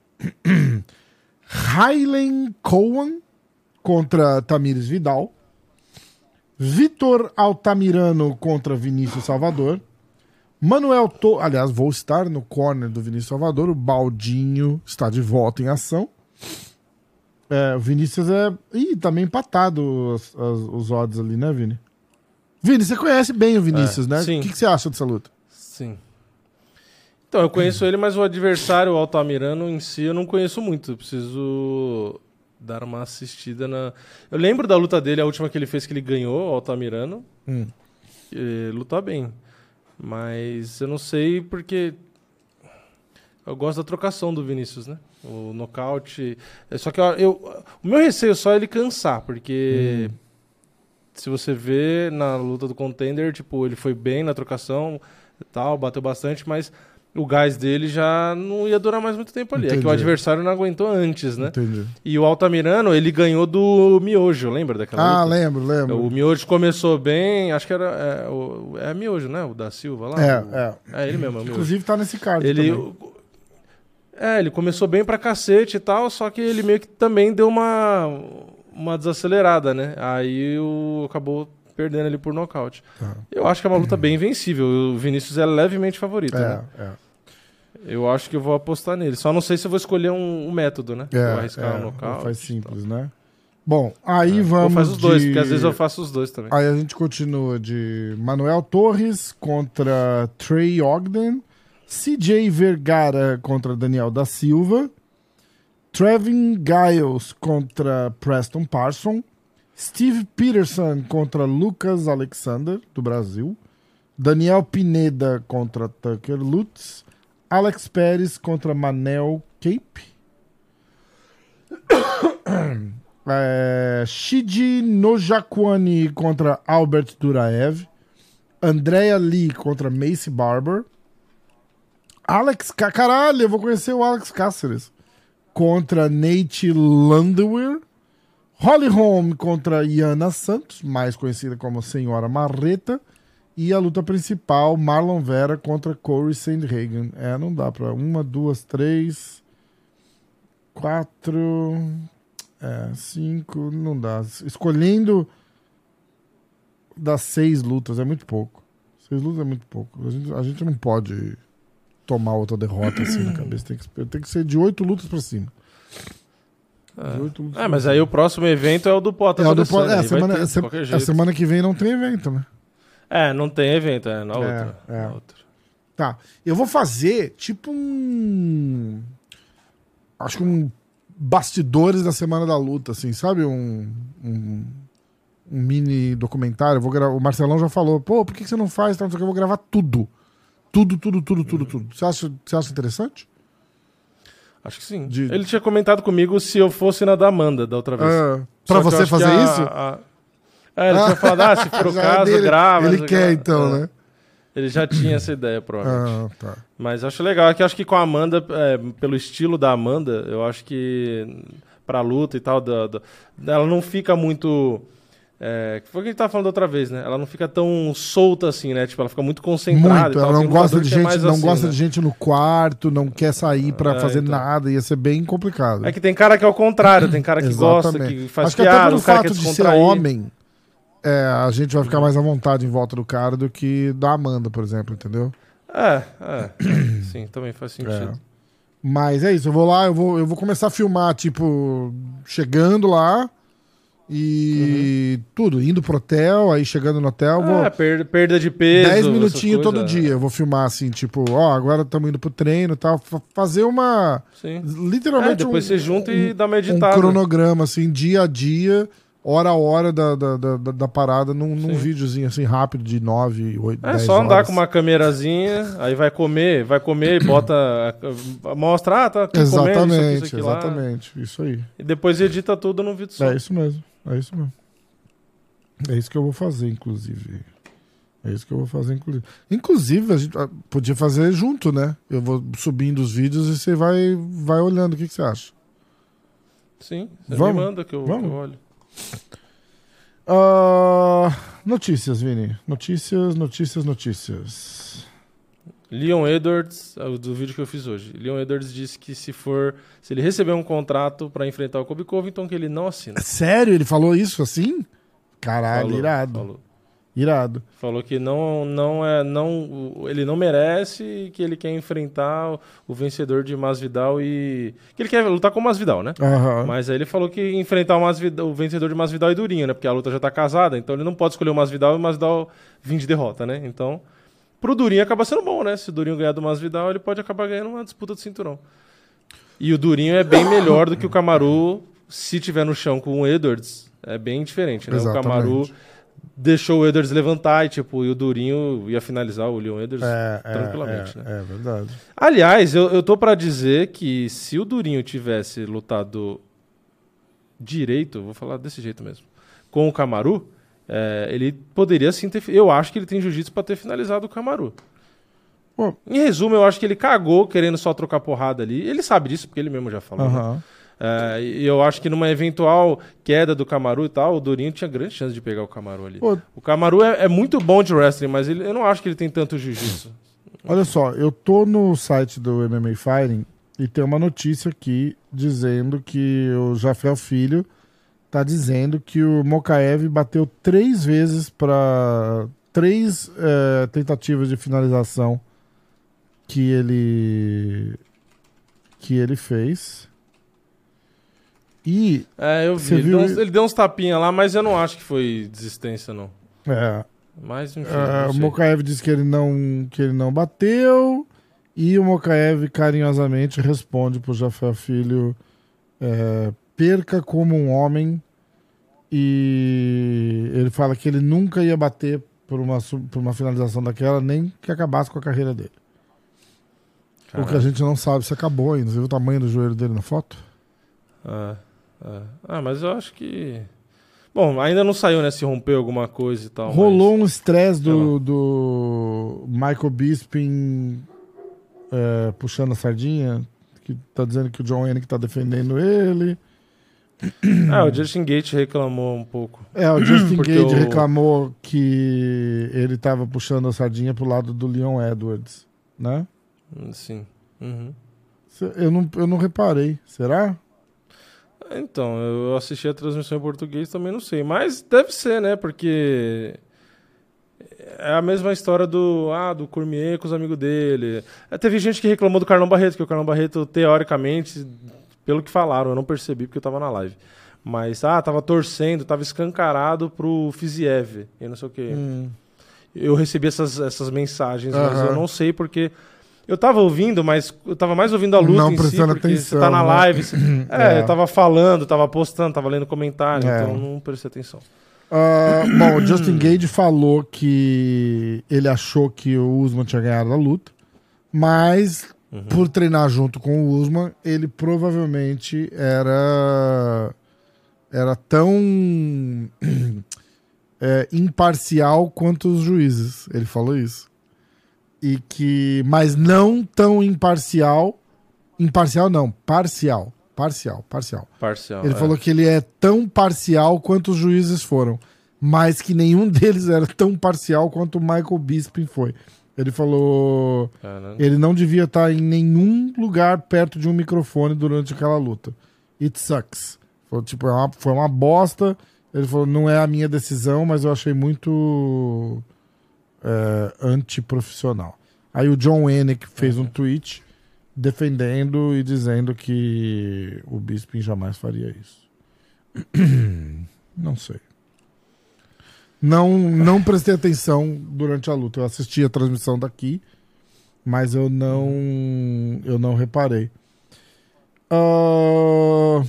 Hylen Cowan contra Tamires Vidal. Vitor Altamirano contra Vinícius Salvador. Manuel To... Aliás, vou estar no corner do Vinícius Salvador. O Baldinho está de volta em ação. É, o Vinícius é. Ih, tá meio empatado as- os odds ali, né, Vini? Vini, você conhece bem o Vinícius, É, né? sim. O que, que você acha dessa luta? Sim. Então, eu conheço ele, mas o adversário, o Altamirano, em si, eu não conheço muito. Eu preciso dar uma assistida na. Eu lembro da luta dele, a última que ele fez que ele ganhou, o Altamirano. Hum. E, luta bem. Mas eu não sei porque eu gosto da trocação do Vinícius, né? O nocaute. É só que eu, eu- o meu receio só é ele cansar, porque se você vê na luta do contender, tipo, ele foi bem na trocação e tal, bateu bastante, mas o gás dele já não ia durar mais muito tempo ali. É que Entendi. o adversário não aguentou antes, né? Entendi. E o Altamirano, ele ganhou do Miojo, lembra daquela Ah, luta? lembro, lembro. O Miojo começou bem, acho que era. É, o, é Miojo, né? O da Silva lá. É, o- é. É ele mesmo, é. Inclusive tá nesse card Ele. também. É, ele começou bem pra cacete e tal, só que ele meio que também deu uma, uma desacelerada, né? Aí o, acabou perdendo ali por nocaute. Tá. Eu acho que é uma luta bem vencível. O Vinícius é levemente favorito, né? É, é. Eu acho que eu vou apostar nele. Só não sei se eu vou escolher um, um método, né? É, vou arriscar é, um nocaute. faz simples, né? Bom, aí. Ou vamos faz os dois, de- porque às vezes eu faço os dois também. Aí a gente continua de Manuel Torres contra Trey Ogden, CJ Vergara contra Daniel da Silva, Trevin Giles contra Preston Parson, Steve Peterson contra Lucas Alexander, do Brasil, Daniel Pineda contra Tucker Lutz, Alex Pérez contra Manel Cape, é, Shiji Nojakwani contra Albert Duraev, Andrea Lee contra Macy Barber, Alex, Ca- caralho, eu vou conhecer o Alex Cáceres. Contra Nate Landwehr, Holly Holm contra Iana Santos, mais conhecida como Senhora Marreta, e a luta principal, Marlon Vera contra Corey Sandhagen. É, não dá pra. Uma, duas, três, quatro, é, cinco, não dá. Escolhendo das seis lutas é muito pouco. Seis lutas é muito pouco. A gente, a gente não pode tomar outra derrota assim na cabeça. Tem que, tem que ser de oito lutas pra cima. É, pra mas aí o próximo evento é o do Potas É, o do é, a semana, ter, se- a semana que vem não tem evento, né? É, não tem evento, é na É, outra. é. na outra. Tá. Eu vou fazer tipo um. Acho que um. Bastidores da semana da luta, assim, sabe? Um. Um, um mini documentário. Eu Vou gra... O Marcelão já falou, pô, por que que você não faz? Então, Eu vou gravar tudo. Tudo, tudo, tudo, tudo, tudo. Você acha, você acha interessante? Acho que sim. De- Ele tinha comentado comigo se eu fosse na da Amanda da outra vez. Ah, pra você fazer a- isso? a- É, ele tinha falado, ah, se for o caso, dele. grava. Ele quer, lá. então, É. né? Ele já tinha essa ideia, provavelmente. Ah, tá. Mas acho legal. É que acho que com a Amanda, é, pelo estilo da Amanda, eu acho que pra luta e tal, da, da- ela não fica muito. É, foi o que a gente tava falando outra vez, né? Ela não fica tão solta assim, né? Tipo, ela fica muito concentrada. Muito, ela não Tem um gosta de é gente, mais não assim, gosta né? de gente no quarto, não quer sair pra É, fazer então. nada, ia ser bem complicado. É que tem cara que é o contrário, tem cara que gosta, que faz Acho que até piada, pelo cara que fato é de ser homem, é, a gente vai ficar mais à vontade em volta do cara do que da Amanda, por exemplo, entendeu? É, é. Sim, também faz sentido. É. Mas é isso, eu vou lá, eu vou, eu vou começar a filmar, tipo, chegando lá e tudo, indo pro hotel, aí chegando no hotel, vou É, per- perda de peso. 10 essas minutinhos todo dia. Eu vou filmar assim, tipo, ó, agora estamos indo pro treino e tal. fa- Fazer uma. Sim. Literalmente É, depois um, você junta e um- dá uma um editada. cronograma, assim, dia a dia, hora a hora da, da, da, da- da parada, num, num videozinho assim rápido de 9, 8, É 10 só andar horas. com uma câmerazinha, aí vai comer, vai comer e bota. Mostra, ah, tá aqui comendo isso aqui, Exatamente, isso aqui lá. exatamente. Isso aí. E depois edita tudo no vídeo só. É isso mesmo. É isso mesmo. É isso que eu vou fazer, inclusive. É isso que eu vou fazer, inclusive. Inclusive, a gente ah, podia fazer junto, né? Eu vou subindo os vídeos e você vai, vai olhando. O que, que você acha? Sim, você Vamos, me manda que eu, que vamos. eu olho. Ah, notícias, Vini. Notícias, notícias, notícias. Leon Edwards, é do vídeo que eu fiz hoje. Leon Edwards disse que se for. Se ele receber um contrato pra enfrentar o Kobe Covington, que ele não assina. Sério? Ele falou isso assim? Caralho, Falou, irado. Falou. Irado. Falou que não, não é, não, ele não merece e que ele quer enfrentar o, vencedor de Masvidal e que ele quer lutar com o Masvidal, né? Aham. Mas aí ele falou que enfrentar o, Masvidal, o vencedor de Masvidal é durinho, né? Porque a luta já tá casada, então ele não pode escolher o Masvidal e o Masvidal vir de derrota, né? Então, pro Durinho acaba sendo bom, né? Se o Durinho ganhar do Masvidal, ele pode acabar ganhando uma disputa de cinturão. E o Durinho é bem melhor do que o Kamaru se tiver no chão com o Edwards. É bem diferente, né? O Exatamente. Kamaru deixou o Edwards levantar e, tipo, e o Durinho ia finalizar o Leon Edwards É, é, tranquilamente, é, né? é verdade. Aliás, eu, eu tô pra dizer que se o Durinho tivesse lutado direito, vou falar desse jeito mesmo, com o Kamaru, é, ele poderia sim ter. Eu acho que ele tem jiu-jitsu pra ter finalizado o Kamaru. Pô. Em resumo, eu acho que ele cagou querendo só trocar porrada ali. Ele sabe disso, porque ele mesmo já falou. né? Aham. É, e eu acho que numa eventual queda do Kamaru e tal, o Durinho tinha grande chance de pegar o Kamaru ali. Pô, O Kamaru é, é muito bom de wrestling, mas ele- eu não acho que ele tem tanto jiu-jitsu. Olha só, eu tô no site do MMA Fighting e tem uma notícia aqui dizendo que o Jafel Filho tá dizendo que o Mokaev bateu três vezes para três eh, tentativas de finalização que ele que ele fez. E É, eu vi. Ele viu deu, uns, ele- deu uns tapinhas lá, mas eu não acho que foi desistência, não. é, Mas, enfim. Não o. Mokaev disse que ele não que ele não bateu e o Mokaev carinhosamente responde pro Jafé Filho é, perca como um homem e ele fala que ele nunca ia bater por uma, por uma finalização daquela nem que acabasse com a carreira dele. O que a gente não sabe se acabou ainda. Você viu o tamanho do joelho dele na foto? Ah, ah. Ah, mas eu acho que. Bom, ainda não saiu, né? Se rompeu alguma coisa e tal. Rolou um estresse do, do Michael Bisping é, puxando a sardinha, que tá dizendo que o John Hennick tá defendendo ele. Ah, o Justin Gate reclamou um pouco. É, o Justin Porque Gage o- reclamou que ele tava puxando a sardinha pro lado do Leon Edwards, né? Sim. Uhum. Eu não, eu não reparei. Será? Então, eu assisti a transmissão em português, também não sei. Mas deve ser, né? Porque é a mesma história do ah, do Cormier com os amigos dele. É, teve gente que reclamou do Carlão Barreto, que o Carlão Barreto, teoricamente, pelo que falaram, eu não percebi porque eu tava na live. Mas, ah, tava torcendo, tava escancarado pro Fiziev e não sei o quê. Hum. Eu recebi essas, essas mensagens, mas Aham. eu não sei porque. Eu tava ouvindo, mas eu tava mais ouvindo a luta Não em si, porque atenção, você tá na né? live. você- É, É. eu tava falando, tava postando, tava lendo comentário, É. então não prestei atenção. Ah, bom, o Justin Gage falou que ele achou que o Usman tinha ganhado a luta, mas por treinar junto com o Usman, ele provavelmente era era tão é, imparcial quanto os juízes. Ele falou isso. E que, mas não tão imparcial. Imparcial não, parcial, parcial, parcial. Parcial. Ele é. falou que ele é tão parcial quanto os juízes foram, mas que nenhum deles era tão parcial quanto o Michael Bisping foi. Ele falou. Caramba. Ele não devia estar em nenhum lugar perto de um microfone durante aquela luta. It sucks. Foi, tipo, é uma, foi uma bosta. Ele falou: não é a minha decisão, mas eu achei muito é, antiprofissional. Aí o John Hennick fez um tweet defendendo e dizendo que o Bisping jamais faria isso. Não sei. Não, não prestei atenção durante a luta. Eu assisti a transmissão daqui, mas eu não, eu não reparei. Ah,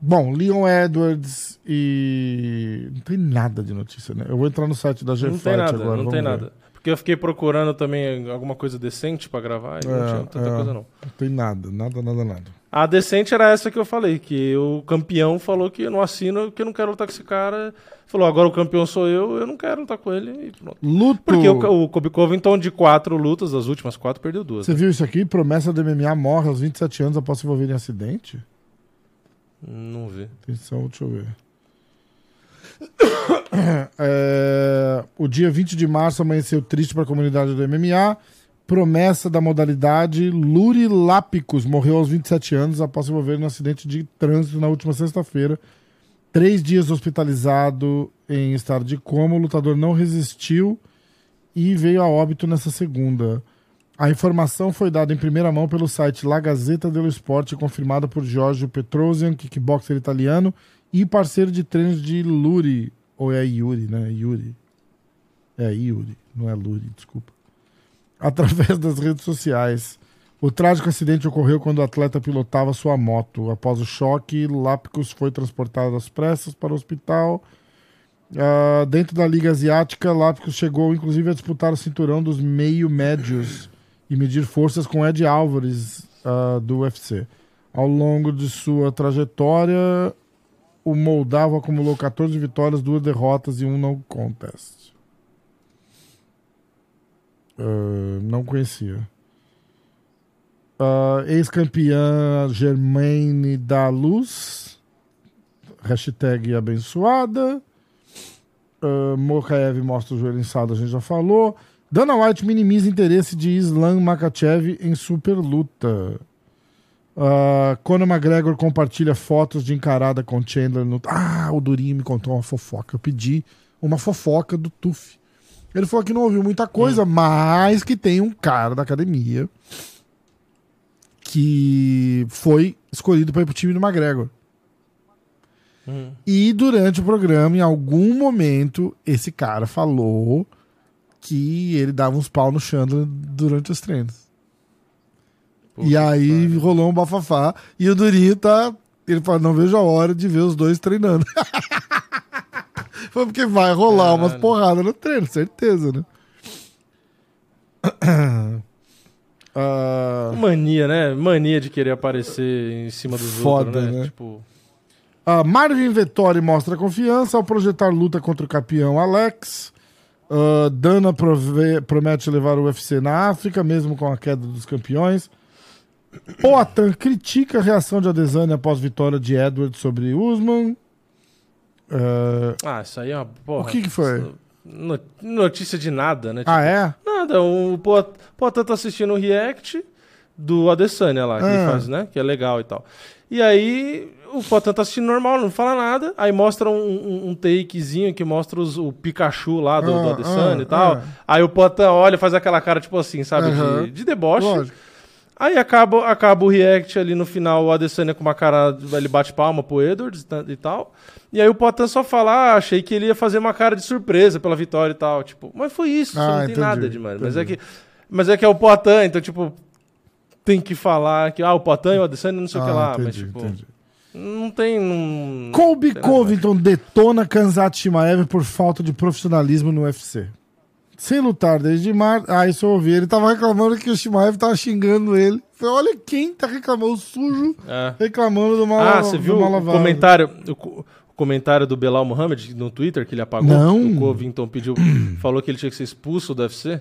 bom, Leon Edwards e não tem nada de notícia, né? Eu vou entrar no site da Não GFight tem nada, agora. não tem ver. nada. Porque eu fiquei procurando também alguma coisa decente pra gravar e não É, tinha tanta é. coisa não. Não tem nada, nada, nada, nada. A decente era essa que eu falei, que o campeão falou que eu não assino, que eu não quero lutar com esse cara. Falou, agora o campeão sou eu, eu não quero lutar com ele. Luto. Porque o, o Kobe Covington, de quatro lutas, das últimas quatro, perdeu duas. Você né? viu isso aqui? Promessa do MMA morre aos 27 anos após se envolver em acidente? Não vi. Atenção, deixa eu ver. É, o dia 20 de março amanheceu triste para a comunidade do MMA. Promessa da modalidade, Luri Lápicos morreu aos 27 anos após se envolver em um acidente de trânsito na última sexta-feira. Três dias hospitalizado em estado de coma, o lutador não resistiu e veio a óbito nessa segunda. A informação foi dada em primeira mão pelo site La Gazzetta dello Sport, confirmada por Giorgio Petrosian, kickboxer italiano e parceiro de treinos de Luri. Ou é Yuri, né? Yuri. É Yuri, não é Luri, desculpa. Através das redes sociais. O trágico acidente ocorreu quando o atleta pilotava sua moto. Após o choque, Lápicos foi transportado às pressas para o hospital Ah, dentro da Liga Asiática, Lápicos chegou inclusive a disputar o cinturão dos meio-médios e medir forças com Ed Álvares ah, do UFC. Ao longo de sua trajetória, o Moldavo acumulou 14 vitórias, duas derrotas e um no contest. Ah, não conhecia. Ah, Ex-campeã Germaine da Luz. Hashtag abençoada. Uh, Mokaev mostra o joelho inçado, a gente já falou. Dana White minimiza interesse de Islam Makachev em super luta. Uh, Conor McGregor compartilha fotos de encarada com Chandler no. Ah, o Durinho me contou uma fofoca. Eu pedi uma fofoca do Tuf. Ele falou que não ouviu muita coisa, mas que tem um cara da academia que foi escolhido para ir pro time do McGregor. Hum. E durante o programa, em algum momento, esse cara falou que ele dava uns pau no Chandler durante os treinos. Puta e aí rolou um bafafá. E o Durinho tá. Ele fala: não vejo a hora de ver os dois treinando. Foi porque vai rolar umas porradas no treino, certeza, né? Ah, Mania, né? Mania de querer aparecer em cima dos Foda, outros, né? né? Tipo, Ah, Marvin Vettori mostra confiança ao projetar luta contra o campeão Alex. Ah, Dana prove- promete levar o UFC na África, mesmo com a queda dos campeões. Poatan critica a reação de Adesanya após vitória de Edwards sobre Usman. Ah, ah, isso aí é uma porra. O que que foi? No- Notícia de nada, né? ah, é? Nada, o Pot- Potan tá assistindo o react do Adesanya lá, que ele Ah. faz, né? Que é legal e tal. E aí o Potan tá assistindo normal, não fala nada. Aí mostra um, um- um takezinho que mostra os- o Pikachu lá do, do Ah, Adesanya ah, e tal. ah. Aí o Potan olha, faz aquela cara tipo assim, sabe? De, de deboche. Lógico. Aí acaba, acaba o react ali no final, o Adesanya com uma cara, ele bate palma pro Edwards e ta- e tal. E aí o Potan só fala, ah, achei que ele ia fazer uma cara de surpresa pela vitória e tal. Tipo, mas foi isso, Ah, não tem entendi, nada de mano. Mas é, que, mas é que é o Potan, então, tipo, tem que falar que, ah, o Potan e o Adesanya não sei o que Ah, lá. mas, entendi, tipo, entendi. não tem... Não, Colby tem nada Covington detona Kanzat Shimaev por falta de profissionalismo no UFC. Sem lutar desde março. Ah, isso eu ouvi. Ele tava reclamando que o Shimaev tava xingando ele. Falei, olha quem tá reclamando, o sujo É. reclamando do mal Ah, você viu o comentário, o, co- o comentário do Belal Mohamed no Twitter que ele apagou? Não. O Covington pediu, falou que ele tinha que ser expulso do UFC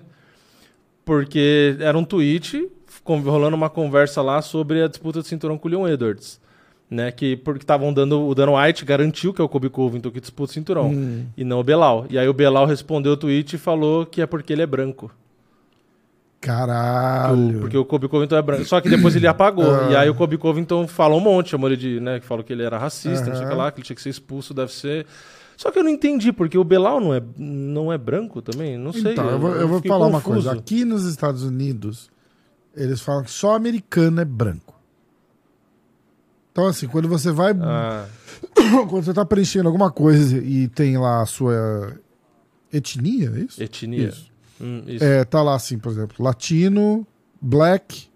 porque era um tweet rolando uma conversa lá sobre a disputa de cinturão com o Leon Edwards. Né, que porque estavam dando o Dana White garantiu que é o Kobe Covington que disputa o cinturão Hum. e não o Belal. E aí o Belal respondeu o tweet e falou que é porque ele é branco. O- Caralho. porque o Kobe Covington é branco. Só que depois ele apagou. Ah. E aí o Kobe Covington falou um monte, chamou ele de, né, que falou que ele era racista, não sei o que lá, que ele tinha que ser expulso, deve ser. Só que eu não entendi, porque o Belal não é, não é branco também? Não sei. Então, eu vou, eu vou falar uma confuso. coisa. Aqui nos Estados Unidos, eles falam que só americano é branco. Então, assim, quando você vai. Ah, Quando você tá preenchendo alguma coisa e tem lá a sua etnia, é isso? etnia. Isso. Hum, isso. É, tá lá assim, por exemplo, latino, black,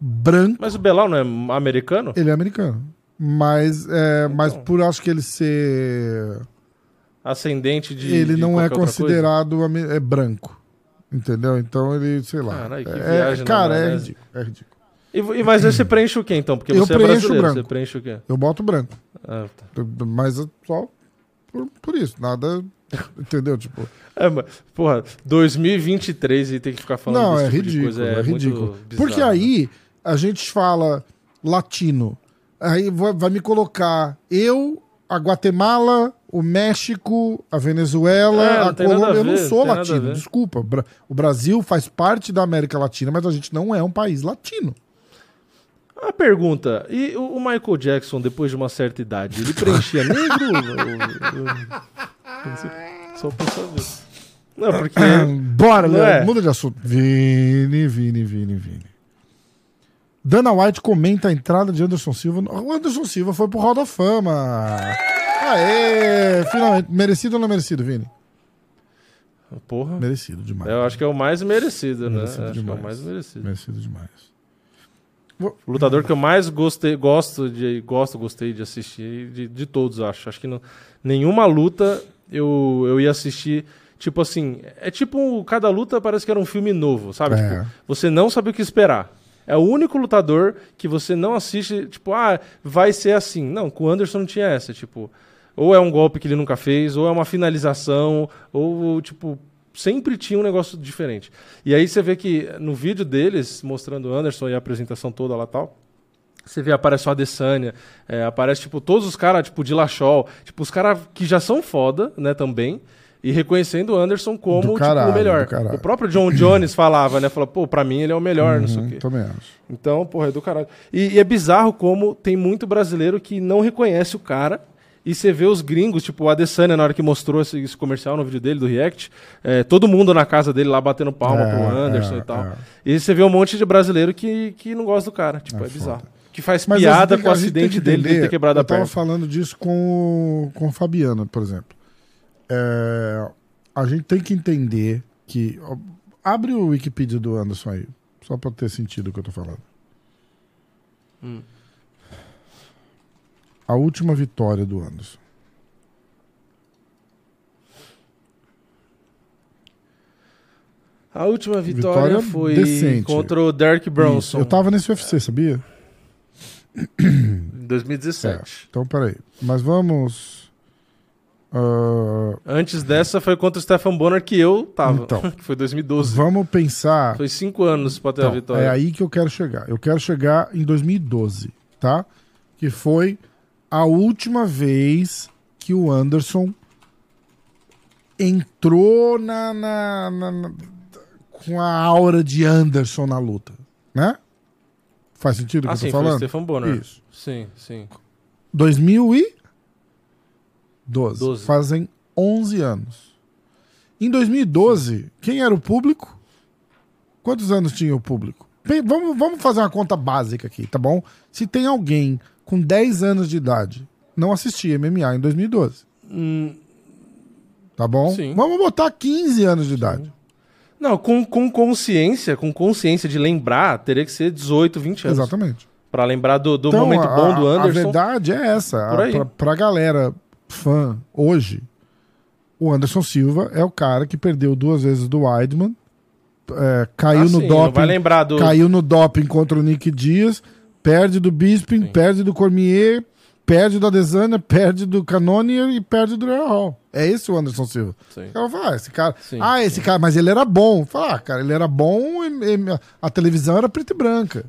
branco, Mas o Belal não é americano? ele é americano. Mas, é, mas Então. por acho que ele ser. Ascendente de. ele de não é considerado é branco. Entendeu? Então ele, sei lá. Que é, viagem na cara, é maionese. ridículo, é ridículo. E, e- mas você preenche o quê então? Porque Eu você é preencho brasileiro, branco. você preenche o quê? Eu boto branco. Ah, tá. Mas é só por, por isso. Nada. Entendeu? Tipo. É, mas, porra, 2023 e tem que ficar falando Não, é tipo de ridículo, é, muito ridículo. bizarro, Porque né? aí a gente fala latino. Aí vai, me colocar eu, a Guatemala, o México, a Venezuela, É, não a Colômbia. a Eu não sou a latino, desculpa. O Brasil faz parte da América Latina, mas a gente não é um país latino. A pergunta, e o Michael Jackson, depois de uma certa idade, ele preenchia negro? Só pra saber. Não, porque... Bora, Não é? muda de assunto. Vini, Vini, Vini, Vini. Dana White comenta a entrada de Anderson Silva. O Anderson Silva foi pro Hall da Fama. Aê! Finalmente. Merecido ou não merecido, Vini? Porra, Merecido demais. eu acho que é o mais merecido, né? Merecido acho que é demais. o mais merecido. Merecido demais. O lutador que eu mais gostei, gosto de, gosto, gostei de assistir de, de todos, acho. Acho que não, nenhuma luta eu, eu ia assistir. Tipo assim, é tipo. Cada luta parece que era um filme novo, sabe? É. Tipo, você não sabe o que esperar. É o único lutador que você não assiste, tipo, ah, vai ser assim. Não, com o Anderson não tinha essa, tipo, ou é um golpe que ele nunca fez, ou é uma finalização, ou, tipo, sempre tinha um negócio diferente. E aí você vê que no vídeo deles, mostrando o Anderson e a apresentação toda lá e tal, você vê, aparece o Adesanya, é, aparece, tipo, todos os caras, tipo, de Lachol, tipo, os caras que já são foda, né, também, e reconhecendo o Anderson como, Do tipo, caralho, o melhor. O próprio John Jones falava, né, falou, pô, pra mim ele é o melhor, não sei o Uhum, quê. também acho. Então, porra, é do caralho. E, e é bizarro como tem muito brasileiro que não reconhece o cara. E você vê os gringos, tipo o Adesanya, na hora que mostrou esse, esse comercial no vídeo dele, do React, é, todo mundo na casa dele lá batendo palma É, pro Anderson é, e tal. é. E você vê um monte de brasileiro que, que não gosta do cara. Tipo, É é, bizarro. foda. Que faz Mas piada com o acidente dele de ter quebrado eu a perna. tava falando disso com, o- com o Fabiano, por exemplo. É, a gente tem que entender que. ó, abre o Wikipedia do Anderson aí, só pra ter sentido o que eu tô falando. Hum. A última vitória do Anderson. A última vitória, Vitória foi decente. contra o Derek Bronson. Isso, Eu tava nesse UFC, sabia? Em 2017. Então, peraí. Mas vamos. ah, Antes dessa foi contra o Stefan Bonner, que eu tava. Então. que foi 2012. vamos pensar. Foi cinco anos pra ter a Então, vitória. é aí que eu quero chegar. Eu quero chegar em 2012, tá? Que foi a última vez que o Anderson entrou na, na- na- na- com a aura de Anderson na luta, né? Faz sentido o que Ah, eu sim, tô falando? Stefan Bonner. Isso. Sim, sim. 2012. Doze. Fazem 11 anos. Em 2012, quem era o público? Quantos anos tinha o público? Bem, vamos, vamos fazer uma conta básica aqui, tá bom? Se tem alguém com 10 anos de idade não assistia MMA em 2012, Hum, tá bom? Sim. Vamos botar 15 anos de idade. não, com, com consciência, com consciência de lembrar, teria que ser 18, 20 anos. Exatamente. Pra lembrar do, do Então, momento a- bom do Anderson. A verdade é essa. A-. Pra, pra galera fã hoje, o Anderson Silva é o cara que perdeu duas vezes do Weidman, é, caiu Ah, no sim, doping. vai lembrar do. Caiu no doping contra o Nick Dias, perde do Bisping, Sim. perde do Cormier, perde do Adesanya, perde do Cannonier e perde do Real Hall. É esse o Anderson Silva. Sim. Cara fala, ah, esse cara. Sim, ah, esse cara, mas ele era bom. Fala, ah, cara, ele era bom e, e a televisão era preta e branca.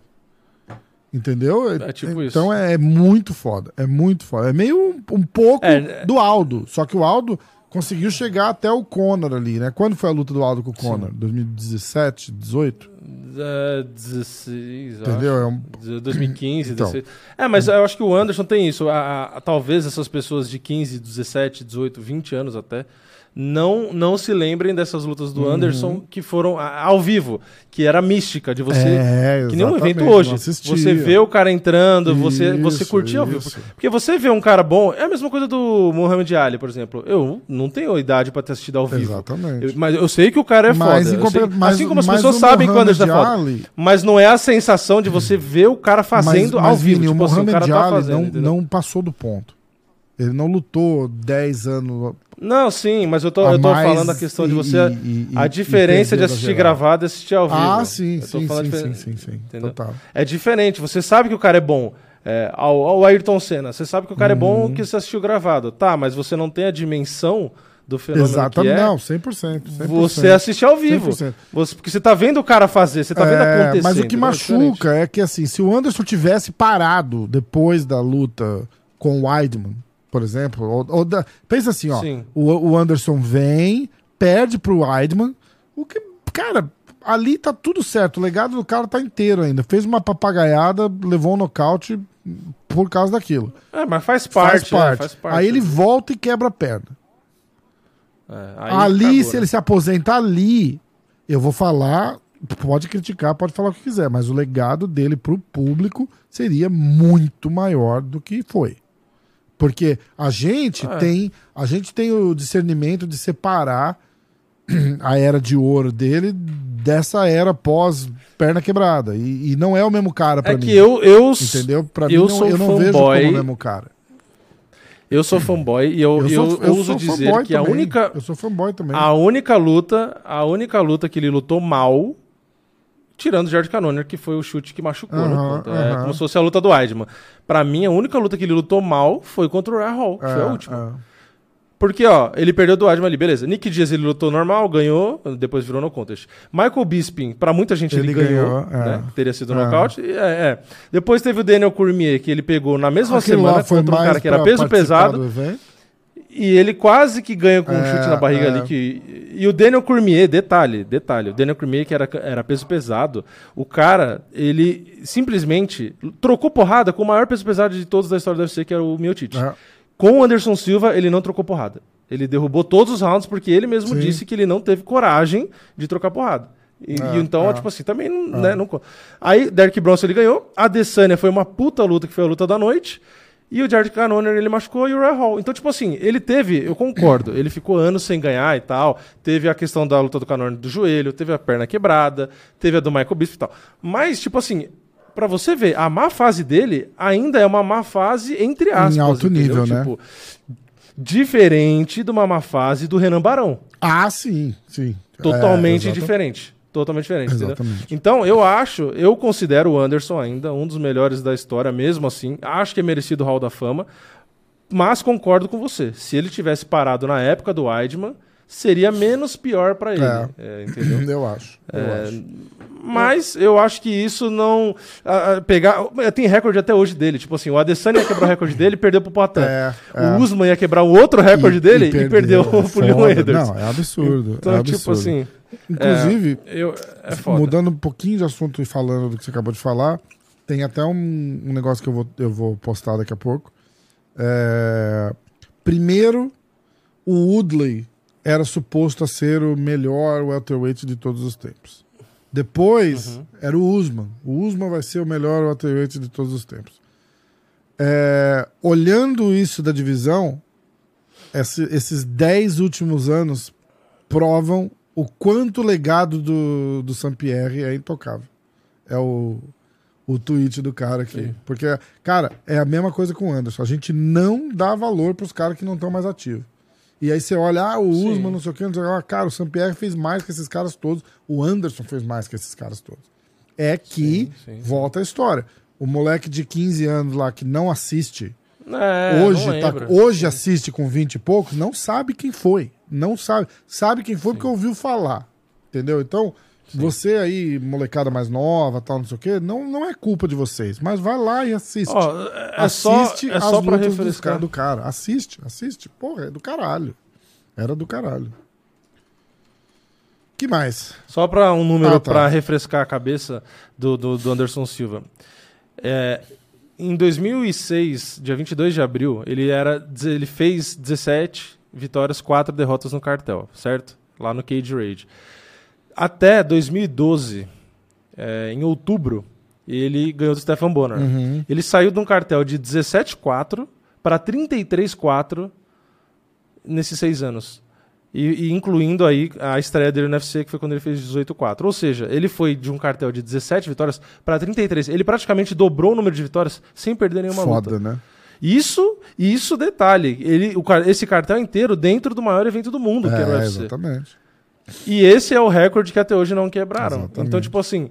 Entendeu? É tipo isso. então é muito foda. É muito foda. É meio um, um pouco É, é- do Aldo. Só que o Aldo conseguiu chegar até o Conor ali, né? Quando foi a luta do Aldo com o Conor? 2017, 18? É, 16, eu Entendeu? É um, acho. 2015, Então. 16. É, mas eu acho que o Anderson tem isso. A- a- talvez essas pessoas de 15, 17, 18, 20 anos até. Não, não se lembrem dessas lutas Uhum. do Anderson que foram ao vivo, que era mística de você É, Que nem um evento hoje. Você vê o cara entrando, você, você Isso, curtir ao vivo. isso. Porque você vê um cara bom, é a mesma coisa do Muhammad Ali, por exemplo. Eu não tenho idade pra ter assistido ao vivo. Exatamente. Eu- mas eu sei que o cara é Mas foda. compara- mas- assim como as pessoas sabem que o Anderson é Muhammad foda. Ali- Mas não é a sensação de você ver o cara fazendo mas, ao mas, vivo. Vini, tipo o assim, o Muhammad cara tá Ali fazendo. não, entendeu? não passou do ponto. Ele não lutou 10 anos. Não, sim, mas eu tô, a eu tô falando a questão de e- você. e- e- a diferença de assistir gravado e assistir ao vivo. Ah, sim, sim, sim, difer- sim, sim, sim. Entendeu? Total. É diferente. Você sabe que o cara é bom. É, ao, ao Ayrton Senna, você sabe que o cara é Uhum. bom que você assistiu gravado. Tá, mas você não tem a dimensão do fenômeno Exatamente. que é. Não, 100%. 100%. Você assiste ao vivo. 100%. Você, porque você tá vendo o cara fazer, você tá vendo É, acontecer. Mas o que? É machuca é que, assim, se o Anderson tivesse parado depois da luta com o Weidman, por exemplo, ou, ou da- pensa assim, ó, o, o Anderson vem, perde pro Weidman, o que, cara, ali tá tudo certo, o legado do cara tá inteiro ainda, fez uma papagaiada, levou um nocaute por causa daquilo. É, mas faz parte. faz, parte. é, faz parte. Aí ele volta e quebra a perna. É, ali, cagou, se né? ele se aposentar ali, eu vou falar, pode criticar, pode falar o que quiser, mas o legado dele pro público seria muito maior do que foi. Porque a gente É. tem, a gente tem o discernimento de separar a era de ouro dele dessa era pós perna quebrada. E, e não é o mesmo cara pra É mim. que eu, eu, Entendeu? Eu mim, não, sou eu não vejo como o mesmo cara. Eu sou fanboy e eu, eu, sou- eu ouso sou dizer que a também. única, Eu sou fanboy também. a única luta, a única luta que ele lutou mal, tirando o George Canoner, que foi o chute que machucou, né? Aham, Contra- É aham. como se fosse a luta do Weidman. Pra mim, a única luta que ele lutou mal foi contra o Rhea Hall, que foi a É, última. é. Porque, ó, ele perdeu do Weidman ali, beleza. Nick Diaz ele lutou normal, ganhou, depois virou no contest. Michael Bisping, pra muita gente ele, Ele ganhou, ganhou, é. né? Teria sido É. nocaute. É, é. Depois teve o Daniel Cormier, que ele pegou na mesma Aquilo semana contra um cara que era peso pesado. E ele quase que ganha com um É, chute na barriga é. ali. Que... E o Daniel Cormier, detalhe, detalhe. O Daniel Cormier, que era, era peso pesado, o cara, ele simplesmente trocou porrada com o maior peso pesado de todos da história do UFC, que era o Miocic. É. Com o Anderson Silva, ele não trocou porrada. Ele derrubou todos os rounds porque ele mesmo Sim. disse que ele não teve coragem de trocar porrada. E, É, e então, é. tipo assim, também não, né, não... Aí, Derek Bronson ele ganhou. A Adesanya foi uma puta luta, que foi a luta da noite. E o Jared Canoner ele machucou e o Ray Hall. Então, tipo assim, ele teve, eu concordo, ele ficou anos sem ganhar e tal. Teve a questão da luta do Canoner do joelho, teve a perna quebrada, teve a do Michael Bisping e tal. Mas, tipo assim, pra você ver, a má fase dele ainda é uma má fase entre aspas. alto entendeu? nível, né? Tipo, diferente de uma má fase do Renan Barão. Ah, sim, sim. Totalmente É, diferente. Totalmente diferente. Então, eu acho, eu considero o Anderson ainda um dos melhores da história, mesmo assim. Acho que é merecido o Hall da Fama. Mas concordo com você. Se ele tivesse parado na época do Weidman, seria menos pior pra ele. É. é, entendeu? Eu acho. Eu É, acho. Mas eu acho que isso não. ah, ah, pegar. Tem recorde até hoje dele. Tipo assim, o Adesanya ia quebrar o recorde dele e perdeu pro Poitin. É, é. O Usman ia quebrar o outro recorde dele e, perdeu, É pro Leon foda. Edwards. Não, é absurdo. Então, é absurdo. tipo assim. Inclusive, Eu, é mudando um pouquinho de assunto e falando do que você acabou de falar, tem até um, um negócio que eu vou, eu vou postar daqui a pouco. É, primeiro, o Woodley era suposto a ser o melhor welterweight de todos os tempos. Depois, Uhum. era o Usman. O Usman vai ser o melhor welterweight de todos os tempos. É, olhando isso da divisão, esse- esses 10 últimos anos provam o quanto o legado do, do Sampierre é intocável. É o, o tweet do cara aqui. Sim. Porque, cara, é a mesma coisa com o Anderson. A gente não dá valor pros caras que não estão mais ativos. E aí você olha, ah, o Sim. Usman, não sei o que, não sei o que. Ah, Cara, o Sampierre fez mais que esses caras todos. O Anderson fez mais que esses caras todos. É que, Sim, sim. volta a história. O moleque de 15 anos lá que não assiste, É, hoje, tá- hoje assiste com 20 e poucos, não sabe quem foi. Não sabe. Sabe quem foi porque ouviu falar. Entendeu? Então, você aí, molecada mais nova, tal, não sei o quê, não, não é culpa de vocês. Mas vai lá e assiste. Ó, é só, assiste é as só pra lutas refrescar. ca- do cara. Assiste, assiste. Porra, é do caralho. Era do caralho. que mais? Só para um número Ah, tá. para refrescar a cabeça do, do, do Anderson Silva. É, em 2006, dia 22 de abril, ele, era, ele fez 17 vitórias, 4 derrotas no cartel, certo? Lá no Cage Rage. Até 2012, é, em outubro, ele ganhou do Stefan Bonner. Uhum. Ele saiu de um cartel de 17-4 para 33-4 nesses seis anos. E, e incluindo aí a estreia dele no UFC, que foi quando ele fez 18-4. Ou seja, ele foi de um cartel de 17 vitórias para 33. Ele praticamente dobrou o número de vitórias sem perder nenhuma luta. Foda, né? Isso, isso detalhe. Ele, o, esse cartel inteiro dentro do maior evento do mundo, que era o É, UFC. exatamente. E esse é o recorde que até hoje não quebraram. Exatamente. Então, tipo assim,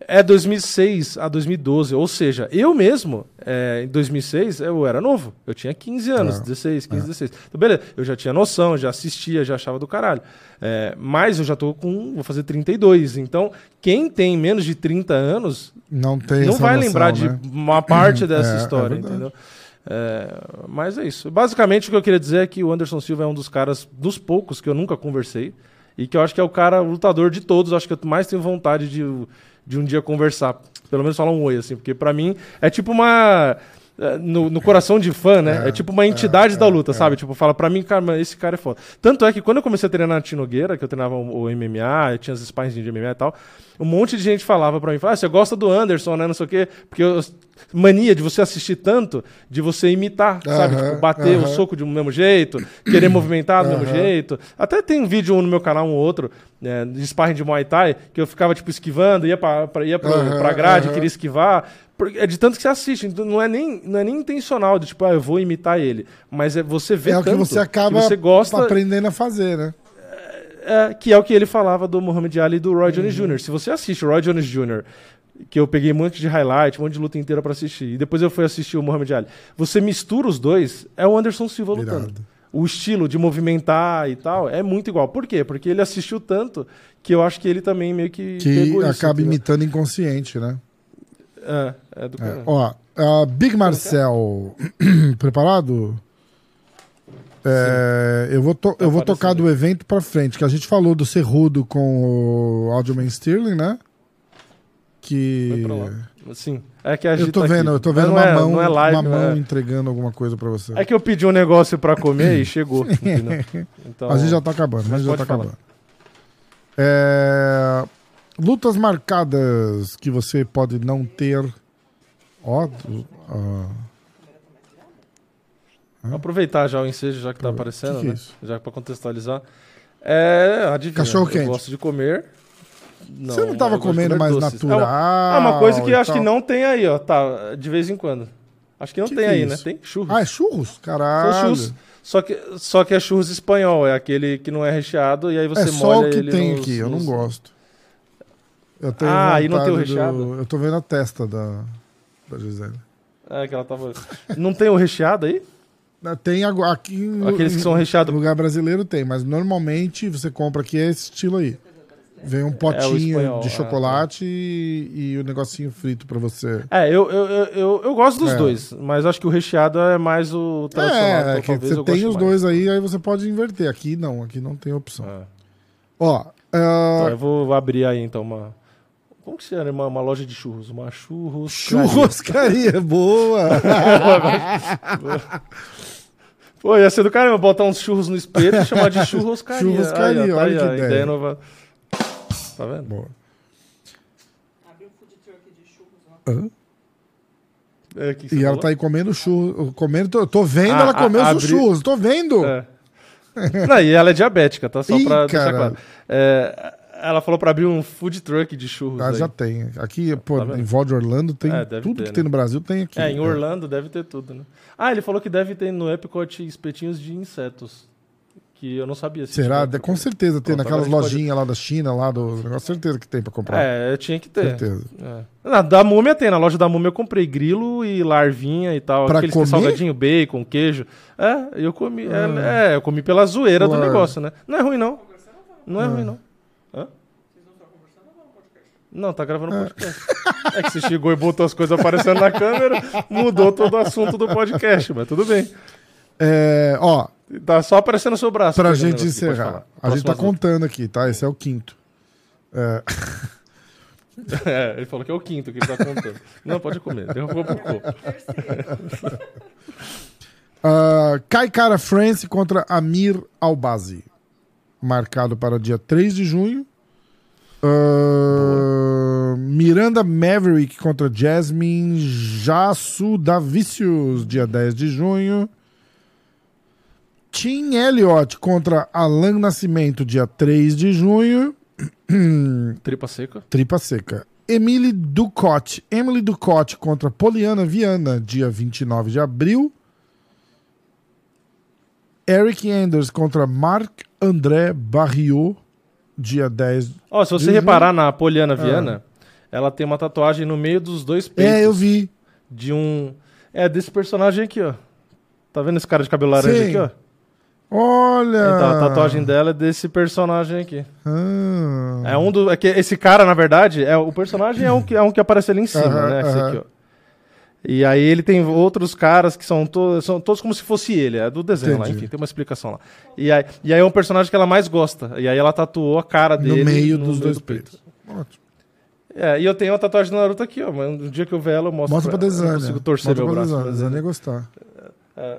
é 2006 a 2012. Ou seja, eu mesmo, é, em 2006, eu era novo. Eu tinha 15 anos, É. 16, 15, 16. Então, beleza, eu já tinha noção, já assistia, já achava do caralho. É, mas eu já tô com, vou fazer 32. Então, quem tem menos de 30 anos Não tem não vai noção, lembrar né? de uma parte dessa É, é história, entendeu? É, mas é isso. Basicamente, o que eu queria dizer é que o Anderson Silva é um dos caras, dos poucos que eu nunca conversei, e que eu acho que é o cara o lutador de todos. Acho que eu mais tenho vontade de, de um dia conversar. Pelo menos falar um oi, assim, porque pra mim é tipo uma. É, No, no coração de fã, né? É, É, tipo uma entidade da luta, é. sabe? Tipo, fala pra mim, cara, esse cara é foda. Tanto é que quando eu comecei a treinar na Tinogueira, que eu treinava o, o MMA, eu tinha as spines de MMA e tal, um monte de gente falava pra mim, ah, você gosta do Anderson, né? Não sei o quê. Porque eu, mania de você assistir tanto, de você imitar, sabe? Aham, Tipo, bater o aham. soco de um mesmo jeito, querer movimentar do mesmo Aham. jeito. Até tem um vídeo no meu canal, um outro, né, de sparring de Muay Thai, que eu ficava, tipo, esquivando, ia pra, pra, ia Aham, pra grade, queria esquivar. É de tanto que você assiste, então não é nem, não é nem intencional, de tipo, ah, eu vou imitar ele. Mas é você vê É o que você acaba você gosta, aprendendo a fazer, né? é, que é o que ele falava do Muhammad Ali e do Roy Jones Uhum. Jr. Se você assiste o Roy Jones Jr., que eu peguei um monte de highlight, um monte de luta inteira pra assistir, e depois eu fui assistir o Muhammad Ali, você mistura os dois, é o Anderson Silva lutando. Irado. O estilo de movimentar e tal é muito igual. Por quê? Porque ele assistiu tanto que eu acho que ele também meio que. Que acaba entendeu? imitando inconsciente, né? É, é do É. cara. Ó, a Big Marcel, preparado? É, eu vou, to- eu vou tocar do evento pra frente, que a gente falou do Cerrudo com o Aljamain Sterling, né? Que. Sim. É que a Eu tô tá vendo, aqui. eu tô vendo uma é- mão, é live, uma mão é. entregando alguma coisa pra você. É que eu pedi um negócio pra comer e chegou. Então, a gente já tá acabando, a mas gente já tá falar. acabando. É, lutas marcadas que você pode não ter. Ó, ó, Aproveitar já o ensejo, já que tá aparecendo, que que é né? Já pra contextualizar. É, adivinha. Cachorro quente. Eu gosto de comer. Você não tava comendo mais doces. natural? É uma, é uma coisa que acho que tal? não tem aí, ó. Tá, de vez em quando. Acho que não Que tem que é aí, né? Tem churros. Ah, é churros? São Caralho. churros. Só que, só que é churros espanhol, é aquele que não é recheado e aí você é só molha o que tem aqui, eu não gosto. Eu tenho Ah, e não tem o recheado? do- Eu tô vendo a testa da, da Gisele. É, que ela tava... Não tem o recheado aí? Tem aqui Aqueles que são recheados. lugar brasileiro tem, mas normalmente você compra aqui é esse estilo aí. Vem um potinho espanhol, de é, chocolate e, e o negocinho frito pra você. É, eu, eu, eu, eu, gosto dos É. dois, mas acho que o recheado é mais o tradicional. é, então é você tem os mais. dois aí, aí você pode inverter. Aqui não, aqui não tem opção. É. Ó, ah, Então, eu vou abrir aí então uma. Como que se chama? Uma, uma loja de churros. Uma churros. churrascaria, boa! Pô, ia ser do caramba botar uns churros no espelho e chamar de churroscaria. Churrascaria, Aí, ó, tá olha aí, que ó, ideia. nova. Tá vendo? boa. Abriu um food truck de churros lá. Hã? É, que que E ela falou? tá aí comendo churros. Comendo, tô, tô vendo Ah, ela comer a- os abri- churros, tô vendo! É. Não, e ela é diabética, tá? Só Ih, pra deixar caralho. claro. É, ela falou pra abrir um food truck de churros. Ah, aí. já tem. Aqui, pô, Tá em Vol de Orlando tem É, tudo ter, que né? tem no Brasil tem aqui. É, em Orlando deve ter tudo, né? Ah, ele falou que deve ter no Epcot espetinhos de insetos. Que eu não sabia se Será? tinha. Com certeza tem. Naquelas lojinhas lá da China, lá do negócio, certeza que tem pra comprar. É, tinha que ter. certeza. É. Na, da Múmia tem, na loja da Múmia eu comprei grilo e larvinha e tal. Pra aqueles que tem comer? salgadinho, bacon, queijo. É, eu comi. É, é, eu comi pela zoeira do negócio, né? Não é ruim, não. Não é ruim, não. Não, tá gravando podcast. É que você chegou e botou as coisas aparecendo na câmera, mudou todo o assunto do podcast, mas tudo bem. É, ó, Tá só aparecendo o seu braço. pra gente encerrar. A gente tá contando aqui, tá? Esse é o quinto. É. É, ele falou que é o quinto que ele tá contando. Não, pode comer. Derrubou pro corpo. ah, Kai Cara France contra Amir Albazi. Marcado para dia 3 de junho. Miranda Maverick contra Jasmine Jassudavicius, dia 10 de junho. Tim Elliott contra Alan Nascimento, dia 3 de junho. Tripa seca. Tripa seca. Emily Ducote. Emily Ducote contra Poliana Viana, dia 29 de abril. Eric Anders contra Marc André Barriot, dia 10. Ó, se você De reparar na Poliana Viana, ela tem uma tatuagem no meio dos dois peitos. É, eu vi. De um. É, desse personagem aqui, ó. Tá vendo esse cara de cabelo laranja Sim. aqui, ó? Olha! Então, a tatuagem dela é desse personagem aqui. Ah. É um do. É que esse cara, na verdade, é o personagem é um que, é um que aparece ali em cima, né? Esse aqui, ó. E aí ele tem outros caras que são, to são todos como se fosse ele, é do desenho lá, Entendi. enfim, tem uma explicação lá. E aí, e aí é um personagem que ela mais gosta. E aí ela tatuou a cara dele no meio no dos meio dois do peito. peitos. Ótimo. É, e eu tenho uma tatuagem do Naruto aqui, ó. Mas um dia que eu ver ela, eu mostro. Mostra pra ela. Eu Desânia. não consigo torcer Mostra meu pra braço. Ia ele- gostar. é,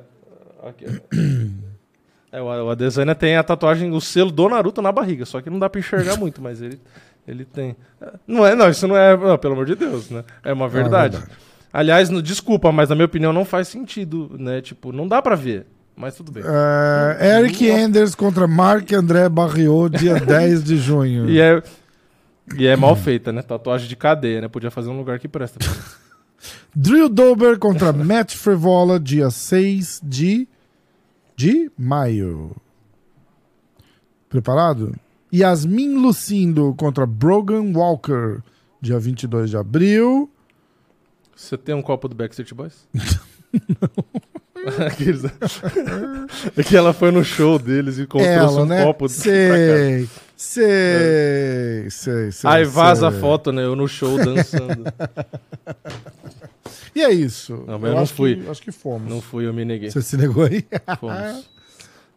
aqui, ó. É, o o Adesanya tem a tatuagem, o selo do Naruto na barriga, só que não dá pra enxergar muito, mas ele, ele tem. É, Não é, não, isso não é, não, pelo amor de Deus, né? É uma verdade. verdade. Aliás, no- desculpa, mas na minha opinião não faz sentido, né? Tipo, não dá pra ver, mas tudo bem. É, Eric Anders contra Marc André Barriot, dia 10 de junho. E é, e é mal feita, né? Tatuagem de cadeia, né? Podia fazer um lugar que presta. Drill Dober contra Matt Frevola, dia 6 de, de maio. Preparado? Yasmin Lucindo contra Brogan Walker, dia 22 de abril. Você tem um copo do Backstreet Boys? Aqueles- é que ela foi no show deles e trouxe Ela, um né? copo. Sei, sei, sei, sei. Aí vaza a sei. foto, né? Eu no show dançando. E é isso. Não, mas eu não acho fui. Que, acho que fomos. Não fui, eu me neguei. Você se negou aí? Fomos.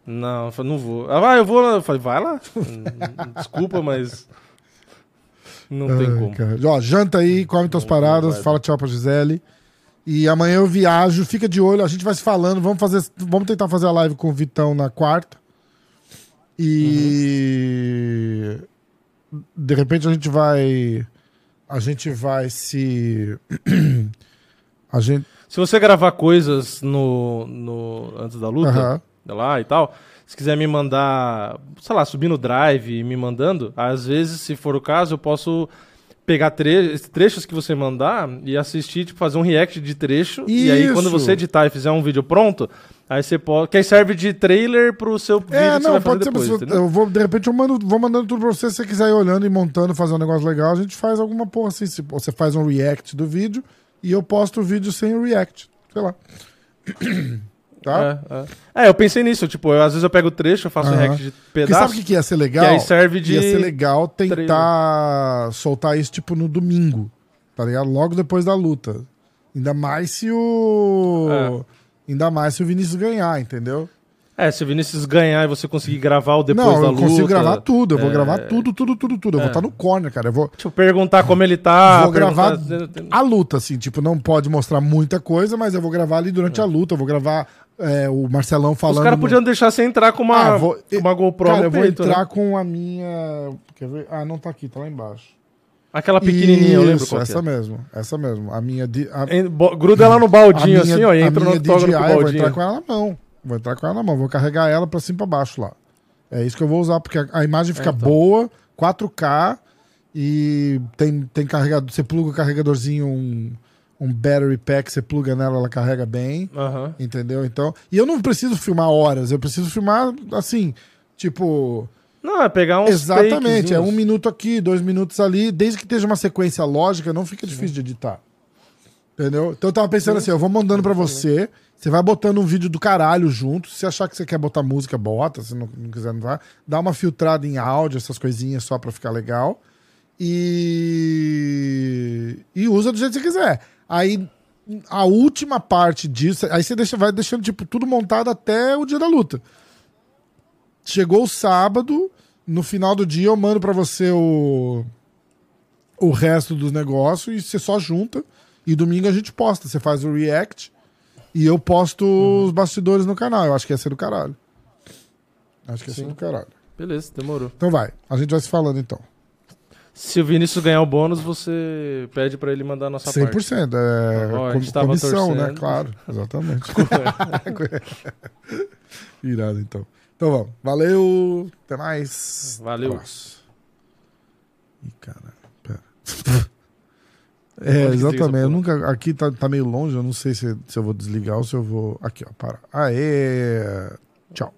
Não, eu falei, não vou. Ah, eu vou lá. Eu falei, vai lá. Hum, Desculpa, mas. Não tem como. cara. Ó, janta aí, come tuas paradas, fala tchau pra Gisele. E amanhã eu viajo, fica de olho, a gente vai se falando, vamos fazer, vamos tentar fazer a live com o Vitão na quarta. E de repente a gente vai a gente vai se a gente Se você gravar coisas no, no antes da luta, Aham. lá e tal, se quiser me mandar, sei lá, subir no drive e me mandando, às vezes, se for o caso, eu posso pegar tre trechos que você mandar e assistir, tipo, fazer um react de trecho. E aí, Isso. quando você editar e fizer um vídeo pronto, aí você pode. Que aí serve de trailer pro seu vídeo É, que você não, pode ser. depois, eu vou, de repente eu mando, vou mandando tudo pra você. Se você quiser ir olhando e montando, fazer um negócio legal, a gente faz alguma porra assim. Se você faz um react do vídeo e eu posto o vídeo sem o react. Sei lá. tá? É, é. É, eu pensei nisso, tipo, eu, às vezes eu pego o trecho, eu faço um Aham. react de Porque pedaço. sabe o que, que ia ser legal? Que aí serve de Ia ser legal tentar soltar isso, tipo, no domingo. Tá ligado? Logo depois da luta. Ainda mais se o. É. Ainda mais se o Vinícius ganhar, entendeu? É, se o Vinícius ganhar e você conseguir gravar o depois não, da eu luta. consigo gravar tudo. Eu vou é, gravar tudo, tudo, tudo, tudo. Eu vou É. estar no corner, cara. Eu vou. Tipo, perguntar como ele tá. vou gravar perguntar- a luta, assim. Tipo, não pode mostrar muita coisa, mas eu vou gravar ali durante a luta. Eu vou gravar é, o Marcelão falando. Os caras no- podiam deixar você entrar com uma, Ah, vou- com uma GoPro Cara, eu vou peito, entrar né? com a minha. Quer ver? Ah, não tá aqui, tá lá embaixo. Aquela pequenininha, eu lembro Isso, qual essa é. mesmo, essa mesmo. A minha. di- A, Gruda ela no baldinho, assim, ó, e entra no octógono com o eu vou baldinho. entrar com ela na mão. Vou entrar com ela na mão, vou carregar ela pra cima e pra baixo lá. É isso que eu vou usar, porque a, imagem fica É, então. boa, 4K, e tem, tem carregador. Você pluga o carregadorzinho, um, um battery pack, você pluga nela, ela carrega bem. Entendeu? Então. E eu não preciso filmar horas, eu preciso filmar assim, tipo. Não, é pegar uns Exatamente, é um minuto aqui, dois minutos ali, desde que esteja uma sequência lógica, não fica difícil de editar. Entendeu? Então eu tava pensando assim, eu vou mandando pra você, você vai botando um vídeo do caralho junto, se achar que você quer botar música, bota, se não, não quiser, não vai. Dá uma filtrada em áudio, essas coisinhas só pra ficar legal. E. E usa do jeito que você quiser. Aí a última parte disso, aí você deixa, vai deixando tipo tudo montado até o dia da luta. Chegou o sábado, no final do dia eu mando pra você o o resto dos negócios e você só junta e domingo a gente posta, você faz o react e eu posto os bastidores no canal. Eu acho que ia ser do caralho. Acho que ia ser Sim. do caralho. Beleza, demorou. Então vai, a gente vai se falando então. Se o Vinícius ganhar o bônus, você pede pra ele mandar a nossa parte. 100%, é a com- comissão, né? torcendo. Claro, exatamente. Irado então. Então vamos. Valeu, até mais. Valeu. Abraço. Ih, caralho, pera. É, exatamente. Eu nunca. Aqui tá, tá meio longe, eu não sei se, se eu vou desligar ou se eu vou. Aqui, ó, para. Aê! Tchau.